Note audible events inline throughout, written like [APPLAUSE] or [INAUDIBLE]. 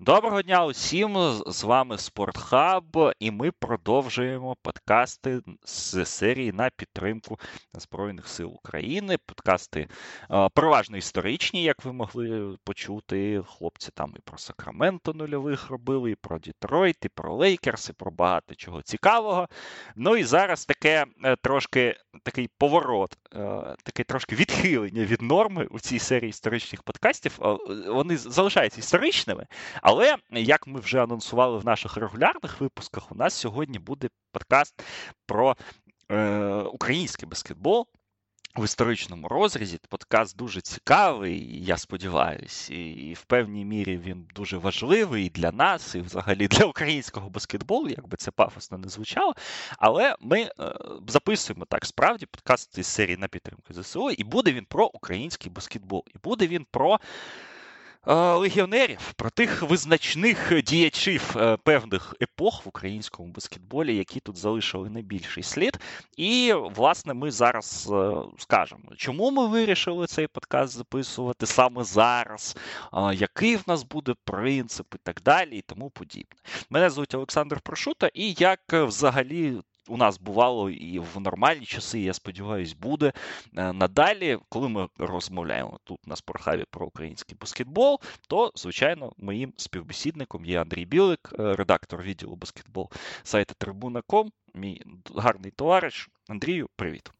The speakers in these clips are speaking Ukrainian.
Доброго дня усім! З вами Спортхаб, і ми продовжуємо подкасти з серії на підтримку Збройних сил України. Подкасти переважно історичні, як ви могли почути. Хлопці там і про Сакраменто нульових робили, і про Дітройт, і про Лейкерс, і про багато чого цікавого. Ну і зараз таке е, трошки такий поворот, е, таке трошки відхилення від норми у цій серії історичних подкастів. Вони залишаються історичними. Але як ми вже анонсували в наших регулярних випусках, у нас сьогодні буде подкаст про е, український баскетбол. В історичному розрізі подкаст дуже цікавий, я сподіваюся, і в певній мірі він дуже важливий для нас, і взагалі для українського баскетболу, як би це пафосно не звучало. Але ми е, записуємо так справді подкаст із серії на підтримку ЗСУ, і буде він про український баскетбол, і буде він про легіонерів, про тих визначних діячів е, певних епох в українському баскетболі, які тут залишили найбільший слід. І, власне, ми зараз е, скажемо, чому ми вирішили цей подкаст записувати саме зараз, який в нас буде принцип і так далі, і тому подібне. Мене звуть Олександр Прошута, і як взагалі у нас бувало і в нормальні часи, я сподіваюся, буде. Е, надалі, коли ми розмовляємо тут на Спорхаві про український баскетбол, то, звичайно, моїм співбесідником є Андрій Білик, е, редактор відділу баскетбол сайту Трибуна.ком, мій гарний товариш. Андрію, привіт.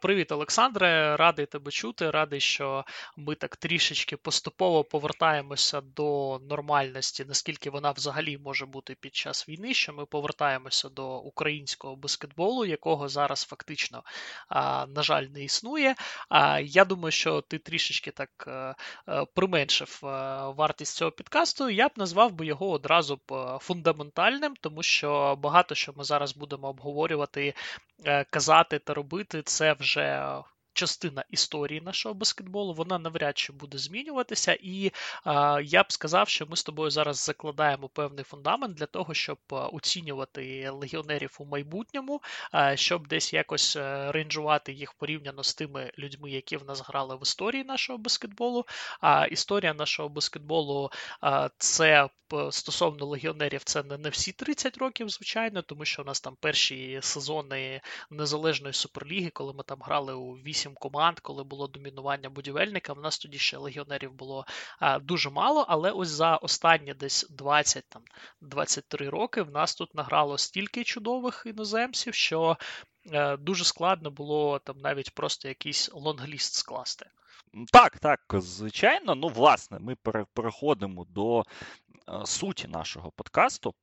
Привіт, Олександре, радий тебе чути. Радий, що ми так трішечки поступово повертаємося до нормальності, наскільки вона взагалі може бути під час війни. Що ми повертаємося до українського баскетболу, якого зараз фактично, на жаль, не існує. Я думаю, що ти трішечки так е, е, применшив е, вартість цього підкасту. Я б назвав би його одразу б фундаментальним, тому що багато що ми зараз будемо обговорювати, казати та робити, це вже частина історії нашого баскетболу, вона навряд чи буде змінюватися, і я б сказав, що ми з тобою зараз закладаємо певний фундамент для того, щоб оцінювати легіонерів у майбутньому, щоб десь якось е, рейнджувати їх порівняно з тими людьми, які в нас грали в історії нашого баскетболу. А історія нашого баскетболу це стосовно легіонерів, це не, не всі 30 років, звичайно, тому що у нас там перші сезони незалежної суперліги, коли ми там грали у 8 8 команд, коли було домінування будівельника. В нас тоді ще легіонерів було дуже мало, але ось за останні десь 20 там 23 роки в нас тут награло стільки чудових іноземців, що а, дуже складно було там навіть просто якийсь лонгліст скласти. Так, так, звичайно. Ну, власне, ми переходимо до суті нашого подкасту.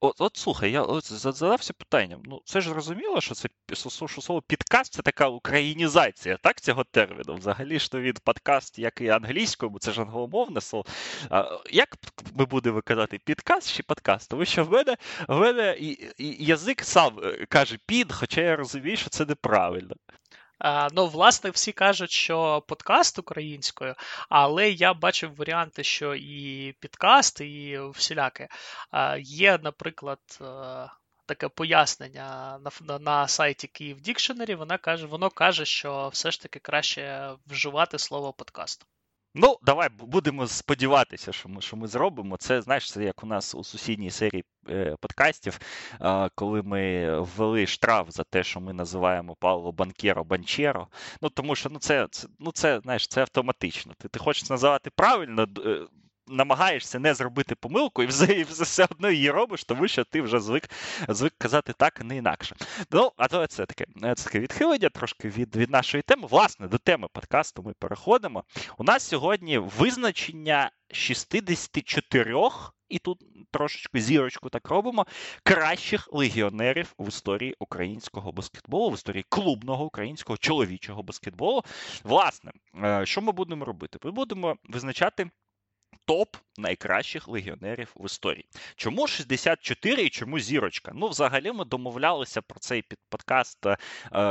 От, от слухай, я от задався питанням. Ну, це ж зрозуміло, що це що слово підкаст це така українізація, так, цього терміну. Взагалі ж то від подкаст, як і англійською, це ж англомовне слово. А, Як ми будемо виконати підкаст чи подкаст? Тому що в мене в мене і, і, язик сам е, каже під, хоча я розумію, що це неправильно. Ну, власне, всі кажуть, що подкаст українською, але я бачив варіанти, що і підкаст, і всіляке. Є, наприклад, е, таке пояснення на на сайті Київ Дікшенері. Вона каже, воно каже, що все ж таки краще вживати слово подкаст. Ну, давай будемо сподіватися, що ми що ми зробимо. Це знаєш, це як у нас у сусідній серії е, подкастів, е, коли ми ввели штраф за те, що ми називаємо Павло Банкєро Банчеро. Ну тому що ну це, це ну це знаєш, це автоматично. Ти ти хочеш називати правильно. Е, намагаєшся не зробити помилку, і все, одно її робиш, тому що ти вже звик звик казати так, не інакше. Ну, а то це таке це таке відхилення трошки від від нашої теми. Власне, до теми подкасту ми переходимо. У нас сьогодні визначення 64 і тут трошечки зірочку так робимо. Кращих легіонерів в історії українського баскетболу, в історії клубного українського чоловічого баскетболу. Власне, е, що ми будемо робити? Ми будемо визначати топ найкращих легіонерів в історії. Чому 64 і чому зірочка? Ну, взагалі, ми домовлялися про цей подкаст е,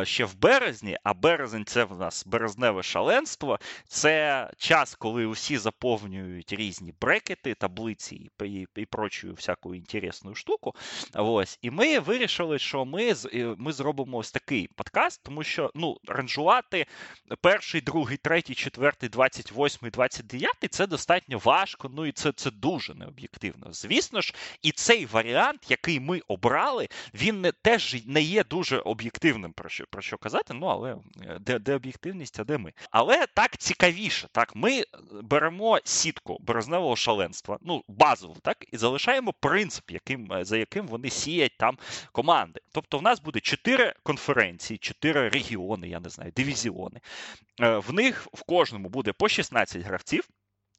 ще в березні, а березень це в нас березневе шаленство. Це час, коли усі заповнюють різні брекети, таблиці і і, і прочу всяку інтересну штуку. Ось. І ми вирішили, що ми ми зробимо ось такий подкаст, тому що ну, ранжувати перший, другий, третій, четвертий, двадцять восьмий, двадцять дев'ятий це достатньо важко. Ну і це це дуже необ'єктивно. Звісно ж, і цей варіант, який ми обрали, він не теж не є дуже об'єктивним про що про що казати. Ну але е, де де об'єктивність, а де ми? Але так цікавіше. Так, ми беремо сітку березневого шаленства, ну базову, так, і залишаємо принцип, яким за яким вони сіять там команди. Тобто, в нас буде чотири конференції, чотири регіони, я не знаю, дивізіони. Е, в них в кожному буде по 16 гравців.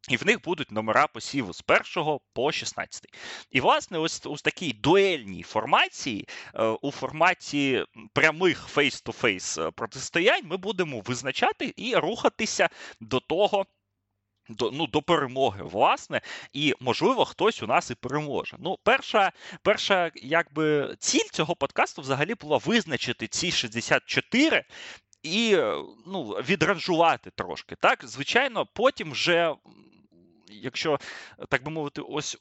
І в них будуть номера посіву з 1 по 16. І, власне, ось у такій дуельній формації, е, у форматі прямих face-to-face протистоянь, ми будемо визначати і рухатися до того. До ну, до перемоги, власне, і можливо хтось у нас і переможе. Ну, перша перша якби ціль цього подкасту взагалі була визначити ці 64 і ну, відранжувати трошки. Так, звичайно, потім вже якщо так би мовити, ось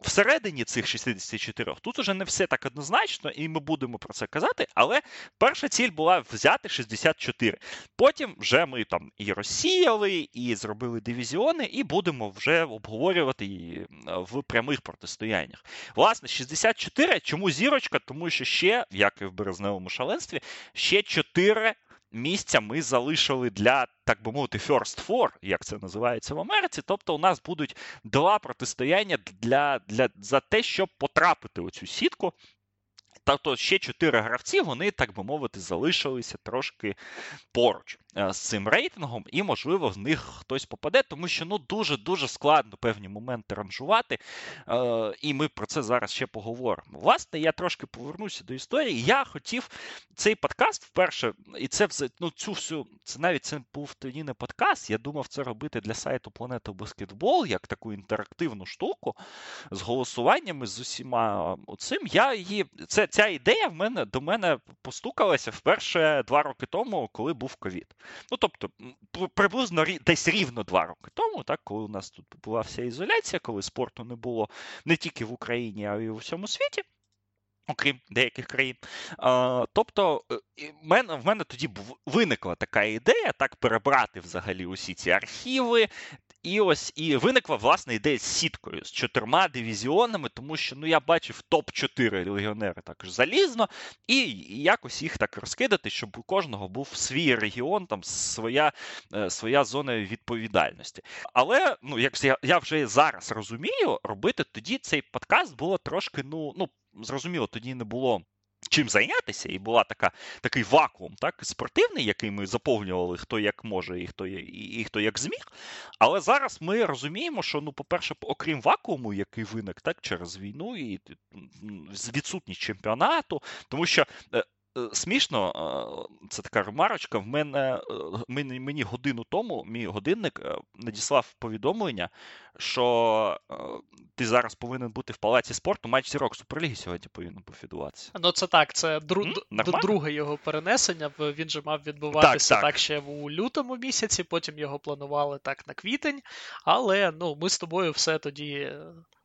всередині цих 64 тут уже не все так однозначно, і ми будемо про це казати. Але перша ціль була взяти 64. Потім вже ми там і розсіяли, і зробили дивізіони, і будемо вже обговорювати в прямих протистояннях. Власне, 64, чому зірочка? Тому що ще, як і в березневому шаленстві, ще 4 місця ми залишили для, так би мовити, first four, як це називається в Америці. Тобто, у нас будуть два протистояння для, для за те, щоб потрапити у цю сітку. Тобто ще чотири гравці, вони, так би мовити, залишилися трошки поруч з цим рейтингом, і, можливо, з них хтось попаде, тому що ну дуже-дуже складно певні моменти ранжувати. Е, і ми про це зараз ще поговоримо. Власне, я трошки повернуся до історії. Я хотів цей подкаст вперше, і це ну, цю всю, це навіть це був тоді не подкаст. Я думав це робити для сайту Планета Баскетбол, як таку інтерактивну штуку з голосуваннями з усіма оцим. Я її це ця ідея в мене до мене постукалася вперше два роки тому, коли був ковід. Ну тобто, приблизно десь рівно два роки тому, так, коли у нас тут була вся ізоляція, коли спорту не було не тільки в Україні, а й у всьому світі. Окрім деяких країн. А, Тобто, е, в мене тоді виникла така ідея так перебрати взагалі усі ці архіви, і ось і виникла власне ідея з сіткою, з чотирма дивізіонами, тому що ну я бачив топ-4 легіонери також залізно, і якось їх так розкидати, щоб у кожного був свій регіон, там своя е, своя зона відповідальності. Але ну, як я, я вже зараз розумію, робити тоді цей подкаст було трошки, ну, ну зрозуміло, тоді не було чим зайнятися, і була така такий вакуум, так спортивний, який ми заповнювали хто як може, і хто і, і хто як зміг. Але зараз ми розуміємо, що ну, по-перше, окрім вакууму, який виник так через війну і відсутність чемпіонату, тому що е, смішно, е, це така ремарочка. В мене е, мені, мені годину тому мій годинник надіслав повідомлення, що ти зараз повинен бути в палаці спорту. Матч зірок Суперліги сьогодні повинен був відбуватися. Ну це так, це дру... Друге його перенесення. Він же мав відбуватися так, так. так ще у лютому місяці, потім його планували так на квітень. Але ну ми з тобою все тоді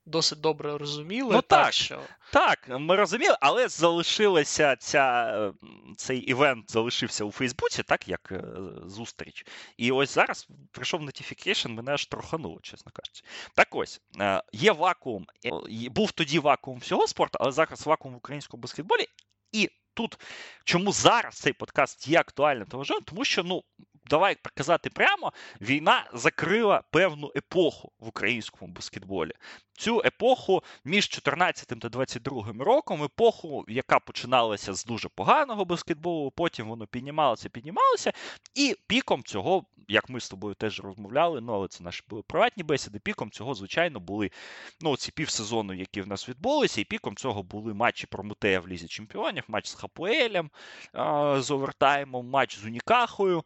досить добре розуміли. Ну, так, що... так, ми розуміли, але залишилася ця, цей івент залишився у Фейсбуці, так як е, зустріч. І ось зараз прийшов notification, мене аж трохануло, чесно кажучи. Так ось, е, є вакуум, е, був тоді вакуум всього спорту, але зараз вакуум в українському баскетболі. І тут чому зараз цей подкаст є актуальним, тому що ну давай казати прямо, війна закрила певну епоху в українському баскетболі. Цю епоху між 14 та 22 роком, епоху, яка починалася з дуже поганого баскетболу, потім воно піднімалося, піднімалося, і піком цього, як ми з тобою теж розмовляли, ну але це наші були приватні бесіди. Піком цього, звичайно, були ну, ці півсезону, які в нас відбулися, і піком цього були матчі Прометея в Лізі Чемпіонів, матч з Хапуелем з овертаймом, матч з Унікахою.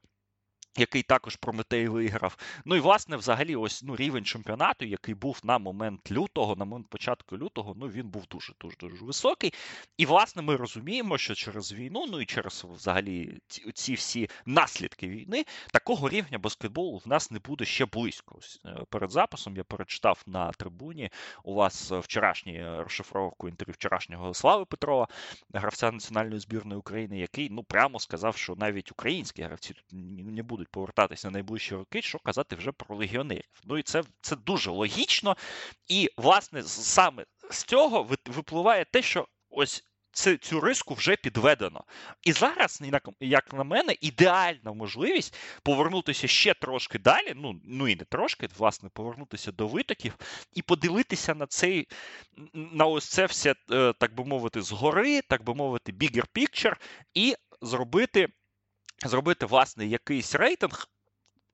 Який також Прометей виграв. Ну і власне, взагалі, ось ну рівень чемпіонату, який був на момент лютого, на момент початку лютого, ну він був дуже дуже дуже високий. І власне ми розуміємо, що через війну, ну і через взагалі ці, ці всі наслідки війни, такого рівня баскетболу в нас не буде ще близько. Е, перед записом я перечитав на трибуні у вас вчорашній розшифровку інтерв'ю вчорашнього Слави Петрова, гравця національної збірної України, який ну прямо сказав, що навіть українські гравці тут не будуть будуть повертатися на найближчі роки, що казати вже про легіонерів. Ну і це це дуже логічно. І, власне, саме з цього випливає те, що ось це, цю риску вже підведено. І зараз, як на мене, ідеальна можливість повернутися ще трошки далі. Ну ну і не трошки, власне, повернутися до витоків і подивитися на цей на ось це все, е, так би мовити, згори, так би мовити, bigger picture, і зробити. Зробити власне якийсь рейтинг,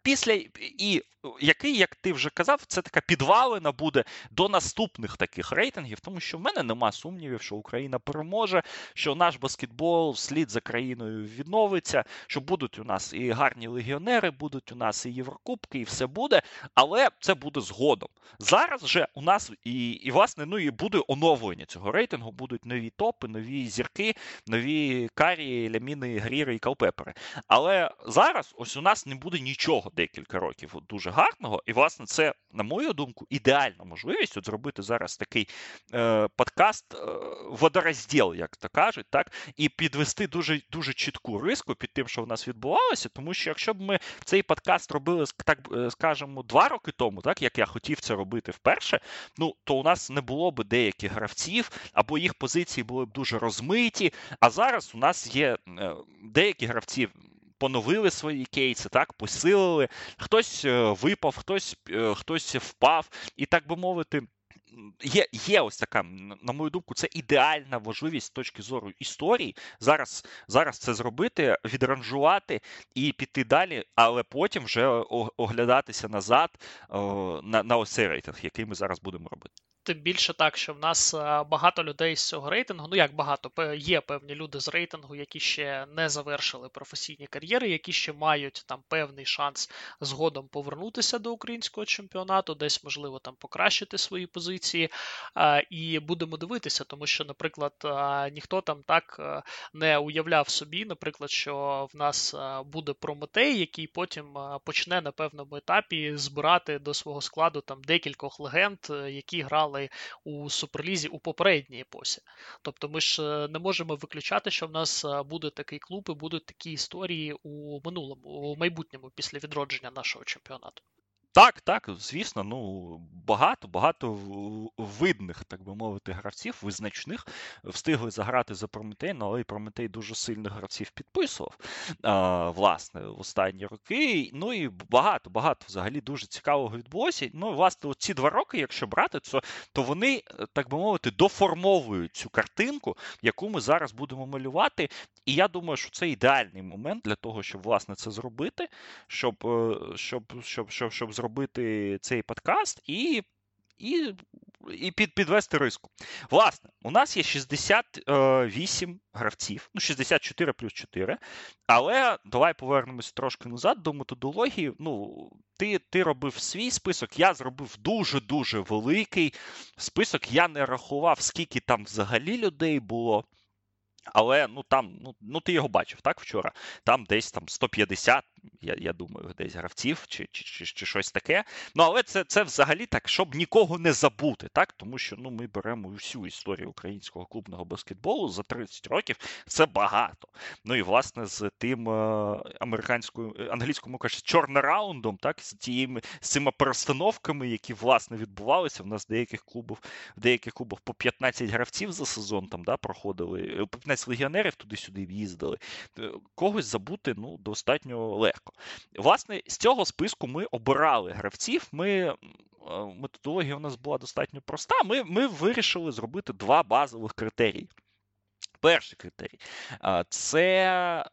Після і який, як ти вже казав, це така підвалина буде до наступних таких рейтингів, тому що в мене нема сумнівів, що Україна переможе, що наш баскетбол вслід за країною відновиться, що будуть у нас і гарні легіонери, будуть у нас і Єврокубки, і все буде, але це буде згодом. Зараз же у нас і, і власне, ну і буде оновлення цього рейтингу, будуть нові топи, нові зірки, нові карі, ляміни, гріри і калпепери. Але зараз ось у нас не буде нічого декілька років дуже гарного. І, власне, це, на мою думку, ідеальна можливість от зробити зараз такий е, подкаст, е, водорозділ, як то кажуть, так, і підвести дуже дуже чітку риску під тим, що в нас відбувалося. Тому що якщо б ми цей подкаст робили, так е, скажемо, два роки тому, так як я хотів це робити вперше, ну то у нас не було б деяких гравців, або їх позиції були б дуже розмиті. А зараз у нас є е, деякі гравці поновили свої кейси, так, посилили, хтось е, випав, хтось, е, хтось впав, і так би мовити. Є є ось така, на мою думку, це ідеальна можливість з точки зору історії зараз зараз це зробити, відранжувати і піти далі, але потім вже оглядатися назад на на ось цей рейтинг, який ми зараз будемо робити. Тим більше так, що в нас е, багато людей з цього рейтингу. Ну як багато, є певні люди з рейтингу, які ще не завершили професійні кар'єри, які ще мають там певний шанс згодом повернутися до українського чемпіонату, десь можливо там покращити свої позиції. І будемо дивитися, тому що, наприклад, ніхто там так е, не уявляв собі, наприклад, що в нас е, буде Прометей, який потім почне на певному етапі збирати до свого складу там декількох легенд, які грали грали у Суперлізі у попередній епосі. Тобто ми ж е, не можемо виключати, що в нас е, буде такий клуб і будуть такі історії у минулому, у майбутньому після відродження нашого чемпіонату. Так, так, звісно, ну багато, багато видних, так би мовити, гравців, визначних, встигли заграти за Прометей, ну, але і Прометей дуже сильних гравців підписував, а, власне, в останні роки. Ну і багато, багато взагалі дуже цікавого відбулося. Ну, власне, ці два роки, якщо брати, то, то вони, так би мовити, доформовують цю картинку, яку ми зараз будемо малювати. І я думаю, що це ідеальний момент для того, щоб власне це зробити, щоб, е, щоб, щоб, щоб, щоб зробити цей подкаст і і, і під, підвести риску. Власне, у нас є 68 гравців, ну 64 плюс 4. Але давай повернемося трошки назад до методології. Ну, ти ти робив свій список, я зробив дуже-дуже великий список. Я не рахував, скільки там взагалі людей було. Але ну там, ну ну ти його бачив так вчора. Там десь там 150, я я думаю, десь гравців чи чи, чи, чи щось таке. Ну але це це взагалі так, щоб нікого не забути, так тому що ну ми беремо всю історію українського клубного баскетболу за 30 років. Це багато. Ну і власне з тим е, американською е, англійською кажуть, чорнораундом, так з тіми з цими перестановками, які власне відбувалися. В нас деяких клубів в деяких клубах по 15 гравців за сезон там да проходили. 15 легіонерів туди-сюди в'їздили. Е, когось забути ну, достатньо легко. Власне, з цього списку ми обирали гравців. Ми е, Методологія у нас була достатньо проста. Ми ми вирішили зробити два базових критерії. Перший критерій це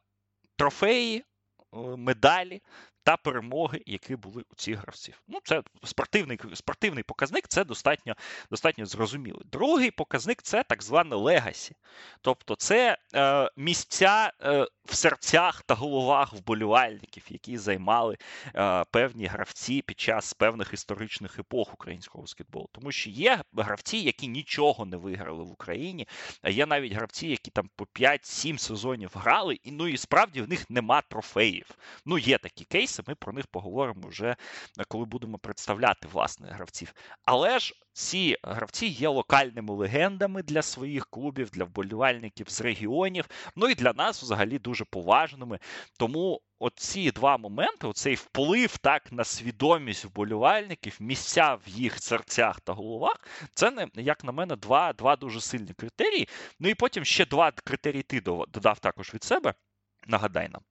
трофеї, е, медалі та перемоги, які були у цих гравців. Ну, це спортивний спортивний показник, це достатньо достатньо зрозуміло. Другий показник це так зване legacy. Тобто, це е, місця е, в серцях та головах вболівальників, які займали е, певні гравці під час певних історичних епох українського баскетболу. Тому що є гравці, які нічого не виграли в Україні, а є навіть гравці, які там по 5-7 сезонів грали, і ну і справді в них нема трофеїв. Ну, є такі кейси, ми про них поговоримо вже коли будемо представляти власне гравців. Але ж ці гравці є локальними легендами для своїх клубів, для вболівальників з регіонів. Ну і для нас взагалі дуже поважними. Тому оці два моменти, оцей вплив так на свідомість вболівальників, місця в їх серцях та головах, це не як на мене два два дуже сильні критерії. Ну і потім ще два критерії ти додав також від себе. Нагадай нам.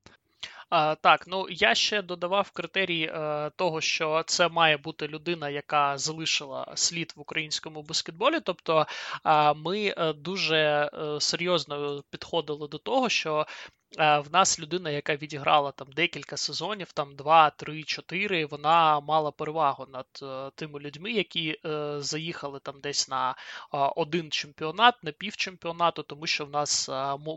А, Так, ну я ще додавав критерій а, того, що це має бути людина, яка залишила слід в українському баскетболі. Тобто а, ми дуже е, серйозно підходили до того, що Е, в нас людина, яка відіграла там декілька сезонів, там 2, 3, 4, вона мала перевагу над е, тими людьми, які е, заїхали там десь на один чемпіонат, на півчемпіонату, тому що в нас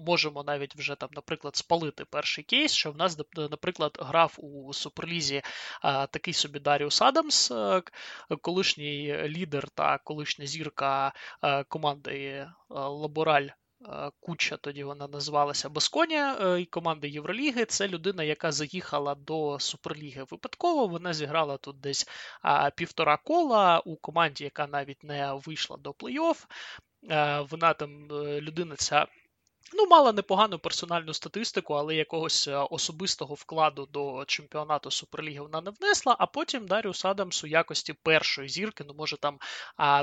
можемо навіть вже там, наприклад, спалити перший кейс, що в нас, наприклад, грав у суперлізі такий собі Даріус Адамс, колишній лідер та колишня зірка команди Лабораль. Е, куча, тоді вона називалася Басконія е, і команди Євроліги. Це людина, яка заїхала до Суперліги випадково. Вона зіграла тут десь півтора кола у команді, яка навіть не вийшла до плей-офф. Е, вона там людина ця Ну, мала непогану персональну статистику, але якогось е, особистого вкладу до чемпіонату Суперліги вона не внесла. А потім Даріус Адамс у якості першої зірки, ну може там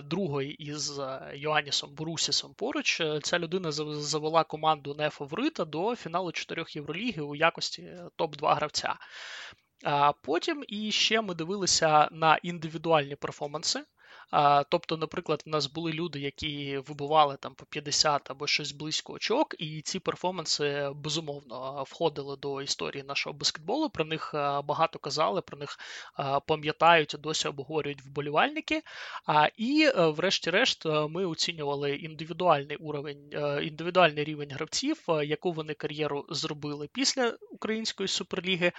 другої із е, Йоанісом Борусісом поруч. Е, ця людина завела команду не фаворита до фіналу чотирьох Євроліги у якості топ-2 гравця. А Потім і ще ми дивилися на індивідуальні перформанси. А, Тобто, наприклад, в нас були люди, які вибивали там по 50 або щось близько очок, і ці перформанси безумовно входили до історії нашого баскетболу. Про них багато казали, про них пам'ятають, досі обговорюють вболівальники. А, І, е, врешті-решт, е, ми оцінювали індивідуальний уровень, е, індивідуальний рівень гравців, яку вони кар'єру зробили після української суперліги.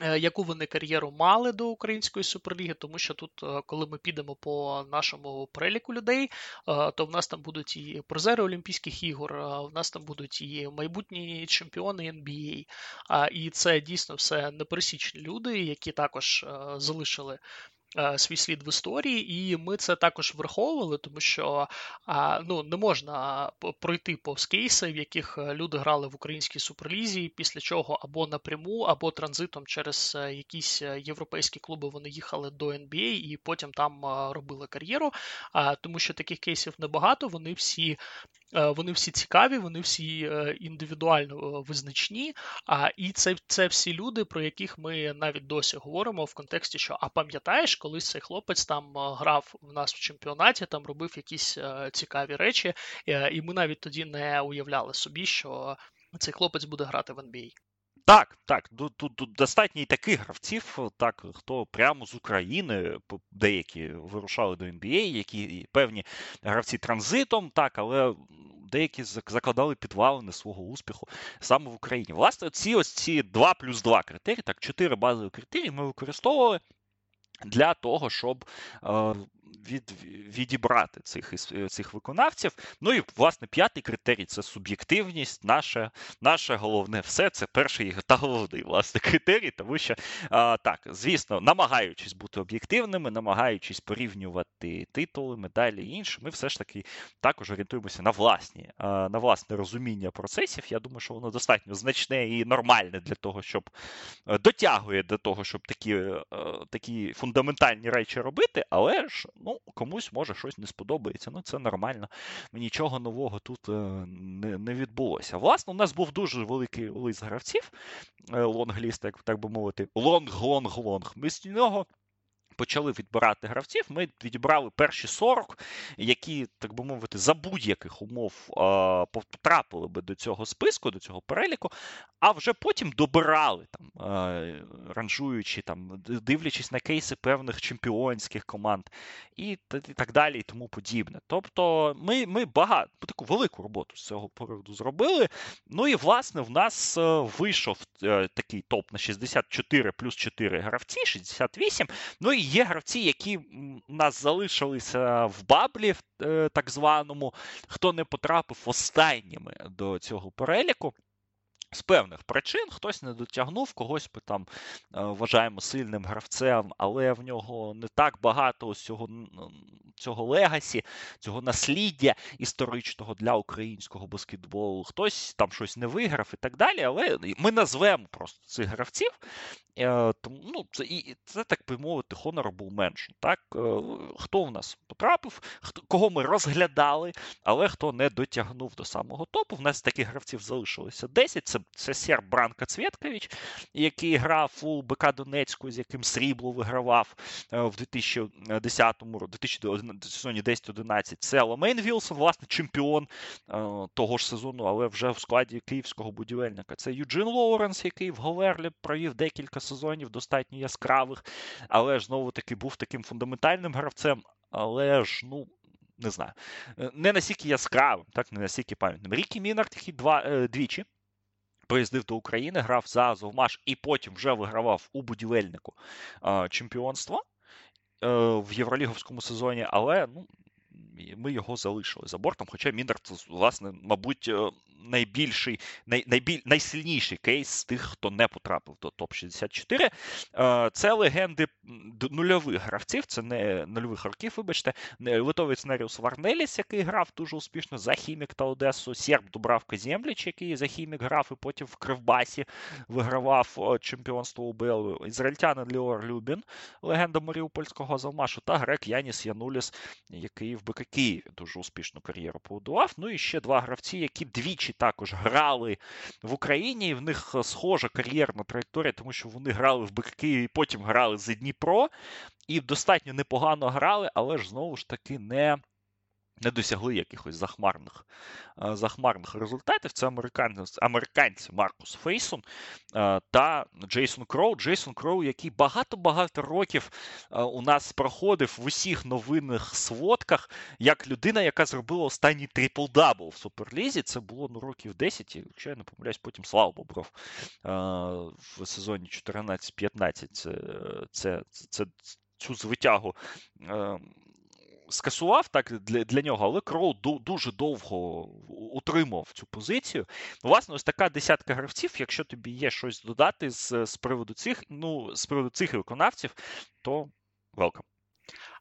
Е, яку вони кар'єру мали до української суперліги, тому що тут, е, коли ми підемо по нашому переліку людей, е, то в нас там будуть і призери Олімпійських ігор, в нас там будуть і майбутні чемпіони NBA. І це дійсно все непересічні люди, які також залишили свій слід в історії, і ми це також враховували, тому що ну, не можна пройти повз кейси, в яких е, люди грали в українській суперлізі, після чого або напряму, або транзитом через е, якісь європейські клуби вони їхали до NBA і потім там робили кар'єру. Тому що таких кейсів небагато, вони всі Е, вони всі цікаві, вони всі е, індивідуально е, визначні. А і це це всі люди, про яких ми навіть досі говоримо в контексті, що а пам'ятаєш, колись цей хлопець там грав в нас в чемпіонаті, там робив якісь цікаві речі, і ми навіть тоді не уявляли собі, що цей хлопець буде грати в NBA. Так, так, тут, тут, достатньо і таких гравців, так, хто прямо з України, деякі вирушали до NBA, які певні гравці транзитом, так, але деякі закладали підвалини свого успіху саме в Україні. Власне, ці ось ці 2 плюс 2 критерії, так, 4 базові критерії ми використовували для того, щоб е, від, відібрати цих цих виконавців. Ну і власне п'ятий критерій це суб'єктивність. Наше наше головне все це перший та головний власне критерій, тому що а, так, звісно, намагаючись бути об'єктивними, намагаючись порівнювати титули, медалі і інше, ми все ж таки також орієнтуємося на власні, а, на власне розуміння процесів. Я думаю, що воно достатньо значне і нормальне для того, щоб е, дотягує до того, щоб такі, е, такі фундаментальні речі робити, але ж ну комусь може щось не сподобається. Ну це нормально. Нічого нового тут е, не не відбулося. Власне, у нас був дуже великий лист гравців, е, лонгліст, так, так би мовити, long-long-long. Ми з нього почали відбирати гравців, ми відібрали перші 40, які, так би мовити, за будь-яких умов потрапили би до цього списку, до цього переліку, а вже потім добирали, там, ранжуючи, там, дивлячись на кейси певних чемпіонських команд і так далі, і тому подібне. Тобто ми ми багато таку велику роботу з цього приводу зробили. Ну і власне в нас е, вийшов е, такий топ на 64 плюс 4 гравці, 68. Ну і є гравці, які у нас залишилися в баблі, е, так званому, хто не потрапив останніми до цього переліку. З певних причин хтось не дотягнув, когось ми там е, вважаємо сильним гравцем, але в нього не так багато цього цього legacy, цього насліддя історичного для українського баскетболу. Хтось там щось не виграв і так далі. Але ми назвемо просто цих гравців. Е, ну, це і це так би мовити, honorable mention. Так е, хто в нас потрапив, кого ми розглядали, але хто не дотягнув до самого топу. В нас таких гравців залишилося 10. Це це Серб Бранко Цвєткович, який грав у БК Донецьку, з яким срібло вигравав е, в 2010 сезоні 10-11. Це Ламейн Вілсон, власне, чемпіон того ж сезону, але вже в складі київського будівельника. Це Юджин Лоуренс, який в Говерлі провів декілька сезонів достатньо яскравих, але ж знову таки був таким фундаментальним гравцем. Але ж, ну. Не знаю, е, не настільки яскравим, так, не настільки пам'ятним. Рікі Мінард, який два, е, двічі приїздив до України, грав за Азовмаш і потім вже вигравав у будівельнику чемпіонство е, в Євроліговському сезоні, але ну, ми його залишили за бортом. Хоча Міндер, власне, мабуть, е, найбільший, най, найбіль, найсильніший кейс з тих, хто не потрапив до топ-64. Е, це легенди нульових гравців, це не нульових років, вибачте. Литовець Неріус Варнеліс, який грав дуже успішно за Хімік та Одесу, Серб Дубравка Земліч, який за Хімік грав, і потім в Кривбасі вигравав чемпіонство УБЛ. Ізраїльтянин Ліор Любін, легенда Маріупольського Завмашу, та грек Яніс Януліс, який в БК Києві дуже успішну кар'єру побудував. Ну і ще два гравці, які двічі також грали в Україні. І в них схожа кар'єрна траєкторія, тому що вони грали в БК і потім грали за Дніпро. І достатньо непогано грали, але ж знову ж таки не не досягли якихось захмарних е, захмарних результатів. Це американці, американці Маркус Фейсон е, та Джейсон Кроу. Джейсон Кроу, який багато-багато років е, у нас проходив в усіх новинних сводках, як людина, яка зробила останній трипл-дабл в Суперлізі. Це було ну, років 10, якщо я не помиляюсь, потім Слава Бобров в сезоні 14-15. Це, це, це, Цю звитягу скасував так для для нього, але Кроу дуже довго утримував цю позицію. Власне, ось така десятка гравців. Якщо тобі є щось додати з, з приводу цих, ну, з приводу цих виконавців, то welcome.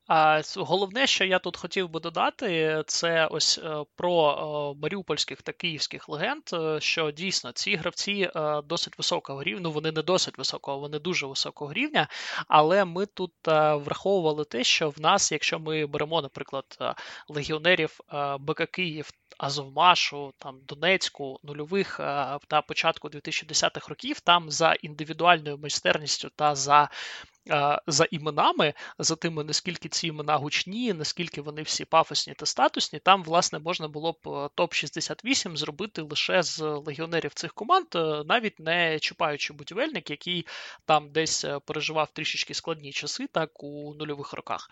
А головне, що я тут хотів би додати, це ось е, про е, маріупольських та київських легенд. Е, що дійсно ці гравці досить високого рівня. Ну вони не досить високого, вони дуже високого рівня. Але ми тут враховували те, що в нас, якщо ми беремо, наприклад, легіонерів БК Київ. Азовмашу, там Донецьку, нульових та початку 2010-х років, там за індивідуальною майстерністю та за за іменами, за тими, наскільки ці імена гучні, наскільки вони всі пафосні та статусні, там, власне, можна було б е, топ-68 зробити лише з легіонерів цих команд, е, навіть не чіпаючи будівельник, який там десь е, переживав трішечки складні часи, так у нульових роках,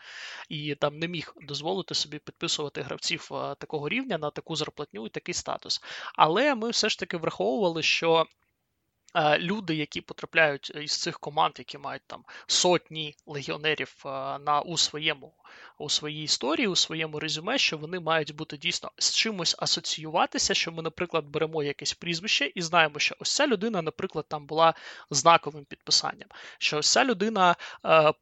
і там не міг дозволити собі підписувати гравців такого рівня на таку зарплатню і такий статус. Але ми все ж таки враховували, що люди, які потрапляють із цих команд, які мають там сотні легіонерів е, на у своєму у своїй історії, у своєму резюме, що вони мають бути дійсно з чимось асоціюватися, що ми, наприклад, беремо якесь прізвище і знаємо, що ось ця людина, наприклад, там була знаковим підписанням, що ось ця людина е,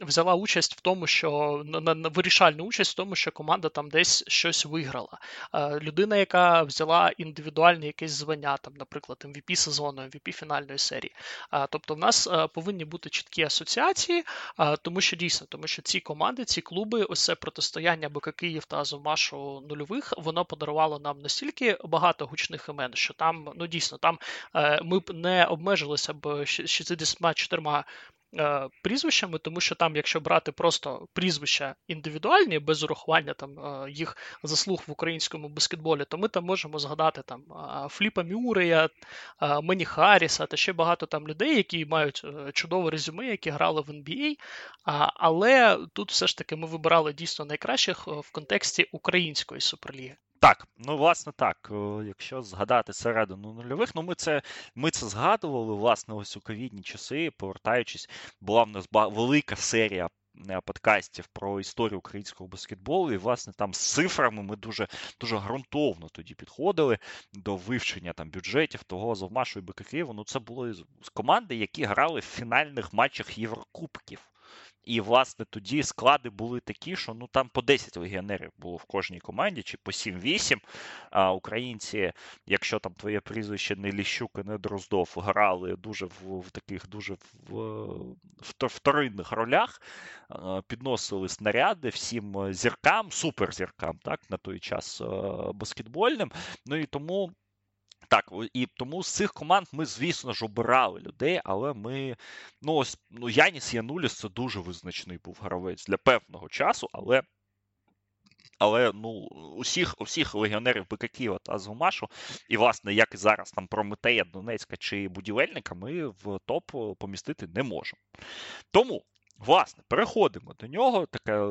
взяла участь в тому, що на, на вирішальну участь в тому, що команда там десь щось виграла. Е, людина, яка взяла індивідуальне якесь звання, там, наприклад, MVP сезону, MVP фінальної серії. Тобто, в нас е, повинні бути чіткі асоціації, тому що дійсно, тому що ці команди, ці клуби, ось це протистояння БК Київ та Азовмашу нульових, воно подарувало нам настільки багато гучних імен, що там, ну дійсно, там е, ми б не обмежилися б 64 Е, прізвищами, тому що там, якщо брати просто прізвища індивідуальні, без урахування там е, їх заслуг в українському баскетболі, то ми там можемо згадати там е, Фліпа Мюрея, Мені Харріса та ще багато там людей, які мають чудове резюме, які грали в NBA. Але тут все ж таки ми вибирали дійсно найкращих в контексті української суперліги. Так, ну власне так. Якщо згадати середину нульових, ну ми це ми це згадували власне ось у ковідні часи, повертаючись, була в нас велика серія е, подкастів про історію українського баскетболу. І, власне, там з цифрами ми дуже дуже ґрунтовно тоді підходили до вивчення там бюджетів того Азовмашу і БК Києву. Ну, це були команди, які грали в фінальних матчах Єврокубків. І, власне, тоді склади були такі, що ну там по 10 легіонерів було в кожній команді, чи по 7-8. А українці, якщо там твоє прізвище не Ліщук і не Дроздов, грали дуже в, в таких дуже в, в вторинних ролях, підносили снаряди всім зіркам, суперзіркам, так, на той час баскетбольним. Ну і тому. Так, і тому з цих команд ми, звісно ж, обирали людей, але ми. Ну, ось ну, Яніс Януліс це дуже визначний був гравець для певного часу, але. Але ну, усіх усіх легіонерів БК Києва та Азовмашу, і, власне, як і зараз там Прометея, Донецька чи будівельника, ми в топ помістити не можемо. Тому, власне, переходимо до нього. Така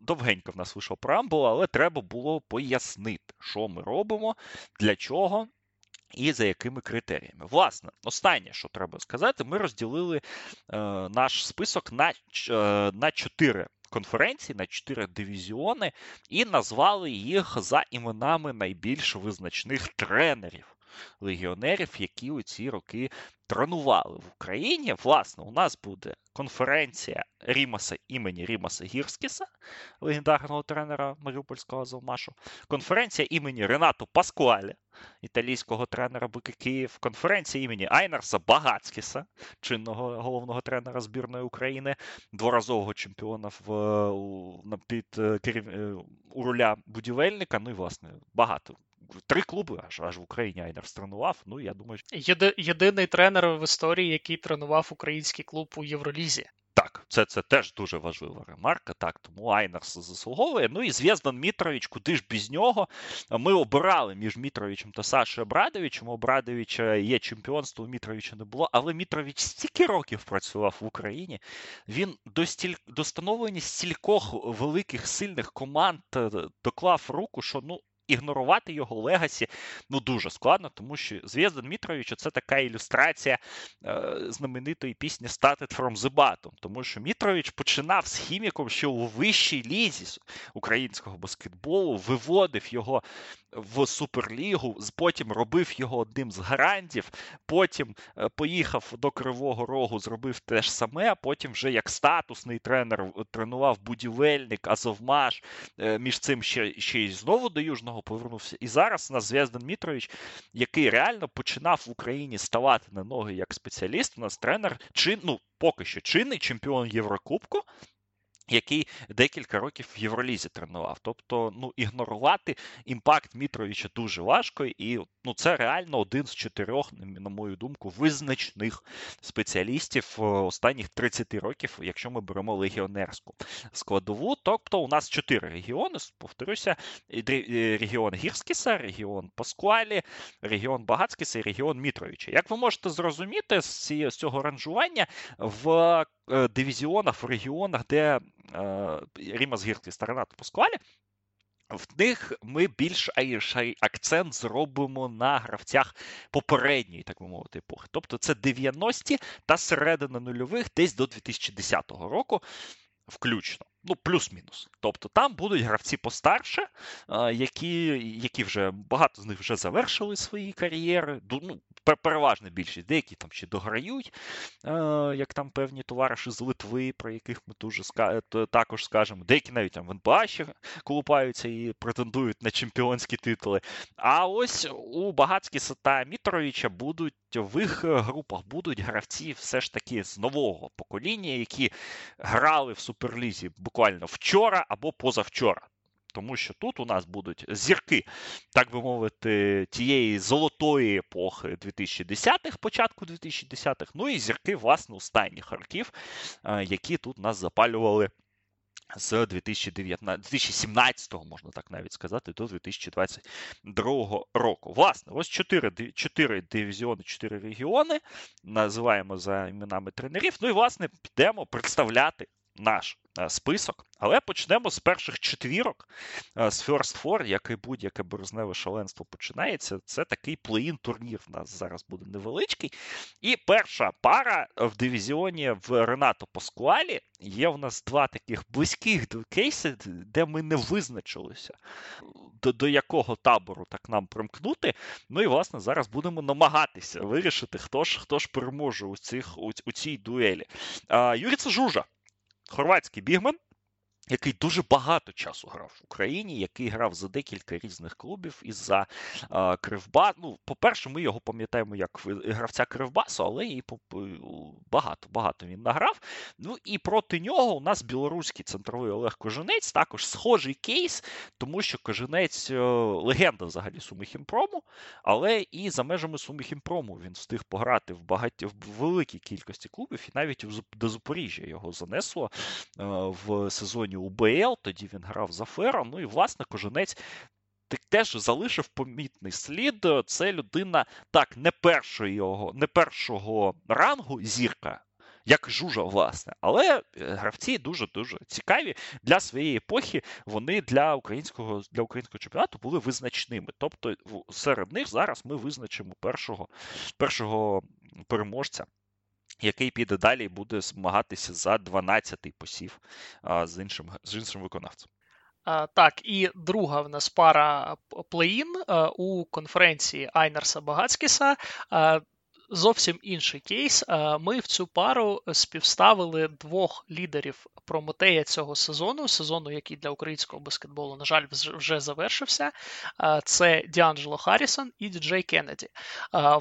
довгенька в нас вийшла преамбула, але треба було пояснити, що ми робимо, для чого. І за якими критеріями. Власне, останнє, що треба сказати, ми розділили е, наш список на е, на чотири конференції, на чотири дивізіони, і назвали їх за іменами найбільш визначних тренерів, легіонерів, які у ці роки тренували в Україні. Власне, у нас буде конференція Рімаса імені Рімаса Гірскіса, легендарного тренера Маріупольського Азовмашу, конференція імені Ренату Паскуалі, італійського тренера БК Київ, конференція імені Айнарса Багацькіса, чинного головного тренера збірної України, дворазового чемпіона в під е, е, у руля будівельника. Ну і власне багато три клуби аж аж в Україні Айнерс тренував. Ну я думаю, Єди, єдиний тренер в історії, який тренував український клуб у Євролізі. Так, це це теж дуже важлива ремарка. Так, тому Айнерс заслуговує. Ну і Звездан Мітрович, куди ж без нього? Ми обирали між Мітровичем та Сашою Обрадовичем. У Обрадовича є чемпіонство, у Мітровича не було, але Мітрович стільки років працював в Україні. Він до стіль... до становлення стількох великих сильних команд е, доклав руку, що ну ігнорувати його legacy ну дуже складно, тому що Звездан Мітрович це така ілюстрація е, знаменитої пісні Started from the Bottom, тому що Мітрович починав з хіміком ще у вищій лізі українського баскетболу, виводив його в Суперлігу, потім робив його одним з грандів, потім е, поїхав до Кривого Рогу, зробив те ж саме, а потім вже як статусний тренер тренував будівельник, Азовмаш, е, між цим ще ще й знову до Южного повернувся. І зараз у нас Зв'яздан Мітрович, який реально починав в Україні ставати на ноги як спеціаліст, у нас тренер, чин, ну, поки що чинний чемпіон Єврокубку який декілька років в Євролізі тренував. Тобто, ну, ігнорувати impact Мітровича дуже важко, і ну, це реально один з чотирьох, на мою думку, визначних спеціалістів е, останніх 30 років, якщо ми беремо легіонерську складову. Тобто, у нас чотири регіони, повторюся: регіон Гірскіса, регіон Паскуалі, регіон Багатскіса і регіон Мітровича. Як ви можете зрозуміти з цього ранжування в Е, дивізіонах, в регіонах, де е, Рімас Гірський сторона Пусквалі, в них ми більш акцент зробимо на гравцях попередньої, так би мовити, епохи. Тобто це 90-ті та середина нульових десь до 2010 року, включно. Ну, плюс-мінус. Тобто там будуть гравці постарше, які які вже багато з них вже завершили свої кар'єри. Ну, переважна більшість, деякі там ще дограють, як там певні товариші з Литви, про яких ми дуже також скажемо. Деякі навіть там в НБА ще колупаються і претендують на чемпіонські титули. А ось у Багацькіса та Мітровича будуть в групах будуть гравці все ж таки з нового покоління, які грали в Суперлізі буквально вчора або позавчора. Тому що тут у нас будуть зірки, так би мовити, тієї золотої епохи 2010-х, початку 2010-х, ну і зірки, власне, останніх років, е, які тут нас запалювали з 2019, 2017, можна так навіть сказати, до 2022 року. Власне, ось чотири 4 дивізіони, чотири регіони. Називаємо за іменами тренерів. Ну і власне підемо представляти наш е, список. Але почнемо з перших четвірок е, з First Four, як і будь-яке березневе шаленство починається. Це такий плей-ін турнір. У нас зараз буде невеличкий. І перша пара в дивізіоні в Ренато Паскуалі є в нас два таких близьких кейси, де ми не визначилися, до, до якого табору так нам примкнути. Ну і власне зараз будемо намагатися вирішити, хто ж хто ж переможе у цих у, у цій дуелі. А, Юрій Жужа, хорватський бігмен, який дуже багато часу грав в Україні, який грав за декілька різних клубів із за е, Кривба. Ну, по-перше, ми його пам'ятаємо як гравця Кривбасу, але і багато багато він награв. Ну і проти нього у нас білоруський центровий Олег Коженець, також схожий кейс, тому що Коженець е, легенда взагалі Сумихімпрому, але і за межами Сумихімпрому він встиг пограти в багаті в великій кількості клубів, і навіть до Запоріжжя його занесло е, в сезоні УБЛ, тоді він грав за Фером. Ну і, власне, Коженець теж залишив помітний слід. Це людина так, не першого не першого рангу зірка. Як жужа, власне, але е, гравці дуже-дуже цікаві для своєї епохи. Вони для українського для українського чемпіонату були визначними. Тобто, серед них зараз ми визначимо першого першого переможця який піде далі і буде змагатися за 12-й посів з іншим з іншим виконавцем. Так, і друга в нас пара плей-ін у конференції Айнерса Багацькіса зовсім інший кейс. Ми в цю пару співставили двох лідерів Прометея цього сезону, сезону, який для українського баскетболу, на жаль, вже завершився. Це Діанджело Харрісон і Діджей Кеннеді.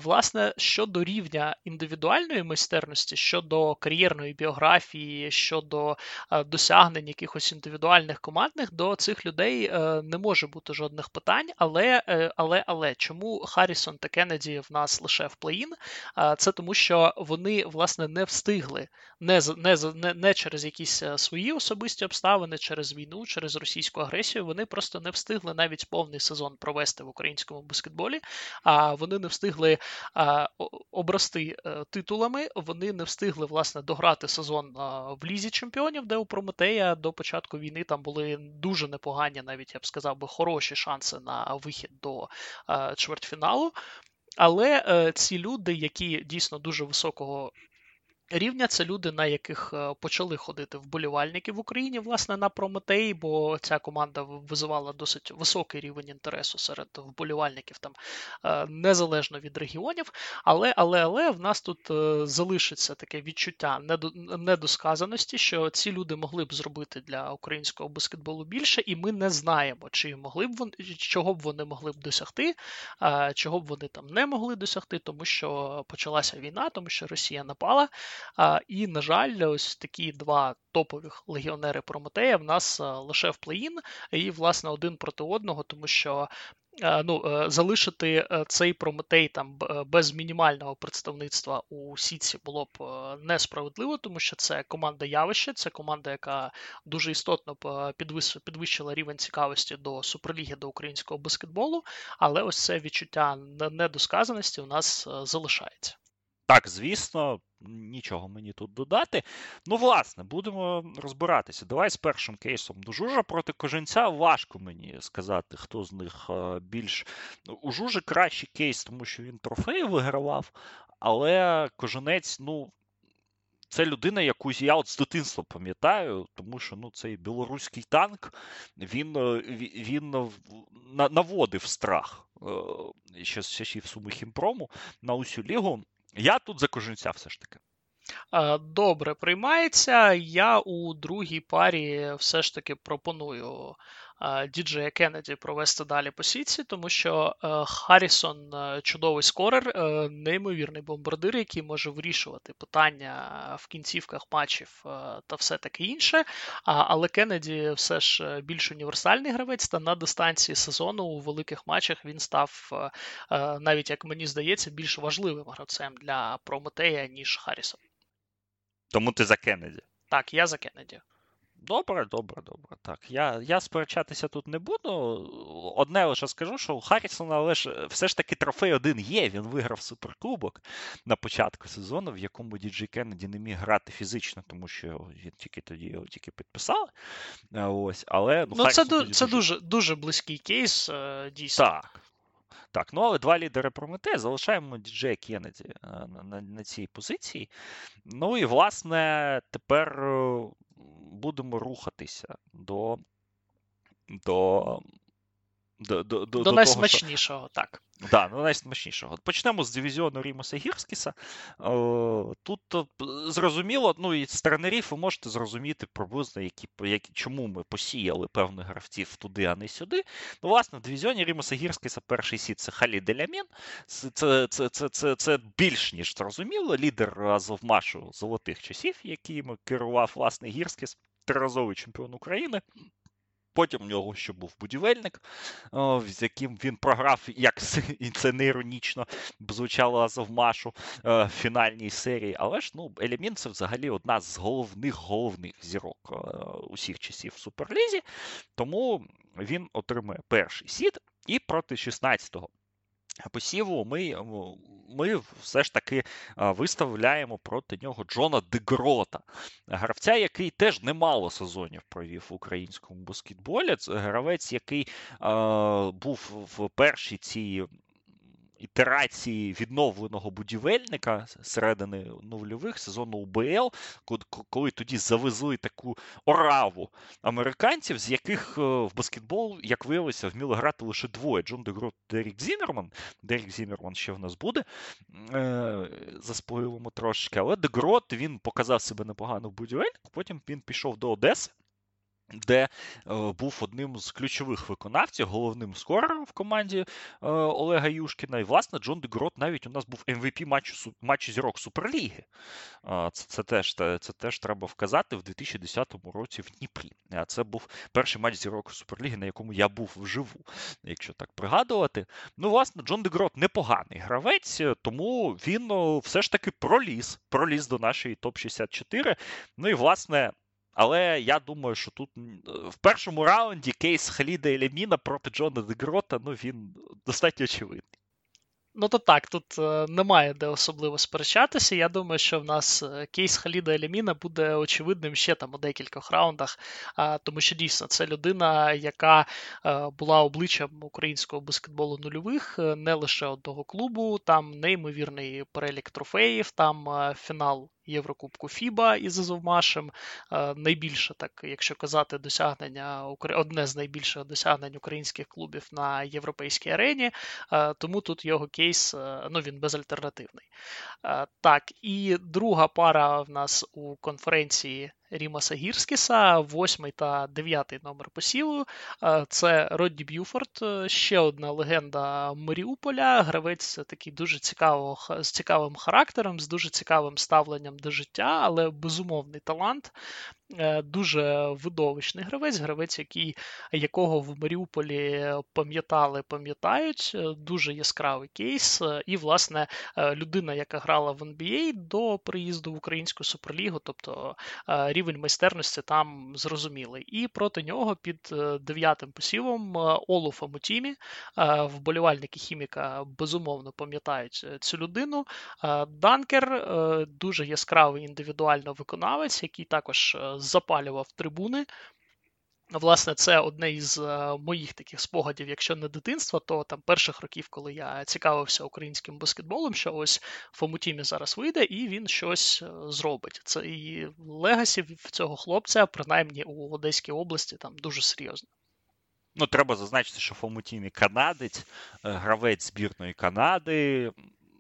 Власне, щодо рівня індивідуальної майстерності, щодо кар'єрної біографії, щодо досягнень якихось індивідуальних командних, до цих людей е, не може бути жодних питань. Але, е, але, але чому Харрісон та Кеннеді в нас лише в плей-ін? Це тому, що вони власне не встигли не не, не, не через якісь е, свої особисті обставини, через війну, через російську агресію. Вони просто не встигли навіть повний сезон провести в українському баскетболі. А вони не встигли обрости е, титулами. Вони не встигли власне дограти сезон в лізі чемпіонів, де у Прометея до початку війни там були дуже непогані, навіть я б сказав би, хороші шанси на вихід до чвертьфіналу. Але е, ці люди, які дійсно дуже високого рівня, це люди, на яких е, почали ходити вболівальники в Україні, власне, на Прометеї, бо ця команда визивала досить високий рівень інтересу серед вболівальників там е, незалежно від регіонів. Але але, але в нас тут е, залишиться таке відчуття недосказаності, що ці люди могли б зробити для українського баскетболу більше, і ми не знаємо, чи могли б вони чого б вони могли б досягти, чого б вони там не могли досягти, тому що почалася війна, тому що Росія напала. І, на жаль, ось такі два топових легіонери Прометея в нас лише в плей-ін, і, власне, один проти одного, тому що. Ну, е, залишити е, цей Прометей там без мінімального представництва у Сіці було б е, несправедливо, тому що це команда явище, це команда, яка дуже істотно підвищила рівень цікавості до суперліги до українського баскетболу. Але ось це відчуття недосказаності у нас залишається. Так, звісно, нічого мені тут додати. Ну, власне, будемо розбиратися. Давай з першим кейсом. До Жужа проти Коженця важко мені сказати, хто з них більш. У Жужи кращий кейс, тому що він трофеї вигравав, але Коженець, ну. Це людина, яку я от з дитинства пам'ятаю, тому що ну, цей білоруський танк він він наводив страх ще з часів Сумихімпрому на усю лігу. Я тут за коженця все ж таки. Добре, приймається. Я у другій парі все ж таки пропоную Діджея Кеннеді провести далі по сітці, тому що е, Харрісон е, чудовий скорер, е, неймовірний бомбардир, який може вирішувати питання в кінцівках матчів та все таке інше. Але Кеннеді все ж більш універсальний гравець, та на дистанції сезону у великих матчах він став, навіть як мені здається, більш важливим гравцем для Прометея, ніж Харрісон. Тому ти за Кеннеді? Так, я за Кеннеді. Добре, добре, добре. Так, я я сперечатися тут не буду. Одне лише скажу, що у Харрісона лише все ж таки трофей один є. Він виграв суперкубок на початку сезону, в якому Діджей Кеннеді не міг грати фізично, тому що він тільки тоді його тільки підписали. Ось, але ну, ну Це це дуже дуже близький кейс, е, дійсно. Так. Так, ну але два лідери Прометея залишаємо діджея Кеннеді е, на, на, на цій позиції. Ну і власне тепер е, будемо рухатися до до до до, до, до найсмачнішого, того, що... так. Да, ну найсмачнішого. Почнемо з дивізіону Рімаса Гірскіса. Тут зрозуміло, ну і з тренерів ви можете зрозуміти приблизно, які, які, чому ми посіяли певних гравців туди, а не сюди. Ну, власне, в дивізіоні Рімаса Гірскіса перший seed це Халід Ель-Амін. Це це, це, це, це, це більш ніж зрозуміло. Лідер Азовмашу золотих часів, яким керував власне Гірскіс, триразовий чемпіон України. Потім у нього ще був будівельник, з яким він програв, як [LAUGHS] і це не іронічно звучало Азовмашу в фінальній серії. Але ж ну, Елемін це взагалі одна з головних головних зірок усіх часів в Суперлізі. Тому він отримує перший сід і проти 16-го посіву ми ми все ж таки виставляємо проти нього Джона Дегрота, гравця, який теж немало сезонів провів в українському баскетболі. Це гравець, який е, був в першій цій ітерації відновленого будівельника середини нульових сезону УБЛ, коли тоді завезли таку ораву американців, з яких е, в баскетбол, як виявилося, вміли грати лише двоє: Джон Дегрот Дерік Зімерман. Дерік Зімерман ще в нас буде. Е, заспойлимо трошки, але Дегрот він показав себе непогано в будівельнику, потім він пішов до Одеси де е, був одним з ключових виконавців, головним скорером в команді е, Олега Юшкіна. І, власне, Джон Дегрот навіть у нас був MVP матчу матчу зірок Суперліги. Е, це, це, теж це теж треба вказати в 2010 році в Дніпрі. Це був перший матч зірок Суперліги, на якому я був вживу, якщо так пригадувати. Ну, власне, Джон Дегрот непоганий гравець, тому він все ж таки проліз, проліз до нашої топ-64. Ну і, власне. Але я думаю, що тут в першому раунді кейс Халіда Елеміна проти Джона Дегрота, ну він достатньо очевидний. Ну, то так, тут е, немає де особливо сперечатися. Я думаю, що в нас е, кейс Халіда Елеміна буде очевидним ще там у декількох раундах, тому що дійсно це людина, яка е, була обличчям українського баскетболу нульових, не лише одного клубу, там неймовірний перелік трофеїв, там фінал Єврокубку Фіба із Азовмашем. Е, найбільше, так, якщо казати, досягнення одне з найбільших досягнень українських клубів на європейській арені. Е, тому тут його кейс е, ну, він безальтернативний. Так, і друга пара в нас у конференції Рімаса Гірскіса, восьмий та дев'ятий номер посіву. Це Родді Б'юфорд, ще одна легенда Маріуполя. Гравець такий дуже цікавого, з цікавим характером, з дуже цікавим ставленням до життя, але безумовний талант. Е, дуже видовищний гравець, гравець, який, якого в Маріуполі пам'ятали, пам'ятають. Е, дуже яскравий кейс. І, власне, е, людина, яка грала в NBA до приїзду в українську суперлігу, тобто рівень майстерності там зрозумілий. І проти нього під дев'ятим посівом Олу Фамутімі, вболівальники хіміка безумовно пам'ятають цю людину. Данкер дуже яскравий індивідуально виконавець, який також запалював трибуни. Власне, це одне із е, моїх таких спогадів, якщо не дитинства, то там перших років, коли я цікавився українським баскетболом, що ось Фомутімі зараз вийде і він щось е, зробить. Це і legacy цього хлопця, принаймні у Одеській області, там дуже серйозно. Ну, треба зазначити, що Фомутімі канадець, е, гравець збірної Канади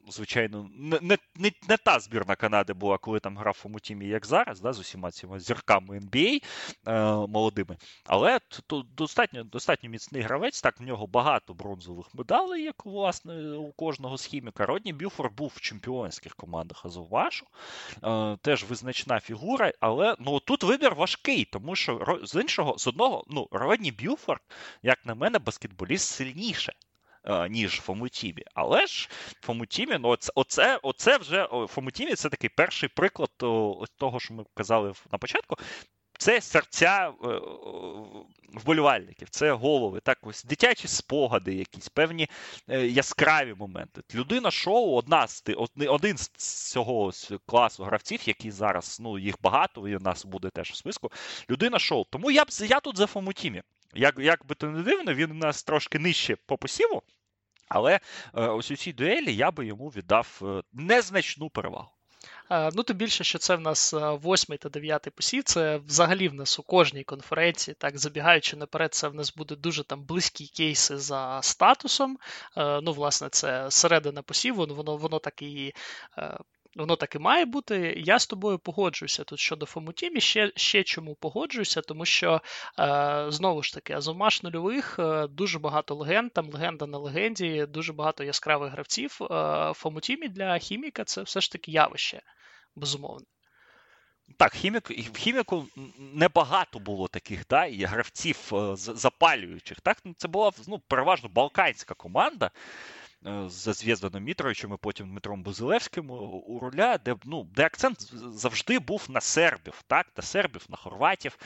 звичайно, не не, не, та збірна Канади була, коли там грав у Мутімі, як зараз, да, з усіма цими зірками NBA е, молодими. Але тут достатньо достатньо міцний гравець. Так, в нього багато бронзових медалей, як власне у кожного з хіміка. Родні Бюфор був в чемпіонських командах Азовашу. Е, теж визначна фігура, але ну тут вибір важкий, тому що з іншого, з одного, ну, Родні Бюфорд, як на мене, баскетболіст сильніше. Е, ніж Фомутімі. Але ж Фомутімі, ну оце, оце, вже Фомутімі це такий перший приклад того, що ми казали на початку. це серця е, вболівальників, це голови, так ось дитячі спогади, якісь певні е, яскраві моменти. Людина шоу одна з один з цього класу гравців, які зараз ну їх багато, і у нас буде теж у списку. Людина шоу. Тому я б я тут за Фомутімі. Як як би то не дивно, він у нас трошки нижче по посіву, але е, ось у цій дуелі я би йому віддав е, незначну перевагу. Ну, тим більше, що це в нас восьмий та дев'ятий посів. Це взагалі в нас у кожній конференції, так забігаючи наперед, це в нас буде дуже там близькі кейси за статусом. Ну, власне, це середина посіву, воно воно так і Воно так і має бути. Я з тобою погоджуюся тут щодо Фомутімі. Ще ще чому погоджуюся, тому що е, знову ж таки, Азовмаш нульових е, дуже багато легенд, там легенда на легенді, дуже багато яскравих гравців. Е, Фомутімі для хіміка це все ж таки явище, безумовно. Так, хімік, в хіміку небагато було таких да, і гравців е, запалюючих. Так? Ну, це була ну, переважно балканська команда. Е, за Зв'язданом Мітровичем і потім Дмитром Бузилевським у руля, де ну, де акцент завжди був на сербів, так, на сербів, на хорватів,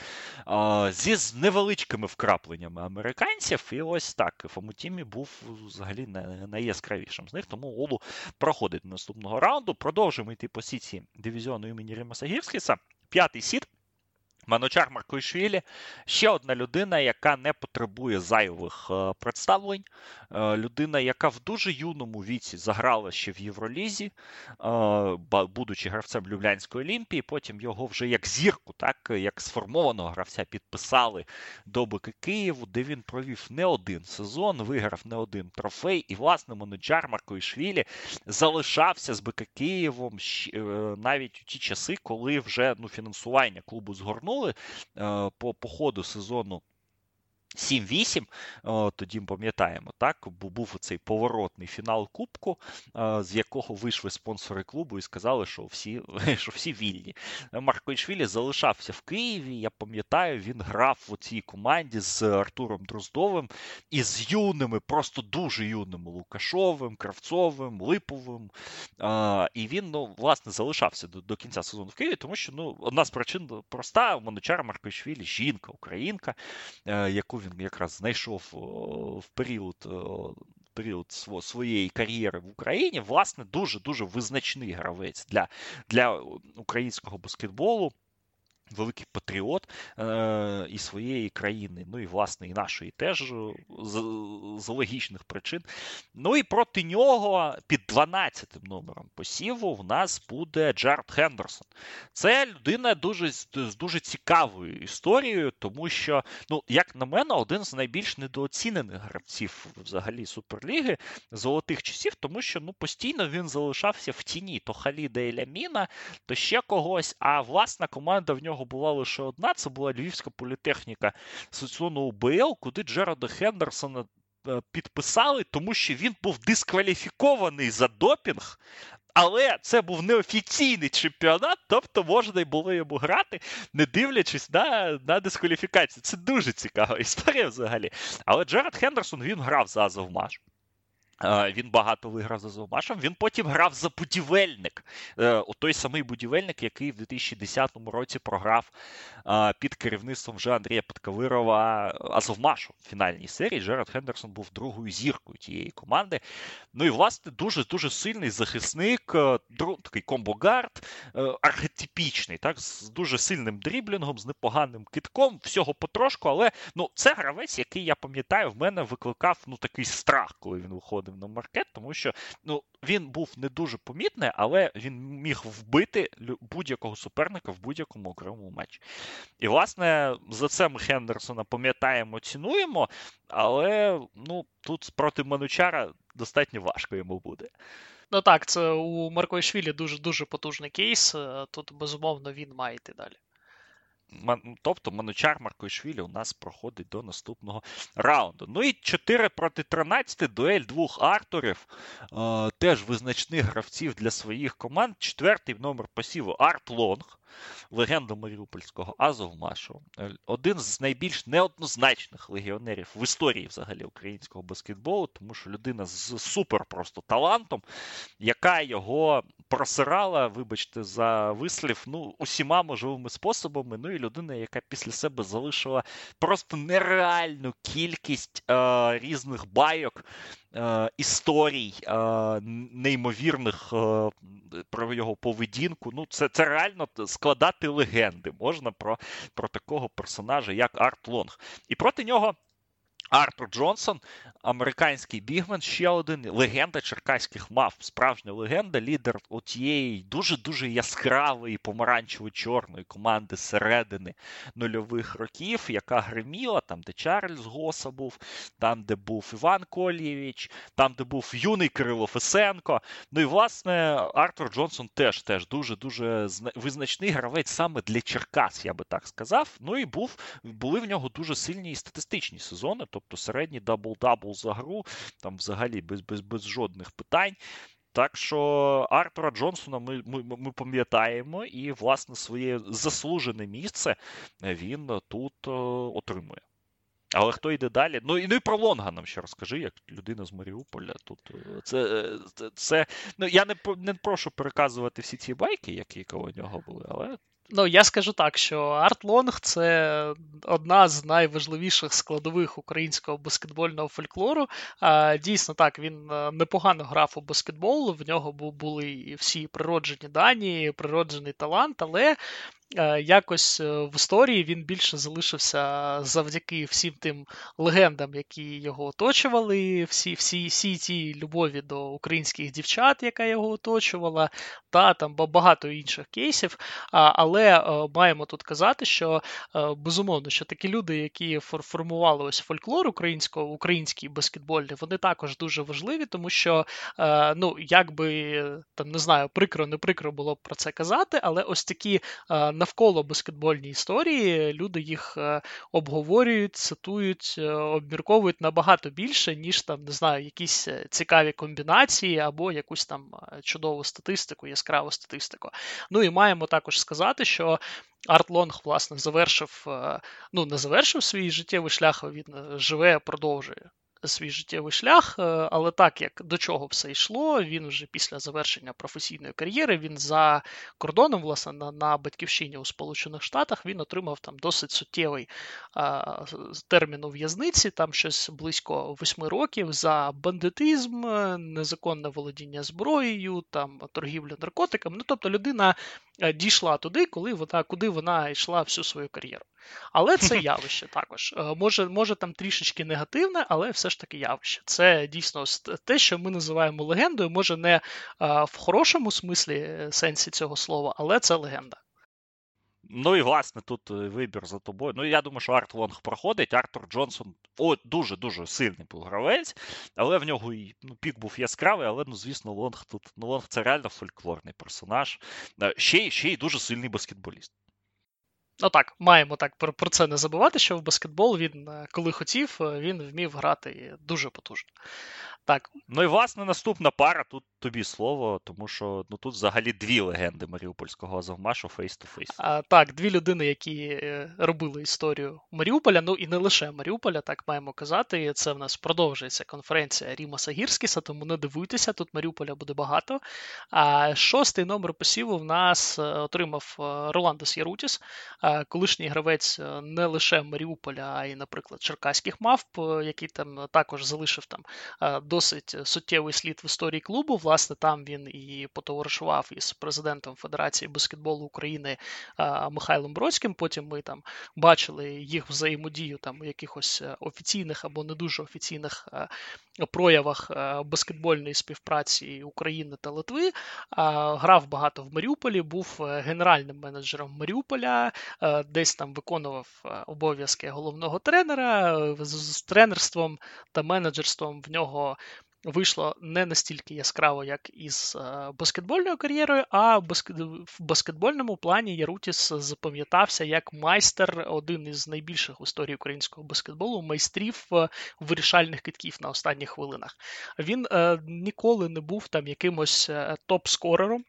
зі невеличкими вкрапленнями американців. І ось так Фомутімі був взагалі найяскравішим з них. Тому Олу проходить наступного раунду. Продовжуємо йти по сіці дивізіону імені Римаса Гірскіса. П'ятий сіт. Манучар Маркуйшвілі ще одна людина, яка не потребує зайвих е, представлень. Е, людина, яка в дуже юному віці заграла ще в Євролізі, е, будучи гравцем Люблянської Олімпії. Потім його вже як зірку, так як сформованого гравця, підписали до БК Києву, де він провів не один сезон, виграв не один трофей. І, власне, Манучар Маркуйшвілі залишався з БК Києвом навіть у ті часи, коли вже ну, фінансування клубу згорнуло минули е, по, по ходу сезону 7-8, тоді пам'ятаємо, так, був цей поворотний фінал Кубку, з якого вийшли спонсори клубу і сказали, що всі [LAUGHS] що всі вільні. Марко Ішвілі залишався в Києві. Я пам'ятаю, він грав у цій команді з Артуром Дроздовим і з юними, просто дуже юними Лукашовим, Кравцовим, Липовим. І він, ну, власне, залишався до, до кінця сезону в Києві, тому що ну, одна з причин проста: Манучар Маркоішвілі жінка, українка, е, яку він якраз знайшов в період період своєї кар'єри в Україні, власне, дуже дуже визначний гравець для, для українського баскетболу великий патріот е, і своєї країни, ну і власне і нашої теж з, з логічних причин. Ну і проти нього під 12 номером посіву в нас буде Джаред Хендерсон. Це людина дуже з дуже цікавою історією, тому що, ну, як на мене, один з найбільш недооцінених гравців взагалі Суперліги золотих часів, тому що ну, постійно він залишався в тіні то Халіда і Ляміна, то ще когось. А власна команда в нього нього була лише одна: це була Львівська політехніка сезону УБЛ, куди Джерада Хендерсона е, підписали, тому що він був дискваліфікований за допінг. Але це був неофіційний чемпіонат, тобто можна й було йому грати, не дивлячись на на дискваліфікацію. Це дуже цікава [LAUGHS] історія взагалі. Але Джеред Хендерсон він грав за Азовмаш. Він багато виграв за Зовмашем. Він потім грав за будівельник. Е, той самий будівельник, який в 2010 році програв під керівництвом вже Андрія Подкавирова Азовмашу в фінальній серії. Джеред Хендерсон був другою зіркою тієї команди. Ну і власне дуже дуже сильний захисник, е, такий комбогард, е, архетипічний, так, з дуже сильним дріблінгом, з непоганим китком, всього потрошку. Але ну, це гравець, який я пам'ятаю, в мене викликав ну, такий страх, коли він виходив виходив на маркет, тому що ну, він був не дуже помітний, але він міг вбити будь-якого суперника в будь-якому окремому матчі. І, власне, за це ми Хендерсона пам'ятаємо, цінуємо, але ну, тут проти Манучара достатньо важко йому буде. Ну так, це у Маркоїшвілі дуже дуже потужний кейс. Е, тут, безумовно, він має йти далі. Тобто Манучар Маркошвілі у нас проходить до наступного раунду. Ну і 4 проти 13 дуель двох Артурів, е, теж визначних гравців для своїх команд. Четвертий номер посіву Арт Лонг. Легенду Маріупольського Азовмашу, один з найбільш неоднозначних легіонерів в історії взагалі українського баскетболу, тому що людина з супер просто талантом, яка його просирала, вибачте, за вислів, ну, усіма можливими способами. Ну і людина, яка після себе залишила просто нереальну кількість е, різних байок. Е, історій е, неймовірних е, про його поведінку. Ну, це це реально складати легенди можна про про такого персонажа, як Арт Лонг. І проти нього Артур Джонсон, американський бігмен, ще один легенда черкаських мав, справжня легенда, лідер тієї дуже-дуже яскравої помаранчево-чорної команди середини нульових років, яка гриміла, там, де Чарльз Госа був, там, де був Іван Колєвіч, там, де був юний Кирило Фесенко. Ну і власне Артур Джонсон теж теж дуже-дуже визначний гравець саме для Черкас, я би так сказав. Ну і був, були в нього дуже сильні статистичні сезони тобто середній дабл-дабл за гру, там взагалі без без, без жодних питань. Так що Артура Джонсона ми ми, ми пам'ятаємо, і, власне, своє заслужене місце він тут о, е, отримує. Але хто йде далі? Ну і ну і про Лонга нам ще розкажи, як людина з Маріуполя. Тут е, це, це, це ну я не не прошу переказувати всі ці байки, які коло нього були, але Ну, я скажу так, що Арт Лонг це одна з найважливіших складових українського баскетбольного фольклору. Дійсно, так, він е, непогано грав у баскетбол, в нього були всі природжені дані, природжений талант, але якось е, в історії він більше залишився завдяки всім тим легендам, які його оточували, всі всі, всі ті любові до українських дівчат, яка його оточувала, та там багато інших кейсів. Але е, маємо тут казати, що безумовно, що такі люди, які формували ось фольклор українського, український баскетбольний, вони також дуже важливі, тому що, ну, як би там не знаю, прикро, не прикро було б про це казати, але ось такі навколо баскетбольні історії люди їх е, обговорюють, цитують, е, обмірковують набагато більше, ніж там, не знаю, якісь е, цікаві комбінації або якусь там чудову статистику, яскраву статистику. Ну і маємо також сказати, що. Арт Лонг, власне, завершив, ну, не завершив свій життєвий шлях, він живе, продовжує свій життєвий шлях, е, але так як до чого все йшло, він вже після завершення професійної кар'єри він за кордоном, власне, на на батьківщині у Сполучених Штатах він отримав там досить суттєвий а, термін у в'язниці, там щось близько восьми років за бандитизм, незаконне володіння зброєю, там торгівлю наркотиками. Ну тобто людина е, дійшла туди, коли вона куди вона йшла всю свою кар'єру. Але це явище також. Е, може, може там трішечки негативне, але все ж таки явище. Це дійсно те, що ми називаємо легендою, може не в хорошому смислі е, сенсі цього слова, але це легенда. Ну і власне тут е, вибір за тобою. Ну я думаю, що Арт Лонг проходить. Артур Джонсон о, дуже-дуже сильний був гравець, але в нього і ну, пік був яскравий, але ну, звісно, Лонг тут ну, Лонг це реально фольклорний персонаж. Ще ще й дуже сильний баскетболіст. Ну так, маємо так про, про це не забувати, що в баскетбол він, е, коли хотів, е, він вмів грати дуже потужно. Так. Ну і власне наступна пара. Тут тобі слово, тому що ну тут взагалі дві легенди Маріупольського Азовмашу face-to-face. Так, дві людини, які е, робили історію Маріуполя, ну і не лише Маріуполя, так маємо казати. Це в нас продовжується конференція Рімаса Гірскіса, тому не дивуйтеся, тут Маріуполя буде багато. А шостий номер посіву в нас отримав Роландос Ярутіс, колишній гравець не лише Маріуполя, а й, наприклад, Черкаських мавп, який там також залишив там до досить суттєвий слід в історії клубу. Власне, там він і потоваришував із президентом Федерації баскетболу України Михайлом Бродським. Потім ми там бачили їх взаємодію там у якихось е, офіційних або не дуже офіційних е, проявах е, баскетбольної співпраці України та Литви. Грав багато в Маріуполі, був генеральним менеджером Маріуполя, десь там виконував обов'язки головного тренера з тренерством та менеджерством в нього вийшло не настільки яскраво, як із е, баскетбольною кар'єрою, а в баскетбольному плані Ярутіс запам'ятався як майстер, один із найбільших в історії українського баскетболу, майстрів е, вирішальних китків на останніх хвилинах. Він е, ніколи не був там якимось топ-скорером.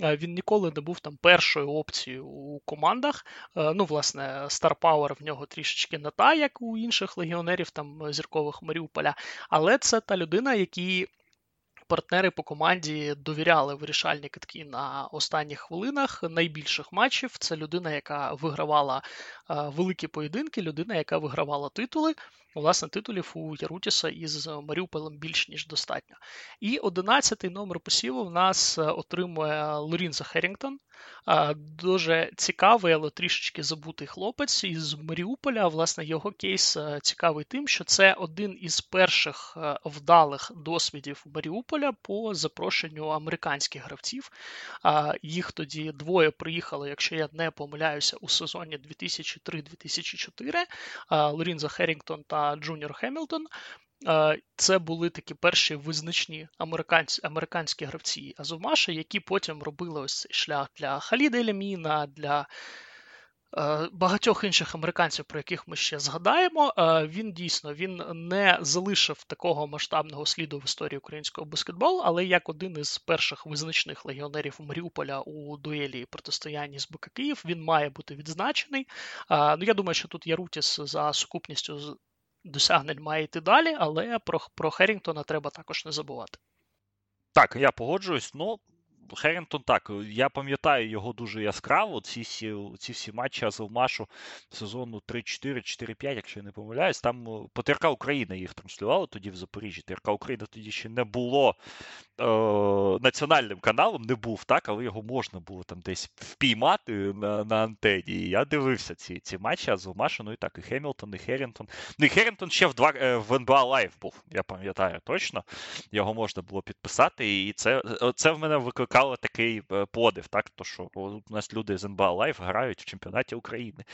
Він ніколи не був там першою опцією у командах. Ну, власне, Star Power в нього трішечки не та, як у інших легіонерів там зіркових Маріуполя. Але це та людина, який партнери по команді довіряли вирішальні китки на останніх хвилинах найбільших матчів. Це людина, яка вигравала великі поєдинки, людина, яка вигравала титули. Власне, титулів у Ярутіса із Маріуполем більш ніж достатньо. І одинадцятий номер посіву в нас е, отримує Лорінза Херрінгтон. Дуже цікавий, але трішечки забутий хлопець із Маріуполя. Власне, його кейс е, цікавий тим, що це один із перших е, вдалих досвідів Маріуполя по запрошенню американських гравців. Їх тоді двоє приїхали, якщо я не помиляюся, у сезоні 2003-2004. Лоренза Херрінгтон та Джуніор Хемілтон. Це були такі перші визначні американські американські гравці Азовмаша, які потім робили ось цей шлях для Халіда Еляміна, для е, багатьох інших американців, про яких ми ще згадаємо. Е, він дійсно він не залишив такого масштабного сліду в історії українського баскетболу, але як один із перших визначних легіонерів Маріуполя у дуелі протистоянні з БК Київ, він має бути відзначений. Е, ну я думаю, що тут Ярутіс за сукупністю досягнень має йти далі, але про про Херінгтона треба також не забувати. Так, я погоджуюсь. Ну, Херрінгтон так, я пам'ятаю його дуже яскраво. Ці всі ці всі матчі Азовмашу сезону 3-4, 4-5, якщо я не помиляюсь, там по ТРК Україна їх транслювали тоді в Запоріжжі. ТРК Україна тоді ще не було е, національним каналом, не був, так, але його можна було там десь впіймати на на антені. І я дивився ці ці матчі Азовмашу, ну і так, і Хемілтон, і Херрінгтон. Ну і Херрінгтон ще в два е, в НБА Лайв був, я пам'ятаю точно. Його можна було підписати, і це, це в мене викликало викликало такий е, подив, так то що у нас люди з НБА Лайф грають в чемпіонаті України.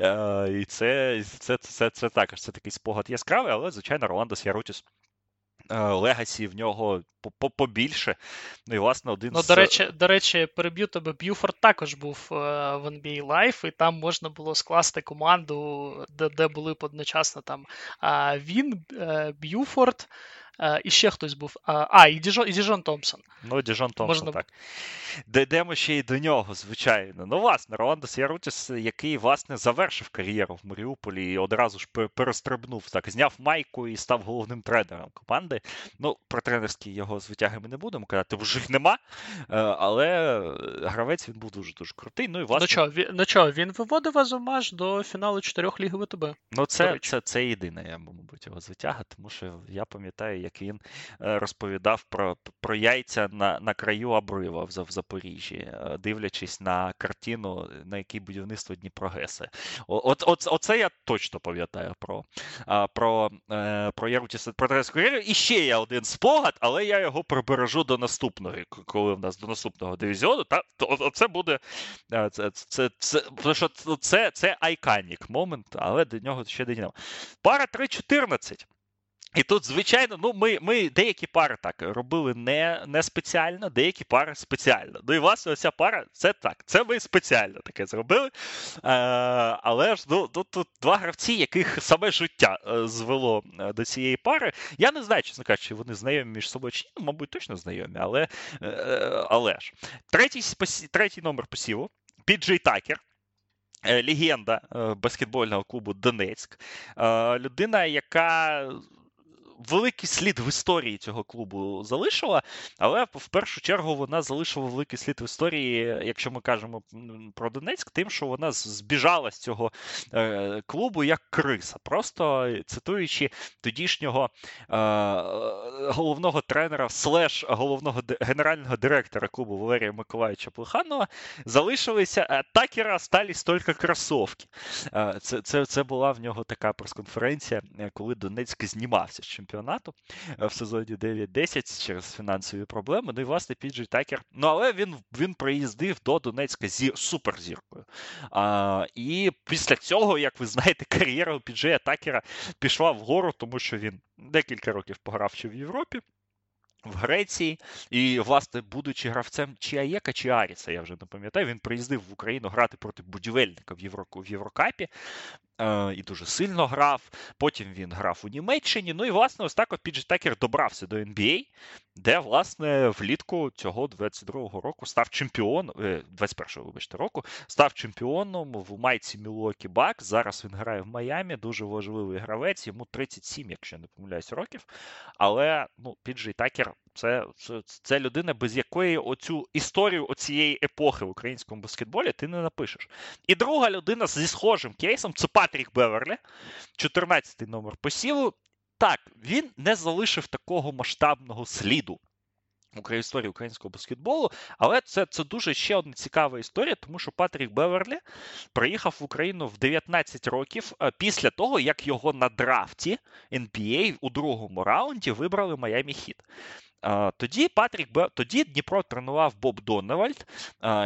Е, І це це, це, це також це такий спогад яскравий, але, звичайно, Роландас Ярутіс. Е, legacy в нього побільше. Ну і власне один ну, з... До речі, до речі, переб'ю тебе. Б'юфорд також був е, в NBA Live, і там можна було скласти команду, де де були б одночасно там він, Б'юфорд. Е, і ще хтось був. А, і Діжон, і Діжон Томпсон. Ну, Діжон Томпсон, Можна... так. Дійдемо ще й до нього, звичайно. Ну, власне, Роландос Ярутіс, який, власне, завершив кар'єру в Маріуполі і одразу ж перестрибнув, так, зняв майку і став головним тренером команди. Ну, про тренерські його звитяги ми не будемо казати, вже їх нема. Е, але гравець він був дуже-дуже крутий. Ну, і, власне... Ну, чого, він, ну, чого, він виводив Азомаж до фіналу чотирьох ліг ВТБ. Ну, це, це, це єдине, мабуть, його звитяга, тому що я пам'ятаю, як він е, розповідав про про яйця на на краю обрива в Запоріжжі, е, дивлячись на картину, на якій будівництво Дніпрогеси. От, от, Оце я точно пам'ятаю про про, е, про Ярутіса Протерську І ще є один спогад, але я його прибережу до наступного, коли в нас до наступного дивізіону. Та, то, Оце буде це, це, це, це, це, це айканік момент, але до нього ще дійдемо. Пара 3-14. І тут, звичайно, ну ми ми деякі пари так робили не не спеціально, деякі пари спеціально. Ну і власне оця пара це так. Це ми спеціально таке зробили. Е, Але ж ну, тут, тут два гравці, яких саме життя е, звело е, до цієї пари. Я не знаю, чесно кажучи, вони знайомі між собою чи ні, ну, мабуть, точно знайомі, але е, але ж. Третій третій номер посіву Піджей Такер. Легенда баскетбольного клубу Донецьк. Людина, яка великий слід в історії цього клубу залишила, але в першу чергу вона залишила великий слід в історії, якщо ми кажемо про Донецьк, тим, що вона збіжала з цього е, клубу як криса. Просто цитуючи тодішнього е, головного тренера, слеш головного генерального директора клубу Валерія Миколаївича Плеханова, залишилися «Е, такера сталі стільки кросовки. Е, це, це, це була в нього така прес-конференція, е, коли Донецьк знімався з чемпіонату е, в сезоні 9-10 через фінансові проблеми. Ну і власне Піджей Такер. Ну але він він приїздив до Донецька зі суперзіркою. А, І після цього, як ви знаєте, [LAUGHS] кар'єра у Піджея Такера пішла вгору, тому що він декілька років пограв ще в Європі в Греції, і, власне, будучи гравцем чи Аєка, чи Аріса, я вже не пам'ятаю, він приїздив в Україну грати проти будівельника в, Євро, в Єврокапі. І дуже сильно грав. Потім він грав у Німеччині. Ну і, власне, ось так от Піджі Такер добрався до NBA, де, власне, влітку цього 22-го року став чемпіоном, 21-го, вибачте, року, став чемпіоном в майці Мілуокі Бакс. Зараз він грає в Майамі, дуже важливий гравець, йому 37, якщо я не помиляюсь, років. Але ну, Піджей Такер це, це це, людина, без якої оцю історію оцієї епохи в українському баскетболі ти не напишеш. І друга людина зі схожим кейсом це Патрік Беверлі, 14-й номер посіву. Так, він не залишив такого масштабного сліду в історії українського баскетболу, але це це дуже ще одна цікава історія, тому що Патрік Беверлі приїхав в Україну в 19 років е, після того, як його на драфті NBA у другому раунді вибрали Маямі Хіт. Тоді Патрік тоді Дніпро тренував Боб Донневальд,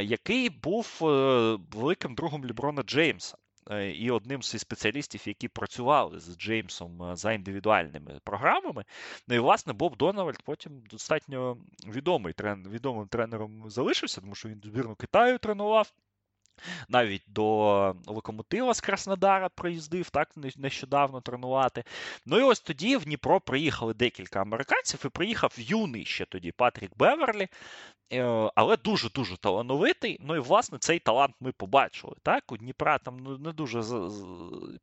який був е, великим другом Леброна Джеймса. Е, і одним з спеціалістів, які працювали з Джеймсом е, за індивідуальними програмами. Ну і власне Боб Донневальд потім достатньо відомий трен, відомим тренером залишився, тому що він збірну Китаю тренував. Навіть до локомотива з Краснодара приїздив так нещодавно тренувати. Ну і ось тоді в Дніпро приїхали декілька американців, і приїхав юний ще тоді Патрік Беверлі, Е, але дуже-дуже талановитий. Ну і власне цей талант ми побачили. Так, у Дніпра там не дуже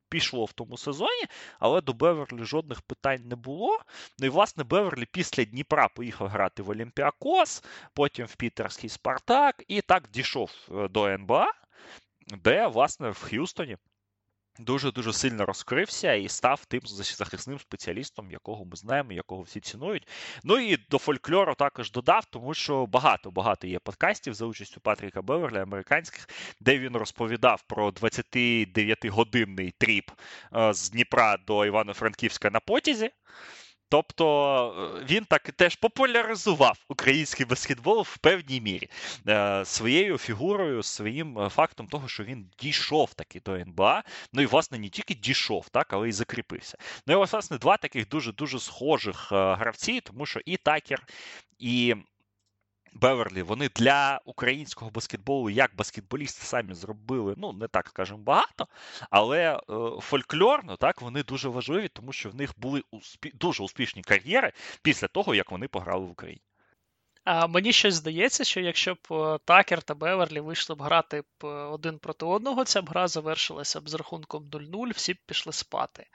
пішло в тому сезоні, але до Беверлі жодних питань не було. Ну і власне Беверлі після Дніпра поїхав грати в Олімпіакос, потім в Пітерський Спартак, і так дійшов е, до НБА, де, власне, в Х'юстоні дуже-дуже сильно розкрився і став тим захисним спеціалістом, якого ми знаємо, якого всі цінують. Ну і до фольклору також додав, тому що багато-багато є подкастів за участю Патріка Беверлі, американських, де він розповідав про 29-годинний тріп е, з Дніпра до Івано-Франківська на потязі. Тобто е, він так теж популяризував український баскетбол в певній мірі е, своєю фігурою, своїм е, фактом того, що він дійшов таки до НБА. Ну і власне не тільки дійшов, так, але й закріпився. Ну і власне два таких дуже дуже схожих гравці, тому що і Такер, і Беверлі, вони для українського баскетболу, як баскетболісти самі зробили, ну не так скажемо багато, але е, фольклорно так вони дуже важливі, тому що в них були успі... дуже успішні кар'єри після того, як вони пограли в Україні. А Мені щось здається, що якщо б е, Такер та Беверлі вийшли б грати б один проти одного, ця б гра завершилася б з рахунком 0-0, всі б пішли спати.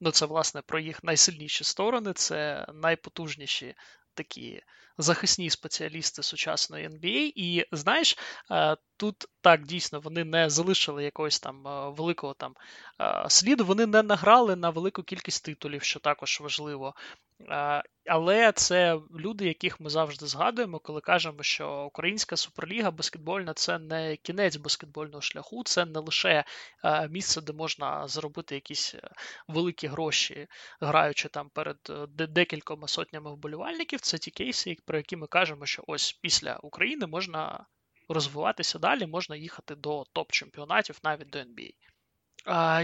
Ну, це, власне, про їх найсильніші сторони, це найпотужніші такі захисні спеціалісти сучасної NBA. І знаєш, е, тут так дійсно вони не залишили якогось там е, великого там е, сліду, вони не награли на велику кількість титулів, що також важливо. Але це люди, яких ми завжди згадуємо, коли кажемо, що Українська суперліга баскетбольна це не кінець баскетбольного шляху, це не лише місце, де можна заробити якісь великі гроші, граючи там перед декількома сотнями вболівальників. Це ті кейси, про які ми кажемо, що ось після України можна розвиватися далі, можна їхати до топ-чемпіонатів, навіть до NBA.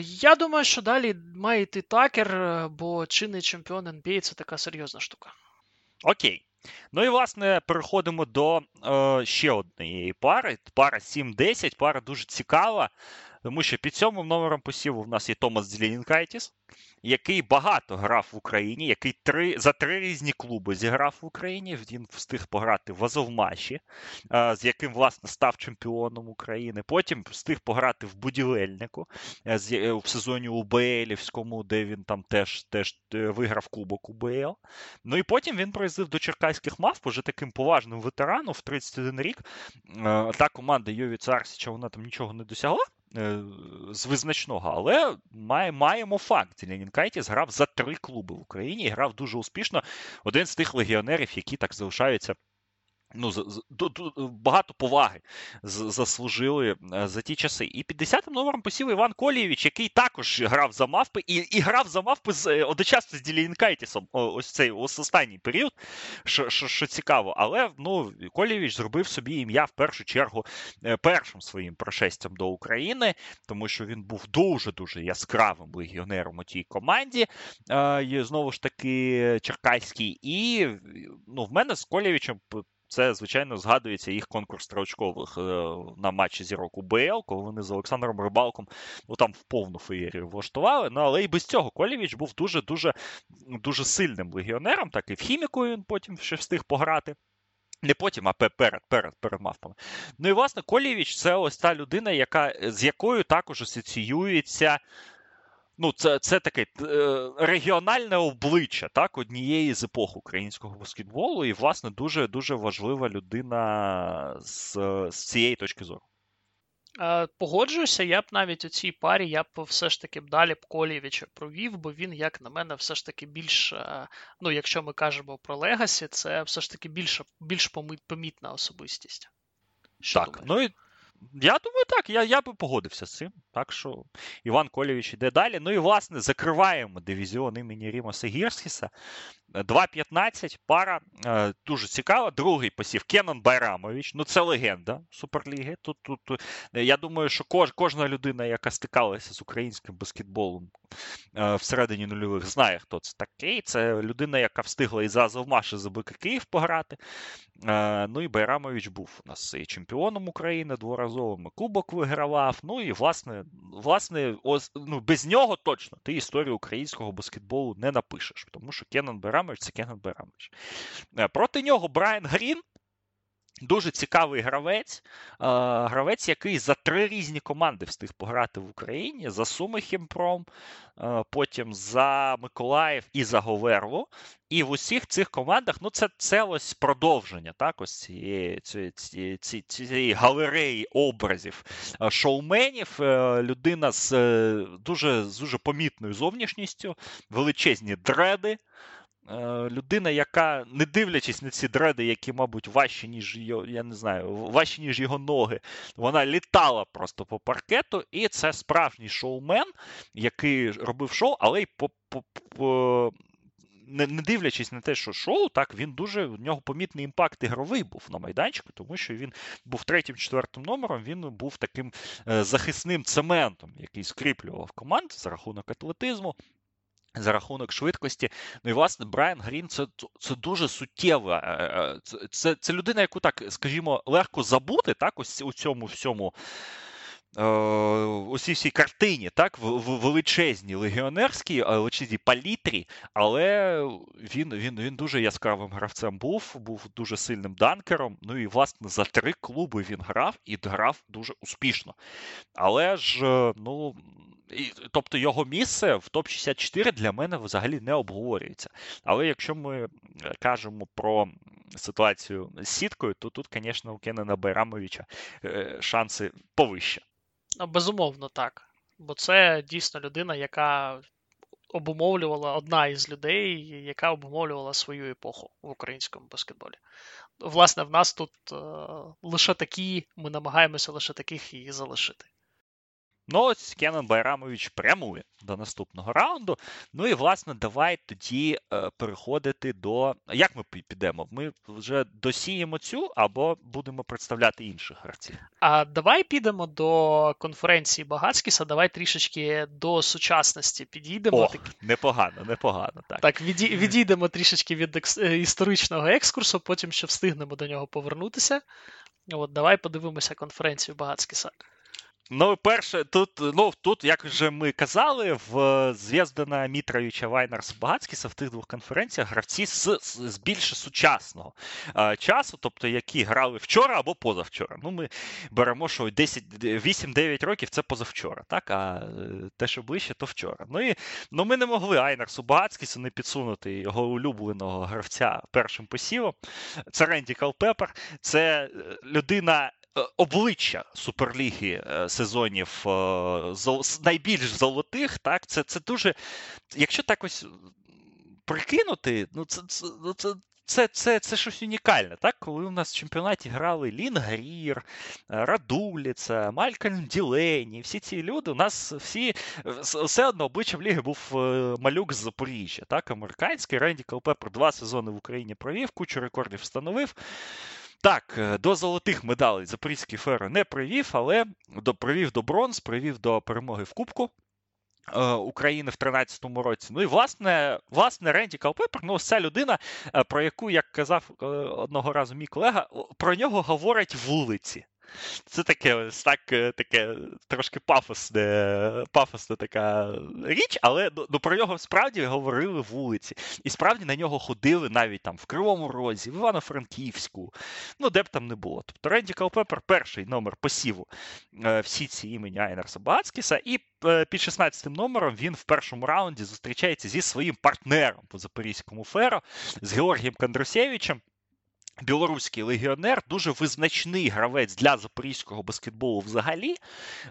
Я думаю, що далі має йти такер, бо чинний чемпіон NBA це така серйозна штука. Окей. Ну і власне переходимо до е, ще однієї пари. Пара 7-10, пара дуже цікава, тому що під сьомим номером посіву в нас є Томас Дзілінкайтіс який багато грав в Україні, який три за три різні клуби зіграв в Україні. Він встиг пограти в Азовмаші, з яким власне став чемпіоном України. Потім встиг пограти в будівельнику е, в сезоні УБЛівському, де він там теж теж е, виграв кубок УБЛ. Ну і потім він приїздив до Черкаських мавп, вже таким поважним ветераном в 31 рік. Та команда Йові Царсіча вона там нічого не досягла. Е, з визначного, але має, маємо факт. Ленін Кайтіс грав за три клуби в Україні і грав дуже успішно. Один з тих легіонерів, які так залишаються ну, багато поваги заслужили е, за ті часи. І 50-м номером посів Іван Колієвич, який також грав за мавпи, і і грав за мавпи з е, одночасно з Ділінкайтісом. Ось цей ось останній період, що що, що цікаво. Але ну, Колієвич зробив собі ім'я в першу чергу е, першим своїм прошестям до України, тому що він був дуже-дуже яскравим легіонером у тій команді. І, Знову ж таки, Черкаський. І ну, в мене з Колєвичем це, звичайно, згадується їх конкурс строчкових на матчі зірок у БЛ, коли вони з Олександром Рибалком ну, там в повну феєрію влаштували. Ну, але і без цього Колєвіч був дуже-дуже дуже сильним легіонером, так і в хіміку він потім ще встиг пограти. Не потім, а перед перед, перед мавпами. Ну і власне Колєвіч це ось та людина, яка, з якою також асоціюється. Ну, це це таке е, регіональне обличчя так, однієї з епох українського баскетболу, і, власне, дуже дуже важлива людина з, з цієї точки зору. Е, погоджуюся, я б навіть у цій парі я б все ж таки далі б Колєвіча провів, бо він, як на мене, все ж таки більш, е, ну, якщо ми кажемо про legacy, це все ж таки більш, більш помітна особистість. Що так, думаєш? ну і я думаю, так, я я би погодився з цим. Так що Іван Колєвич йде далі. Ну і, власне, закриваємо дивізіон імені Рімаса Гірскіса. 2-15, пара е, дуже цікава. Другий посів Кенан Байрамович. Ну, це легенда Суперліги. Тут, тут, Я думаю, що кож, кожна людина, яка стикалася з українським баскетболом е, всередині нульових, знає, хто це такий. Це людина, яка встигла і за Азовмаш, і за БК Київ пограти. Е, ну і Байрамович був у нас і чемпіоном України дворазовим, кубок вигравав. Ну і власне, власне, ось, ну, без нього точно ти історію українського баскетболу не напишеш, тому що Кенан Байрамович це Кенан Байрамович. Е, проти нього Брайан Грін. Дуже цікавий гравець, гравець, який за три різні команди встиг пограти в Україні: за Суми Хімпром, потім за Миколаїв і за Говерлу. І в усіх цих командах ну це це ось продовження так, ось цієї цієї, цієї, галереї образів шоуменів. Е, людина з е, дуже, з дуже помітною зовнішністю, величезні дреди. Е, людина, яка, не дивлячись на ці дреди, які, мабуть, важчі, ніж його, я не знаю, важчі, ніж його ноги, вона літала просто по паркету, і це справжній шоумен, який робив шоу, але й по. по, по не дивлячись на те, що шоу, так він дуже в нього помітний impact ігровий був на майданчику, тому що він був третім-четвертим номером, він був таким е, захисним цементом, який скріплював команду за рахунок атлетизму. За рахунок швидкості. Ну і власне Брайан Грін це це дуже суттєва. Е, е, це, це це, людина, яку так, скажімо, легко забути, так, ось у цьому всьому. Е, усій всій картині, так, в, в величезній легіонерській, величезній палітрі, але він він, він дуже яскравим гравцем був, був дуже сильним данкером. Ну і, власне, за три клуби він грав і грав дуже успішно. Але ж, ну, і, Тобто його місце в топ-64 для мене взагалі не обговорюється. Але якщо ми кажемо про ситуацію з сіткою, то тут, звісно, у Кенена Байрамовича е, шанси повище. Ну, безумовно, так. Бо це дійсно людина, яка обумовлювала одна із людей, яка обумовлювала свою епоху в українському баскетболі. Власне, в нас тут е, лише такі, ми намагаємося лише таких і залишити. Ну, ось Кенен Байрамович прямує до наступного раунду. Ну і власне, давай тоді е, переходити до. Як ми підемо? Ми вже досіємо цю або будемо представляти інших гравців? А давай підемо до конференції Багатскіса, давай трішечки до сучасності підійдемо. О, Непогано, непогано. Так, Так, відій, відійдемо трішечки від екс... Е, історичного екскурсу, потім ще встигнемо до нього повернутися. От, Давай подивимося конференцію Багатскіса. Ну, перше, тут, ну, тут, як вже ми казали, в Звездана Мітровича, в Айнарс Багатскіса в тих двох конференціях гравці з, з більше сучасного а, часу, тобто які грали вчора або позавчора. Ну, Ми беремо, що 8-9 років це позавчора, так? а е, те, що ближче, то вчора. Ну і ну, ми не могли Айнерсу Багацькісу не підсунути його улюбленого гравця першим посівом. Це Ренді Калпепер, це е, людина. Е, обличчя Суперліги е, сезонів е, найбільш золотих, так, це це дуже. Якщо так ось прикинути, ну це це, ну, це, це, це, це щось унікальне, так? Коли у нас в чемпіонаті грали Лін Грір, Радуліца, Малькольм Ділені, всі ці люди, у нас всі все одно обличчям ліги був малюк з Запоріжжя. так? Американський Ренді Калпепер два сезони в Україні провів, кучу рекордів встановив. Так, е, до золотих медалей Запорізький Феро не привів, але до, привів до бронз, привів до перемоги в Кубку. України в 13-му році. Ну і власне, власне, Ренді Калпепер, ну ось ця людина, про яку, як казав одного разу мій колега, про нього говорять вулиці. Це таке ось так, е, таке трошки пафосне, пафосна така річ, але ну, про нього справді говорили вулиці. І справді на нього ходили навіть там в Кривому Розі, в Івано-Франківську, ну де б там не було. Тобто Ренді Калпепер перший номер посіву е, всі ці імені Айнерса Багацькіса, і е, під 16-м номером він в першому раунді зустрічається зі своїм партнером по Запорізькому феро, з Георгієм Кондрусєвичем. Білоруський легіонер дуже визначний гравець для запорізького баскетболу взагалі,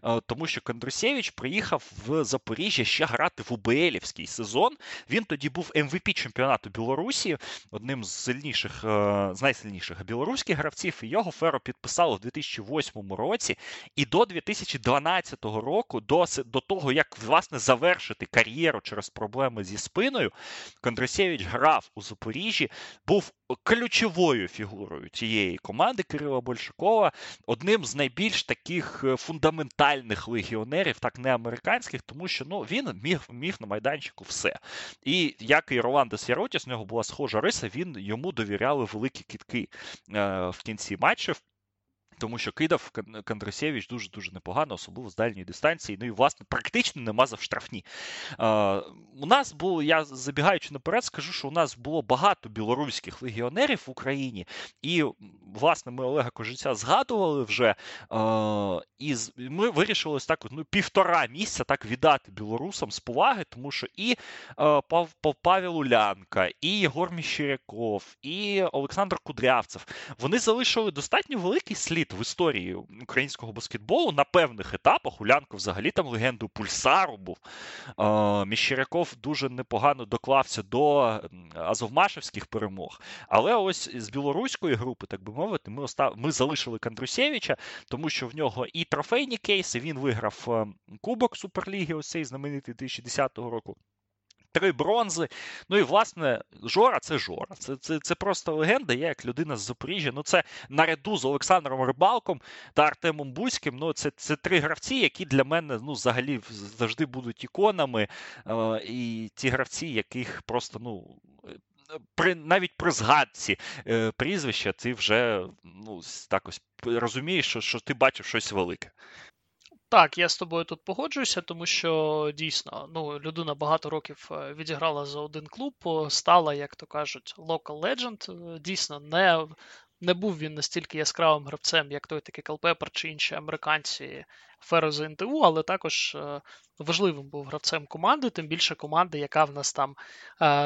е, тому що Кондрусєвич приїхав в Запоріжжя ще грати в УБЛівський сезон. Він тоді був МВП ем чемпіонату Білорусі, одним з сильніших, е, з найсильніших білоруських гравців. І його Феро підписало в 2008 році. І до 2012 року, до, до того, як власне завершити кар'єру через проблеми зі спиною, Кондрусєвич грав у Запоріжжі, був ключовою фігурою цієї команди Кирила Большакова, одним з найбільш таких е, фундаментальних легіонерів, так не американських, тому що ну, він міг міг на майданчику все. І як і Роландес Яротіс, у нього була схожа риса, він йому довіряли великі кітки е, в кінці матчів. Тому що кидав Кондрасєвич дуже-дуже непогано, особливо з дальньої дистанції. Ну і, власне, практично не мазав штрафні. У нас було, я забігаючи наперед, скажу, що у нас було багато білоруських легіонерів в Україні, і, власне, ми Олега Кожиця згадували вже. І ми вирішили ось так ну, півтора місяця так віддати білорусам з поваги, тому що і Павел Улянка, і Єгор Міщеряков, і Олександр Кудрявцев вони залишили достатньо великий слід в історії українського баскетболу на певних етапах. Улянко взагалі там легенду Пульсару був. Міщеряков дуже непогано доклався до Азовмашевських перемог. Але ось з білоруської групи, так би мовити, ми остав... ми залишили Кандрусєвича, тому що в нього і трофейні кейси, він виграв Кубок Суперліги, ось цей знаменитий 2010 року три бронзи. Ну і власне Жора це Жора. Це це, це просто легенда. Я як людина з Запоріжжя. Ну це наряду з Олександром Рибалком та Артемом Бузьким. Ну це це три гравці, які для мене ну взагалі завжди будуть іконами. Е, і ті гравці, яких просто ну. При навіть при згадці е, прізвища ти вже ну так ось розумієш, що що ти бачив щось велике. Так, я з тобою тут погоджуюся, тому що дійсно ну, людина багато років е, відіграла за один клуб, стала, як то кажуть, local legend. Е, дійсно, не не був він настільки яскравим гравцем, як той такий Калпепер чи інші американці Фероза НТУ, але також е, важливим був гравцем команди, тим більше команди, яка в нас там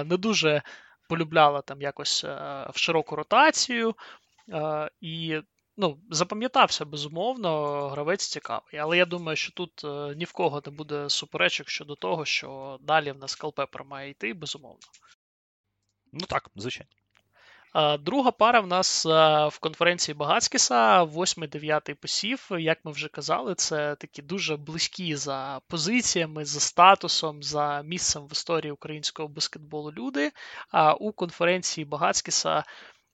не дуже полюбляла там якось в широку ротацію. І ну, запам'ятався безумовно, гравець цікавий. Але я думаю, що тут е, ні в кого не буде суперечок щодо того, що далі в нас Калпепер має йти, безумовно. Ну так, звичайно. Друга пара в нас е, в конференції Багацькіса, 8-9 посів. Як ми вже казали, це такі дуже близькі за позиціями, за статусом, за місцем в історії українського баскетболу люди. А у конференції Багацькіса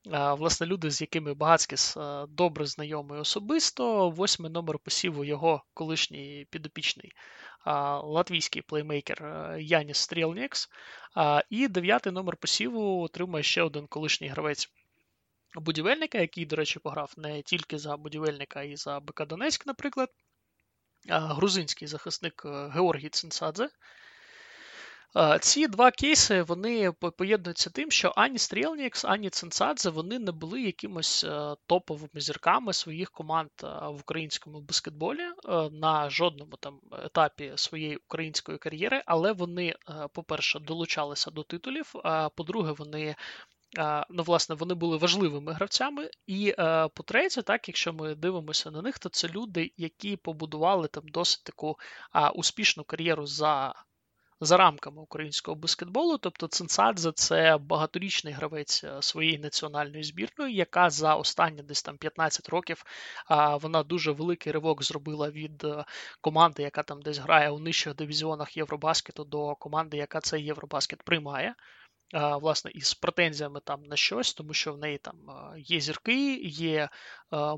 Власне, люди, з якими Багацькіс добре знайомий особисто, восьмий номер посіву його колишній підопічний латвійський плеймейкер Яніс Стрілнікс, і дев'ятий номер посіву отримує ще один колишній гравець будівельника, який, до речі, пограв не тільки за будівельника, й за БК Донецьк, наприклад. Грузинський захисник е, Георгій Цинцадзе, ці два кейси вони поєднуються тим, що ані Стрілнікс, ані Ценцадзе вони не були якимось е, топовими зірками своїх команд е, в українському баскетболі е, на жодному там етапі своєї української кар'єри, але вони, по-перше, долучалися до титулів. А по-друге, вони. Ну, власне, вони були важливими гравцями. І по-третє, так, якщо ми дивимося на них, то це люди, які побудували там досить таку успішну кар'єру за за рамками українського баскетболу. Тобто Цинцадзе це багаторічний гравець е, своєї національної збірної, яка за останні десь там 15 років вона дуже великий ривок зробила від е, команди, яка там десь грає у нижчих дивізіонах Євробаскету, до команди, яка цей Євробаскет приймає. Власне, із претензіями там на щось, тому що в неї там є зірки, є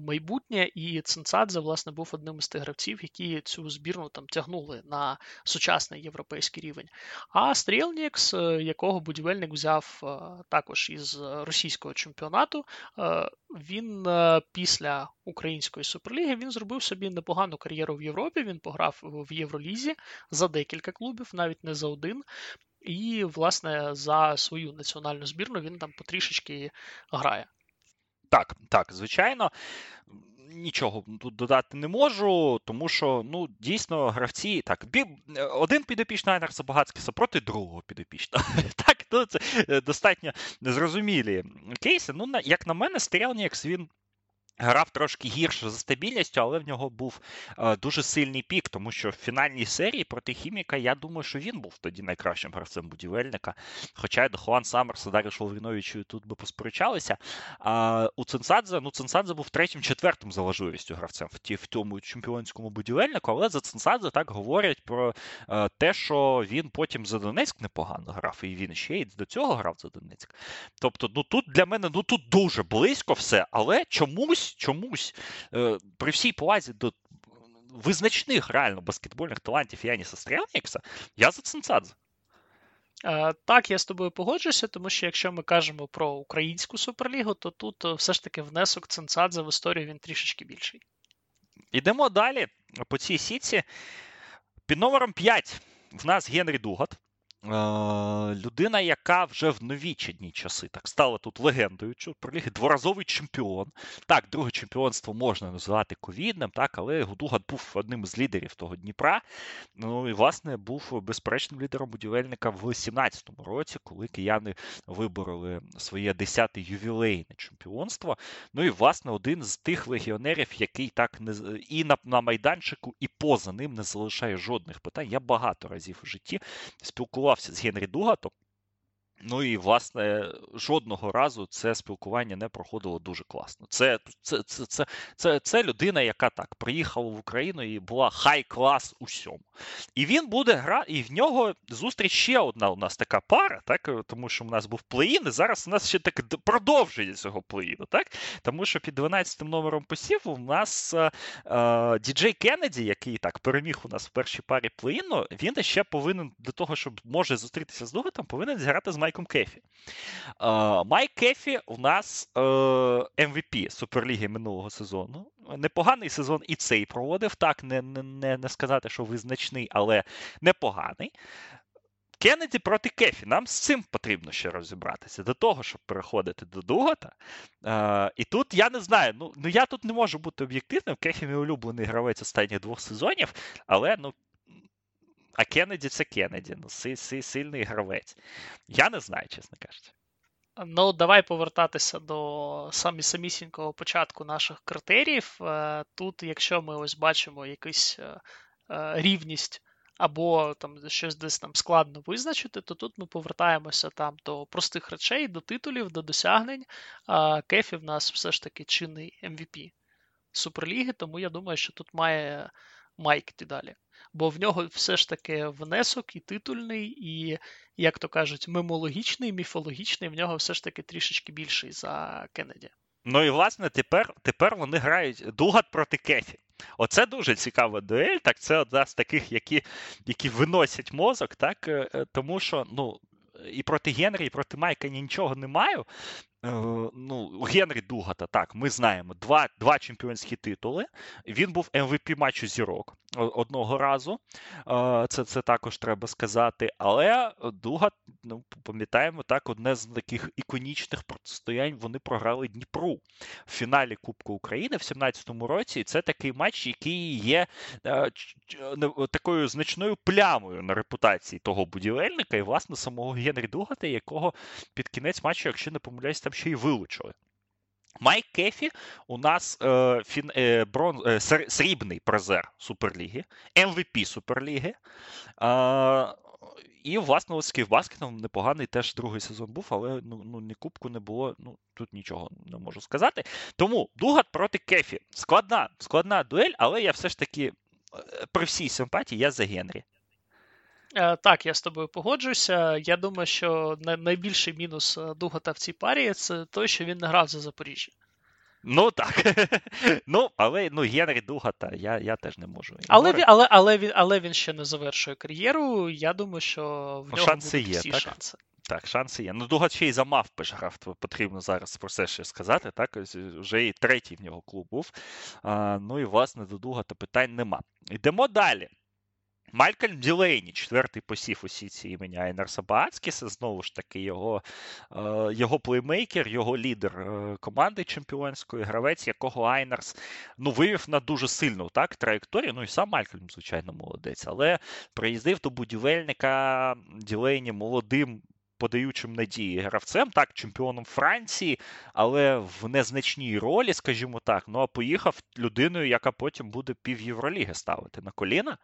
майбутнє, і Цинцадзе, власне, був одним із тих гравців, які цю збірну там тягнули на сучасний європейський рівень. А Стрілнікс, якого будівельник взяв також із російського чемпіонату, він після української суперліги він зробив собі непогану кар'єру в Європі. Він пограв в Євролізі за декілька клубів, навіть не за один. І, власне, за свою національну збірну він там потрішечки грає. Так, так, звичайно. Нічого тут додати не можу, тому що ну дійсно гравці так бі, один підопічний Айнерса Багацькіса проти другого підопічного. [LAUGHS] Так, ну, це е, достатньо незрозумілі кейси. Ну, як на мене, Стрілнікс він Грав трошки гірше за стабільністю, але в нього був е, дуже сильний пік, тому що в фінальній серії проти Хіміка я думаю, що він був тоді найкращим гравцем будівельника. Хоча й до Хуан Саммерса, Даріш Волвіновичу тут би посперечалися. А у Цинсадзе, ну Цинсадзе був третім-четвертим за важливістю гравцем в ті, в тому чемпіонському будівельнику, але за Цинсадзе так говорять про е, те, що він потім за Донецьк непогано грав, і він ще й до цього грав за Донецьк. Тобто, ну тут для мене ну тут дуже близько все, але чомусь чомусь, чомусь, е, при всій повазі до визначних реально баскетбольних талантів Яніса Стрелнікса, я за Цинцадзе. Так, я з тобою погоджуюся, тому що якщо ми кажемо про українську суперлігу, то тут е, все ж таки внесок Цинцадзе в історію він трішечки більший. Ідемо далі по цій сітці. Під номером 5 в нас Генрі Дугат. Людина, яка вже в новічні часи так стала тут легендою Чуперліги, дворазовий чемпіон. Так, друге чемпіонство можна називати ковідним, так, але Гудугат був одним з лідерів того Дніпра. Ну і власне був безперечним лідером будівельника в 17-му році, коли кияни вибороли своє 10-те ювілейне чемпіонство. Ну і власне один з тих легіонерів, який так не і на, на майданчику, і поза ним не залишає жодних питань. Я багато разів у житті спілкувався спілкувався з Генрі Дугатом. Ну і, власне, жодного разу це спілкування не проходило дуже класно. Це це, це, це, це, це людина, яка так приїхала в Україну і була хай-клас усьому. І він буде грати, і в нього зустріч ще одна у нас така пара, так, тому що у нас був плей-ін, і зараз у нас ще так продовження цього плей-іну, так? Тому що під 12 номером посів у нас е, е, Діджей Кеннеді, який так переміг у нас в першій парі плей-іну, він ще повинен для того, щоб може зустрітися з Дугатом, повинен зіграти з Майком Кефі. Майк Кефі у нас MVP Суперліги минулого сезону. Непоганий сезон і цей проводив. Так, не не, не сказати, що визначний, але непоганий. Кеннеді проти Кефі. Нам з цим потрібно ще розібратися до того, щоб переходити до Дугата. Е, І тут я не знаю. Ну ну я тут не можу бути об'єктивним. Кефі мій улюблений гравець останніх двох сезонів, але ну а Кеннеді це Кеннеді, ну, си, си, сильний гравець. Я не знаю, чесно кажучи. Ну, давай повертатися до самі самісінького початку наших критеріїв. Е, тут, якщо ми ось бачимо якусь е, е, рівність або там щось десь там складно визначити, то тут ми повертаємося там до простих речей, до титулів, до досягнень. Кефі в нас все ж таки чинний MVP Суперліги, тому я думаю, що тут має Майк йти далі бо в нього все ж таки внесок і титульний, і, як то кажуть, мемологічний, міфологічний, в нього все ж таки трішечки більший за Кеннеді. Ну і власне тепер тепер вони грають Дугат проти Кефі. Оце дуже цікава дуель. Так, це одна з таких, які які виносять мозок, так е, е, тому що ну. І проти Генрі, і проти Майка нічого не маю. Е, ну, Генрі Дугата, так, ми знаємо два два чемпіонські титули. Він був MVP ем матчу зірок одного разу. Е, це це також треба сказати. Але Дугат, ну, пам'ятаємо, так, одне з таких іконічних протистоянь вони програли Дніпру в фіналі Кубку України в 17-му році. І це такий матч, який є е, такою значною плямою на репутації того будівельника і, власне, самого Генрі Дугата, якого під кінець матчу, якщо не помиляюсь, там ще й вилучили. Майк Кефі у нас е, фін, е, брон, е, срібний призер Суперліги, МВП Суперліги. Е, і, власне, з Київбаскетом непоганий теж другий сезон був, але ну, ну ні кубку не було. Ну, Тут нічого не можу сказати. Тому Дугат проти Кефі. Складна складна дуель, але я все ж таки, е, при всій симпатії, я за Генрі. Е, так, я з тобою погоджуюся. Я думаю, що найбільший мінус е, Дугата в цій парі це той, що він не грав за Запоріжжя. Ну так. [LAUGHS] Ну, але ну, Генрі Дугата я я теж не можу. Але але, але, він, але він ще не завершує кар'єру. Я думаю, що в нього шанси будуть є, всі так? шанси. Так, шанси є. Ну, Дугат ще й за Мавпи грав, потрібно зараз про це ще сказати. Так, вже і третій в нього клуб був. А, Ну і власне до Дугата питань нема. Йдемо далі. Малькольм Ділейні, четвертий посів усі ці імені Айнерса Баацкіса, знову ж таки, його е, його плеймейкер, його лідер е, команди чемпіонської, гравець, якого Айнарс ну, вивів на дуже сильну так, траєкторію. Ну і сам Малькольм, звичайно, молодець. Але приїздив до будівельника Ділейні молодим. Подаючим надії гравцем, так, чемпіоном Франції, але в незначній ролі, скажімо так. Ну а поїхав людиною, яка потім буде пів Євроліги ставити на коліна.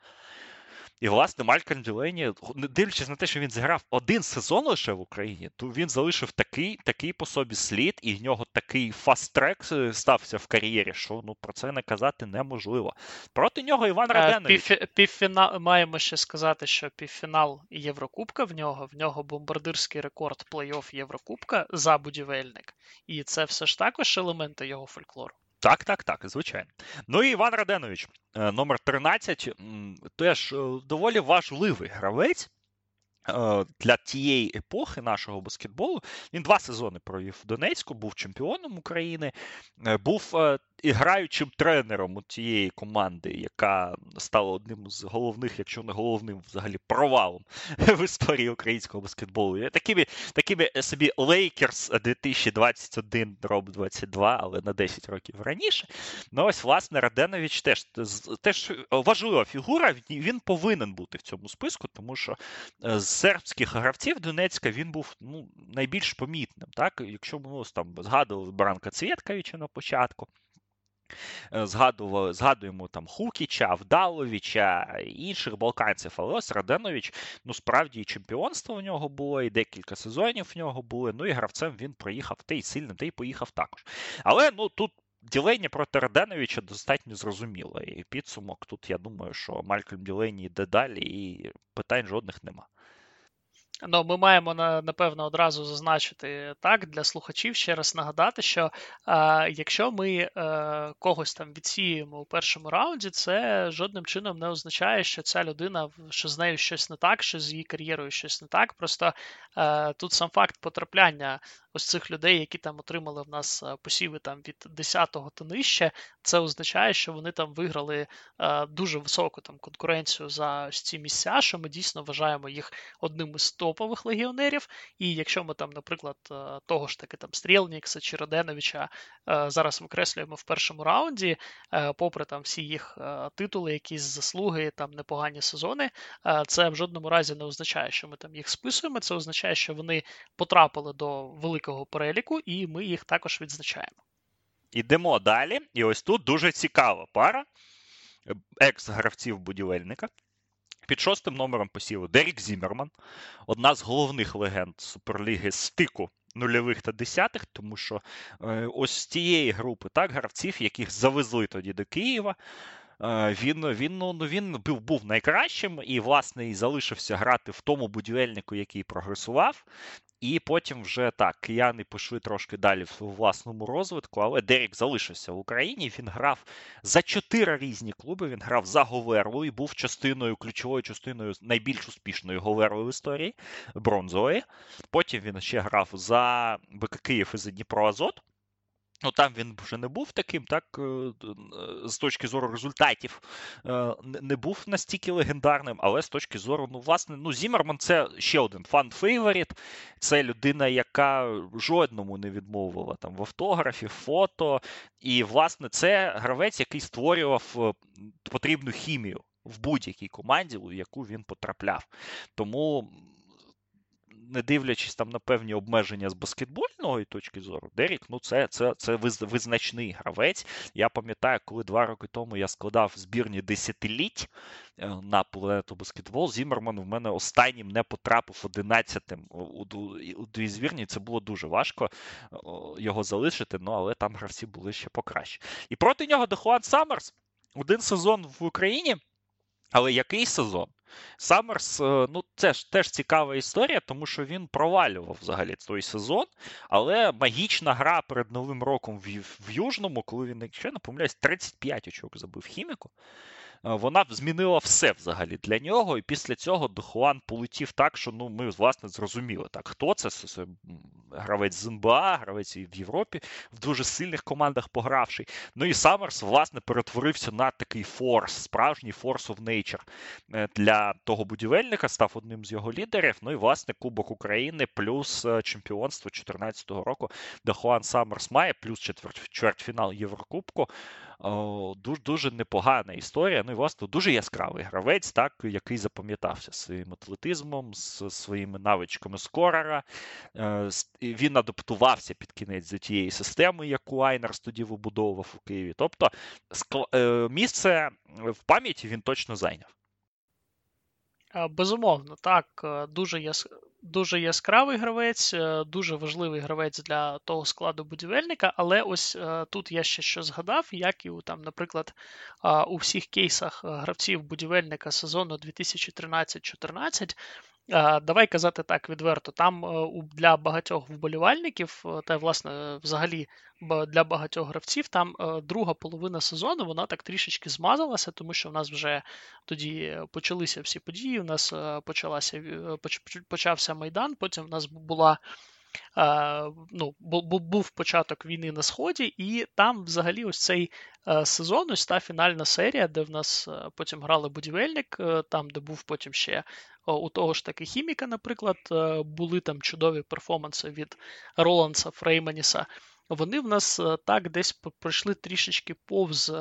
І, власне, Малькольм Ділейні, дивлячись на те, що він зіграв один сезон лише в Україні, то він залишив такий такий по собі слід, і в нього такий fast track стався в кар'єрі, що ну про це не казати неможливо. Проти нього Іван е, Раденович. Пів, півфінал маємо ще сказати, що півфінал Єврокубка в нього, в нього бомбардирський рекорд плей-офф Єврокубка за будівельник. І це все ж також елементи його фольклору. Так, так, так, звичайно. Ну і Іван Раденович, е, номер 13, теж е, доволі важливий гравець. Е, для тієї епохи нашого баскетболу він два сезони провів в Донецьку, був чемпіоном України, був і граючим тренером у тієї команди, яка стала одним з головних, якщо не головним, взагалі провалом [LAUGHS] в історії українського баскетболу. Такими такими собі Лейкерс 2021 роб 22, але на 10 років раніше. Ну ось, власне, Раденович теж теж важлива фігура. Він повинен бути в цьому списку, тому що е, з сербських гравців Донецька він був ну, найбільш помітним. Так? Якщо ми ну, там згадували Бранка Цвєткавича на початку. Е, згадували, згадуємо там Хукіча, Вдаловича інших балканців. Але ось Раденович, ну справді і чемпіонство в нього було, і декілька сезонів в нього були. Ну і гравцем він проїхав те й сильно, те й поїхав також. Але ну тут. Ділейні проти Раденовича достатньо зрозуміло. І підсумок тут я думаю, що Малькольм Ділейні йде далі, і питань жодних нема. Ну, ми маємо напевно одразу зазначити так для слухачів ще раз нагадати, що е, якщо ми е, когось там відсіємо у першому раунді, це жодним чином не означає, що ця людина що з нею щось не так, що з її кар'єрою щось не так. Просто е, тут сам факт потрапляння ось цих людей, які там отримали в нас е, посіви там від 10-го та нижче, це означає, що вони там виграли е, дуже високу там конкуренцію за ось ці місця, що ми дійсно вважаємо їх одним із топових легіонерів. І якщо ми там, наприклад, е, того ж таки там Стрілнікса чи Роденовича зараз викреслюємо в першому раунді, попри там всі їх титули, якісь заслуги, там непогані сезони, це в жодному разі не означає, що ми там їх списуємо. Це означає, що вони потрапили до великого великого переліку, і ми їх також відзначаємо. Ідемо далі. І ось тут дуже цікава пара екс-гравців будівельника. Під шостим номером посіву Дерік Зімерман, одна з головних легенд Суперліги стику нульових та десятих, тому що е, ось з тієї групи так, гравців, яких завезли тоді до Києва. Е, він він, ну, ну, він був був найкращим і, власне, і залишився грати в тому будівельнику, який прогресував. І потім вже так, кияни пішли трошки далі в власному розвитку, але Дерік залишився в Україні. Він грав за чотири різні клуби. Він грав за Говерлу і був частиною, ключовою частиною найбільш успішної Говерли в історії бронзової. Потім він ще грав за БК Київ і за Дніпро Азот. Ну, там він вже не був таким, так, е, е, з точки зору результатів е, не був настільки легендарним, але з точки зору, ну, власне, ну, Зімерман це ще один fan favorite. Це людина, яка жодному не відмовила там в автографі, фото. І, власне, це гравець, який створював потрібну хімію в будь-якій команді, у яку він потрапляв. Тому не дивлячись там на певні обмеження з баскетбольної точки зору, Дерік, ну це це, це визначний гравець. Я пам'ятаю, коли два роки тому я складав збірні десятиліть е, на планету баскетбол, Зімерман в мене останнім не потрапив одинадцятим у, дві збірні. Це було дуже важко його залишити, ну але там гравці були ще покраще. І проти нього Дехуан Саммерс один сезон в Україні, але який сезон? Саммерс, е, ну це ж теж цікава історія, тому що він провалював взагалі той сезон, але магічна гра перед Новим роком в, в Южному, коли він, якщо не помиляюсь, 35 очок забив хіміку. Е, вона змінила все взагалі для нього. І після цього Дохуан полетів так, що ну ми власне зрозуміли так, хто це? Це гравець з НБА, гравець в Європі, в дуже сильних командах погравший. Ну і Саммерс, власне, перетворився на такий форс, справжній форс of nature е, для того будівельника, став одним з його лідерів. Ну і власне Кубок України плюс е, чемпіонство 2014 року. Дохуан Саммерс має, плюс чвертьфінал Єврокубку дуже дуже непогана історія. Ну і власне дуже яскравий гравець, так який запам'ятався своїм атлетизмом, з своїми навичками скорера. Е, він адаптувався під кінець до тієї системи, яку Айнерс тоді вибудовував у Києві. Тобто е, місце в пам'яті він точно зайняв. Безумовно, так, е, дуже яс дуже яскравий гравець, е, дуже важливий гравець для того складу будівельника. Але ось е, тут я ще що згадав, як і у там, наприклад, у всіх кейсах гравців будівельника сезону 2013-14. Давай казати так відверто. Там е, для багатьох вболівальників, е, та власне, взагалі для багатьох гравців, там е, друга половина сезону вона так трішечки змазалася, тому що в нас вже тоді почалися всі події. У нас почалася почався майдан. Потім в нас була ну, був початок війни на Сході, і там взагалі ось цей е, сезон, ось та фінальна серія, де в нас е, потім грали будівельник, е, там, де був потім ще у того ж таки хіміка, наприклад, були там чудові перформанси від Роланса Фрейманіса вони в нас е, так десь пройшли трішечки повз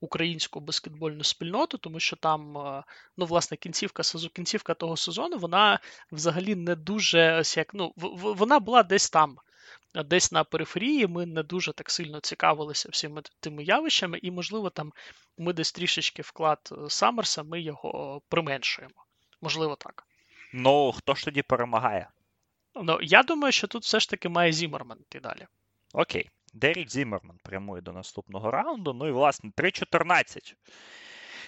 українську баскетбольну спільноту, тому що там, е, ну, власне, кінцівка кінцівка того сезону, вона взагалі не дуже ось як, ну, вона була десь там. Десь на периферії ми не дуже так сильно цікавилися всіми тими явищами, і, можливо, там ми десь трішечки вклад е, Саммерса, ми його применшуємо. Можливо, так. Ну, хто ж тоді перемагає? Ну, я думаю, що тут все ж таки має Зімерман йти далі. Окей. Дерік Зімерман прямує до наступного раунду. Ну і, власне, 3-14.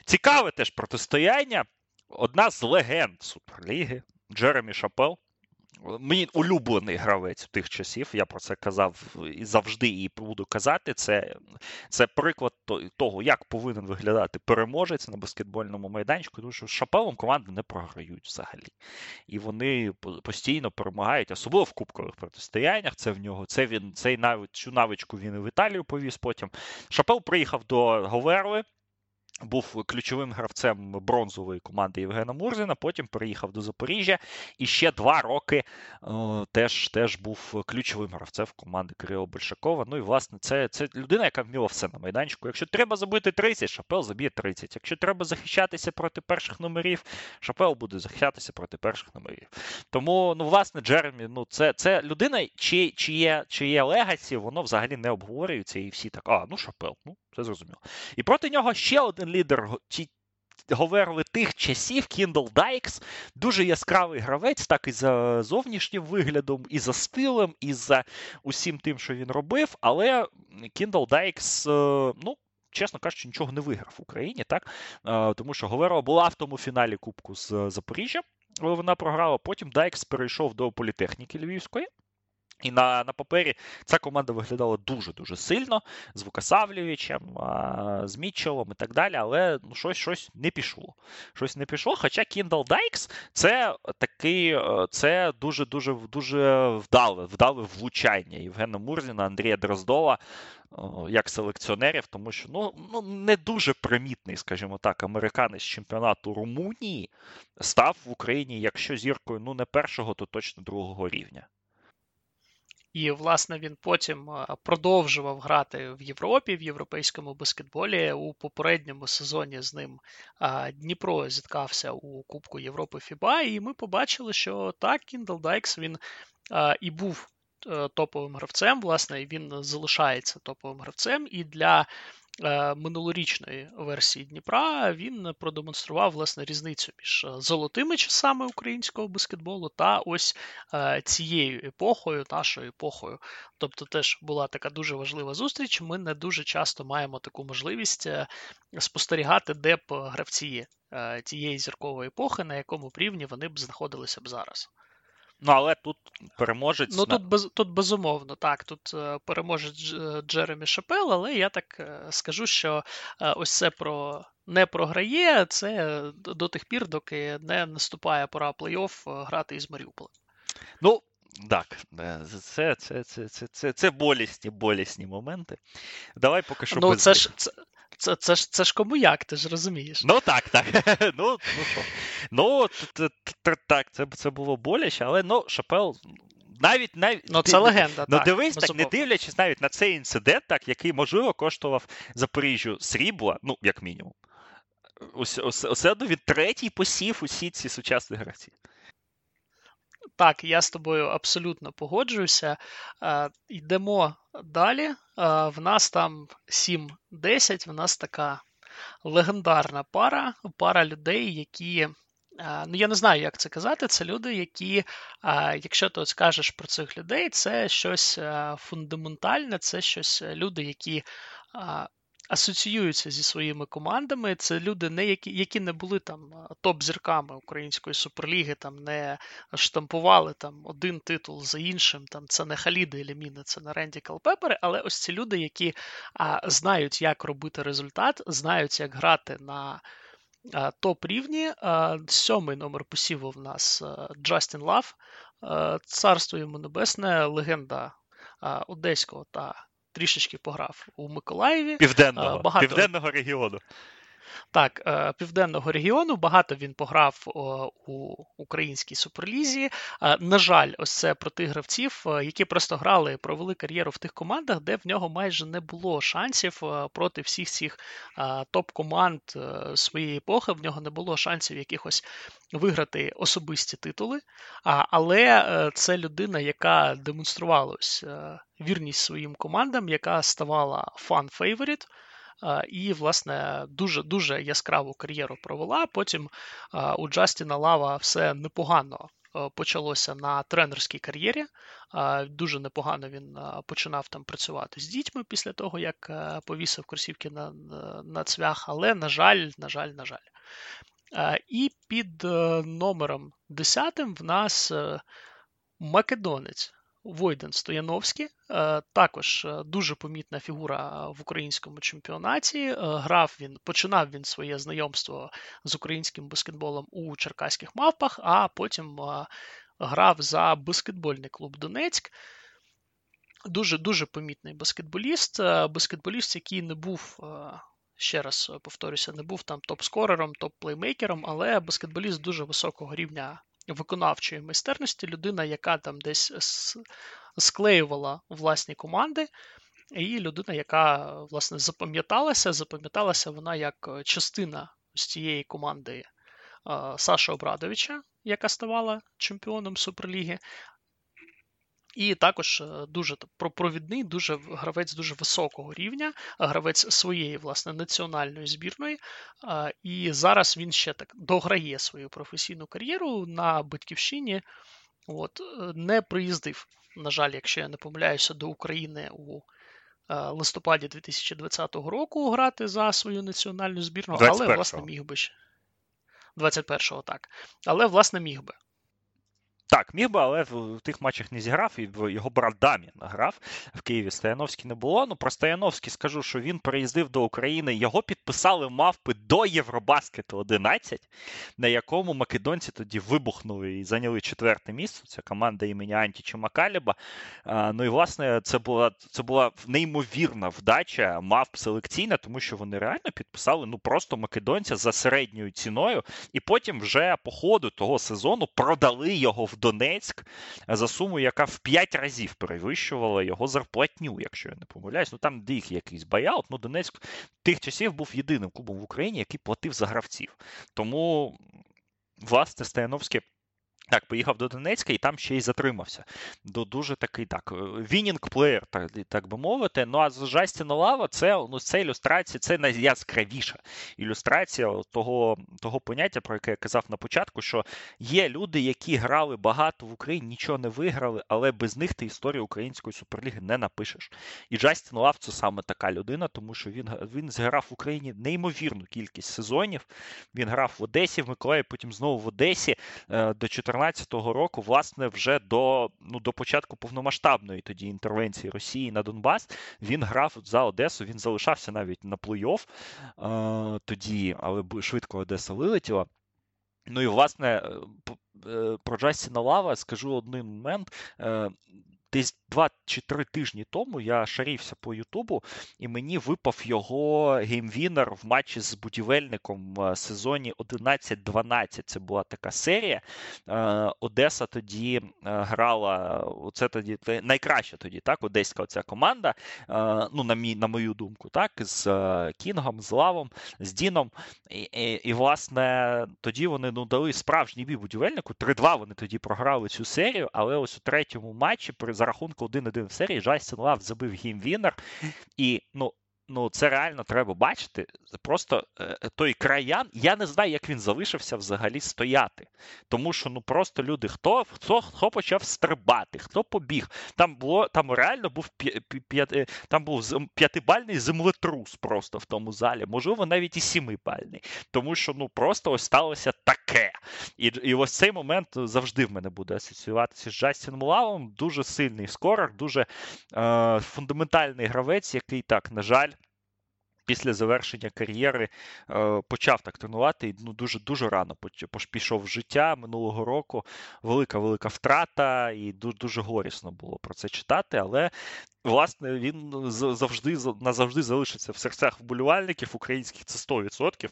Цікаве теж протистояння. Одна з легенд Суперліги Джеремі Шапел. Мій улюблений гравець тих часів, я про це казав і завжди і буду казати. Це це приклад того, як повинен виглядати переможець на баскетбольному майданчику, тому що шапелом команди не програють взагалі. І вони постійно перемагають, особливо в кубкових протистояннях. Це в нього це він цей цю навичку він і в Італію повіз потім. Шапел приїхав до Говерли був ключовим гравцем бронзової команди Євгена Мурзина, потім переїхав до Запоріжжя і ще два роки о, теж теж був ключовим гравцем команди Кирила Большакова. Ну і власне це це людина, яка вміла все на майданчику. Якщо треба забити 30, Шапел заб'є 30. Якщо треба захищатися проти перших номерів, Шапел буде захищатися проти перших номерів. Тому, ну, власне, Джеремі, ну це це людина, чи, чиє, чиє legacy, воно взагалі не обговорюється, і всі так, а, ну Шапел, ну це зрозуміло. І проти нього ще один лідер ті, Говерли тих часів Кіндл Дайкс, дуже яскравий гравець, так і за зовнішнім виглядом, і за стилем, і за усім тим, що він робив. Але Кіндл Дайкс, е, ну. Чесно кажучи, нічого не виграв в Україні, так? Е, тому що Говерова була в тому фіналі Кубку з Запоріжжя, але вона програла. Потім Дайкс перейшов до політехніки Львівської. І на на папері ця команда виглядала дуже-дуже сильно з Вукасавлєвичем, з Мітчелом і так далі, але ну, щось щось не пішло. Щось не пішло. Хоча Кіндал Дайкс це такий, е, це дуже-дуже дуже вдале, вдале влучання Євгена Мурзіна, Андрія Дроздова як селекціонерів, тому що ну, ну не дуже примітний, скажімо так, американець чемпіонату Румунії став в Україні, якщо зіркою ну не першого, то точно другого рівня. І, власне, він потім продовжував грати в Європі, в європейському баскетболі. У попередньому сезоні з ним Дніпро зіткався у Кубку Європи Фіба, і ми побачили, що так, Кіндл Дайкс він і був е, топовим гравцем, власне, він залишається топовим гравцем. І для е, минулорічної версії Дніпра він продемонстрував власне різницю між золотими часами українського баскетболу та ось цією епохою, нашою епохою. Тобто, теж була така дуже важлива зустріч. Ми не дуже часто маємо таку можливість спостерігати, де б гравці тієї зіркової епохи, на якому рівні вони б знаходилися б зараз. Ну, але тут переможець. Ну, тут без, тут безумовно, так. Тут е, переможець Джеремі Шапел, але я так е, скажу, що е, ось це про не програє, це до тих пір, доки не наступає пора плей-офф грати із Маріуполем. Ну, так, це це, це, це, це, це болісні болісні моменти. Давай поки що. Ну, без це ж це, це це, ж це ж кому як, ти ж розумієш. Ну так, так. [LAUGHS] Ну, ну що. Ну, так, це це було боляче, але ну, Шапел. Навіть навіть ну, це легенда. Ну, так, дивись, так, не дивлячись навіть на цей інцидент, так, який, можливо, коштував Запоріжжю срібла, ну, як мінімум. Усе одно він третій посів усі ці сучасні гравці. Так, я з тобою абсолютно погоджуюся. Е, йдемо далі. Е, в нас там 7-10, в нас така легендарна пара, пара людей, які. Е, ну, я не знаю, як це казати. Це люди, які, якщо ти скажеш про цих людей, це щось фундаментальне, це щось люди, які асоціюються зі своїми командами. Це люди, не які які не були там топ-зірками української суперліги, там не штампували там один титул за іншим. Там це не Халіди Еліміни, це не Ренді Калпепери, але ось ці люди, які а, знають, як робити результат, знають, як грати на. Топ-рівні. Сьомий номер посіву в нас Джастін Лав, царство йому небесне, легенда Одеського та трішечки пограв у Миколаєві. Південного багато... Південного регіону. Так, е, південного регіону багато він пограв у українській суперлізі. Е, на жаль, ось це про тих гравців, е, які просто грали, провели кар'єру в тих командах, де в нього майже не було шансів проти всіх цих топ-команд своєї епохи. В нього не було шансів якихось виграти особисті титули. Але це людина, яка демонструвала ось вірність своїм командам, яка ставала fan favorite. І, власне, дуже дуже яскраву кар'єру провела. Потім у Джастіна Лава все непогано почалося на тренерській кар'єрі. Дуже непогано він починав там працювати з дітьми після того, як повісив кросівки на на цвях, але, на жаль, на жаль, на жаль. І під е, номером 10 в нас е, Македонець Войден Стояновський, е, також е, дуже помітна фігура в українському чемпіонаті. Е, грав він, починав він своє знайомство з українським баскетболом у Черкаських мавпах, а потім грав за баскетбольний клуб Донецьк. Дуже дуже помітний баскетболіст, баскетболіст, який не був. Ще раз повторюся, не був там топ-скорером, топ-плеймейкером, але баскетболіст дуже високого рівня виконавчої майстерності, людина, яка там десь склеювала власні команди, і людина, яка власне запам'яталася, запам'яталася вона як частина з цієї команди Саша Обрадовича, яка ставала чемпіоном Суперліги. І також е, дуже провідний, дуже гравець дуже високого рівня, гравець своєї власне національної збірної. І зараз він ще так дограє свою професійну кар'єру на батьківщині. От, е, Не приїздив, на жаль, якщо я не помиляюся, до України у е, листопаді 2020 року грати за свою національну збірну, 21-го. але власне міг би 21-го, так. Але власне міг би. Так, міг би, але в тих матчах не зіграв, і його брат Дамін грав в Києві. Стояновський не було. Ну про Стояновський скажу, що він приїздив до України. Його підписали мавпи до Євробаскету 11, на якому македонці тоді вибухнули і зайняли четверте місце. Це команда імені Антіча Макаліба. Ну і власне це була це була неймовірна вдача мавп селекційна, тому що вони реально підписали ну просто македонця за середньою ціною, і потім вже по ходу того сезону продали його в. Донецьк за суму, яка в 5 разів перевищувала його зарплатню, якщо я не помиляюсь. Ну там дих якийсь баяут. Ну Донецьк тих часів був єдиним клубом в Україні, який платив за гравців. Тому, власне, Стояновський Так, поїхав до Донецька і там ще й затримався. До дуже такий так, вінінг плеєр, так так би мовити. Ну а Жастіна Лава це ну, це ілюстрація, це найяскравіша ілюстрація того того поняття, про яке я казав на початку, що є люди, які грали багато в Україні, нічого не виграли, але без них ти історію української суперліги не напишеш. І Джастін Лав це саме така людина, тому що він він зграв в Україні неймовірну кількість сезонів. Він грав в Одесі, в Миколаїві, потім знову в Одесі е, до 14 2014 року, власне, вже до ну, до початку повномасштабної тоді інтервенції Росії на Донбас, він грав за Одесу. Він залишався навіть на плей-офф е, тоді, але швидко Одеса вилетіла. Ну і власне е, е, про Джастіна Лава скажу один момент. Е, десь два чи три тижні тому я шарівся по Ютубу, і мені випав його геймвінер в матчі з будівельником в сезоні 11-12. Це була така серія. Е, Одеса тоді е, грала. Оце тоді найкраща тоді, так, одеська оця команда. Е, ну, на мій, на мою думку, так, з Кінгом, з Лавом, з Діном. І, і, і власне, тоді вони ну, дали справжній бій будівельнику. 3-2 вони тоді програли цю серію, але ось у третьому матчі при за рахунку 1-1 в серії Джастін Лав забив гімвінер. І ну, ну це реально треба бачити. Просто е, той краян, я не знаю, як він залишився взагалі стояти. Тому що ну просто люди, хто хто, хто почав стрибати, хто побіг. Там було там реально був п'яти, там був п'ятибальний землетрус просто в тому залі, можливо, навіть і сімибальний. Тому що ну просто ось сталося таке. І і ось цей момент завжди в мене буде асоціюватися з Джастіном Лавом. Дуже сильний скорер, дуже е, фундаментальний гравець, який так, на жаль після завершення кар'єри е, почав так тренувати і ну, дуже дуже рано пішов в життя минулого року. Велика велика втрата, і дуже дуже горісно було про це читати. Але власне він завжди назавжди залишиться в серцях вболівальників українських це 100%.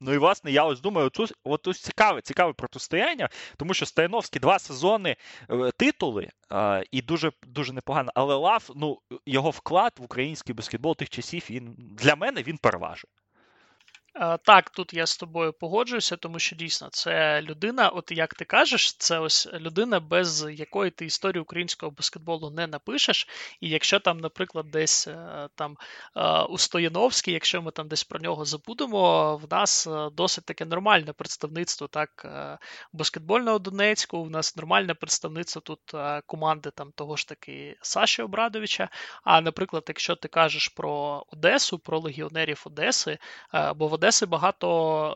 Ну і власне, я ось думаю, тут от ось цікаве, цікаве протистояння, тому що Стайновський два сезони е, титули е, і дуже дуже непогано. Але Лав, ну його вклад в український баскетбол тих часів він для мене він переважує. Так, тут я з тобою погоджуюся, тому що дійсно це людина, от як ти кажеш, це ось людина, без якої ти історію українського баскетболу не напишеш. І якщо там, наприклад, десь е, там е, у Стояновській, якщо ми там десь про нього забудемо, в нас е, досить таке нормальне представництво так баскетбольного Донецьку. В нас нормальне представництво тут команди там того ж таки Саші Обрадовича. А наприклад, якщо ти кажеш про Одесу, про легіонерів Одеси, бо Одеси багато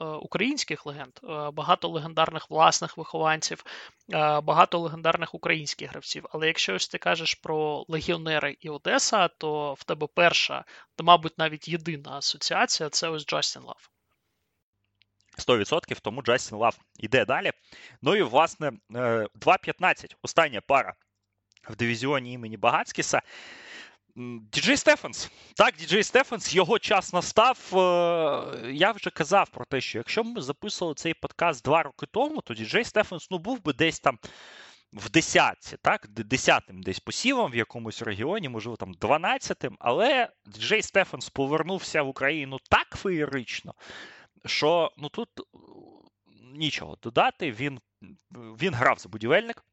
е, українських легенд, е, багато легендарних власних вихованців, е, багато легендарних українських гравців. Але якщо ось ти кажеш про легіонери і Одеса, то в тебе перша, та, мабуть, навіть єдина асоціація це ось Джастін Лав. 100%, тому Джастін Лав іде далі. Ну і, власне, 2.15. Остання пара в дивізіоні імені Багацькіса. Діджей Стефенс. Так, Діджей Стефенс, його час настав. Е, я вже казав про те, що якщо ми записували цей подкаст два роки тому, то Діджей Стефенс ну, був би десь там в десятці, так, десятим десь посівом в якомусь регіоні, можливо, там дванадцятим, але Діджей Стефенс повернувся в Україну так феєрично, що ну тут нічого додати. Він, Він грав за будівельник.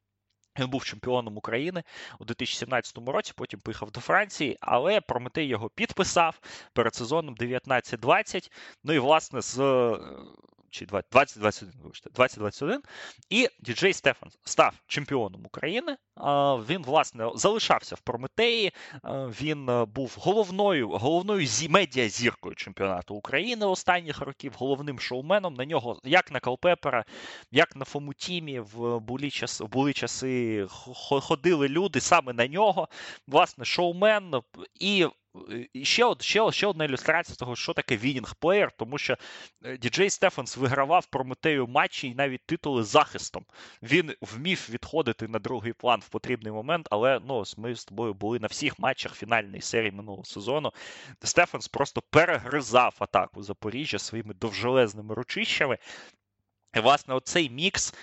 Він був чемпіоном України у 2017 році, потім поїхав до Франції, але Прометей його підписав перед сезоном 19-20. Ну і власне з чи 2021, вибачте, 2021. І діджей Стефан став чемпіоном України. Він, власне, залишався в Прометеї. Він е, був головною головною медіазіркою чемпіонату України останніх років, головним шоуменом. На нього, як на Калпепера, як на Фомутімі, в були часи, були часи ходили люди саме на нього. Власне, шоумен. І і ще ще, ще одна ілюстрація того, що таке вінінг плеєр, тому що е, Діджей Стефанс вигравав Прометею матчі і навіть титули захистом. Він вмів відходити на другий план в потрібний момент, але ну, ми з тобою були на всіх матчах фінальної серії минулого сезону. Стефанс просто перегризав атаку Запоріжжя своїми довжелезними ручищами. І, власне, оцей мікс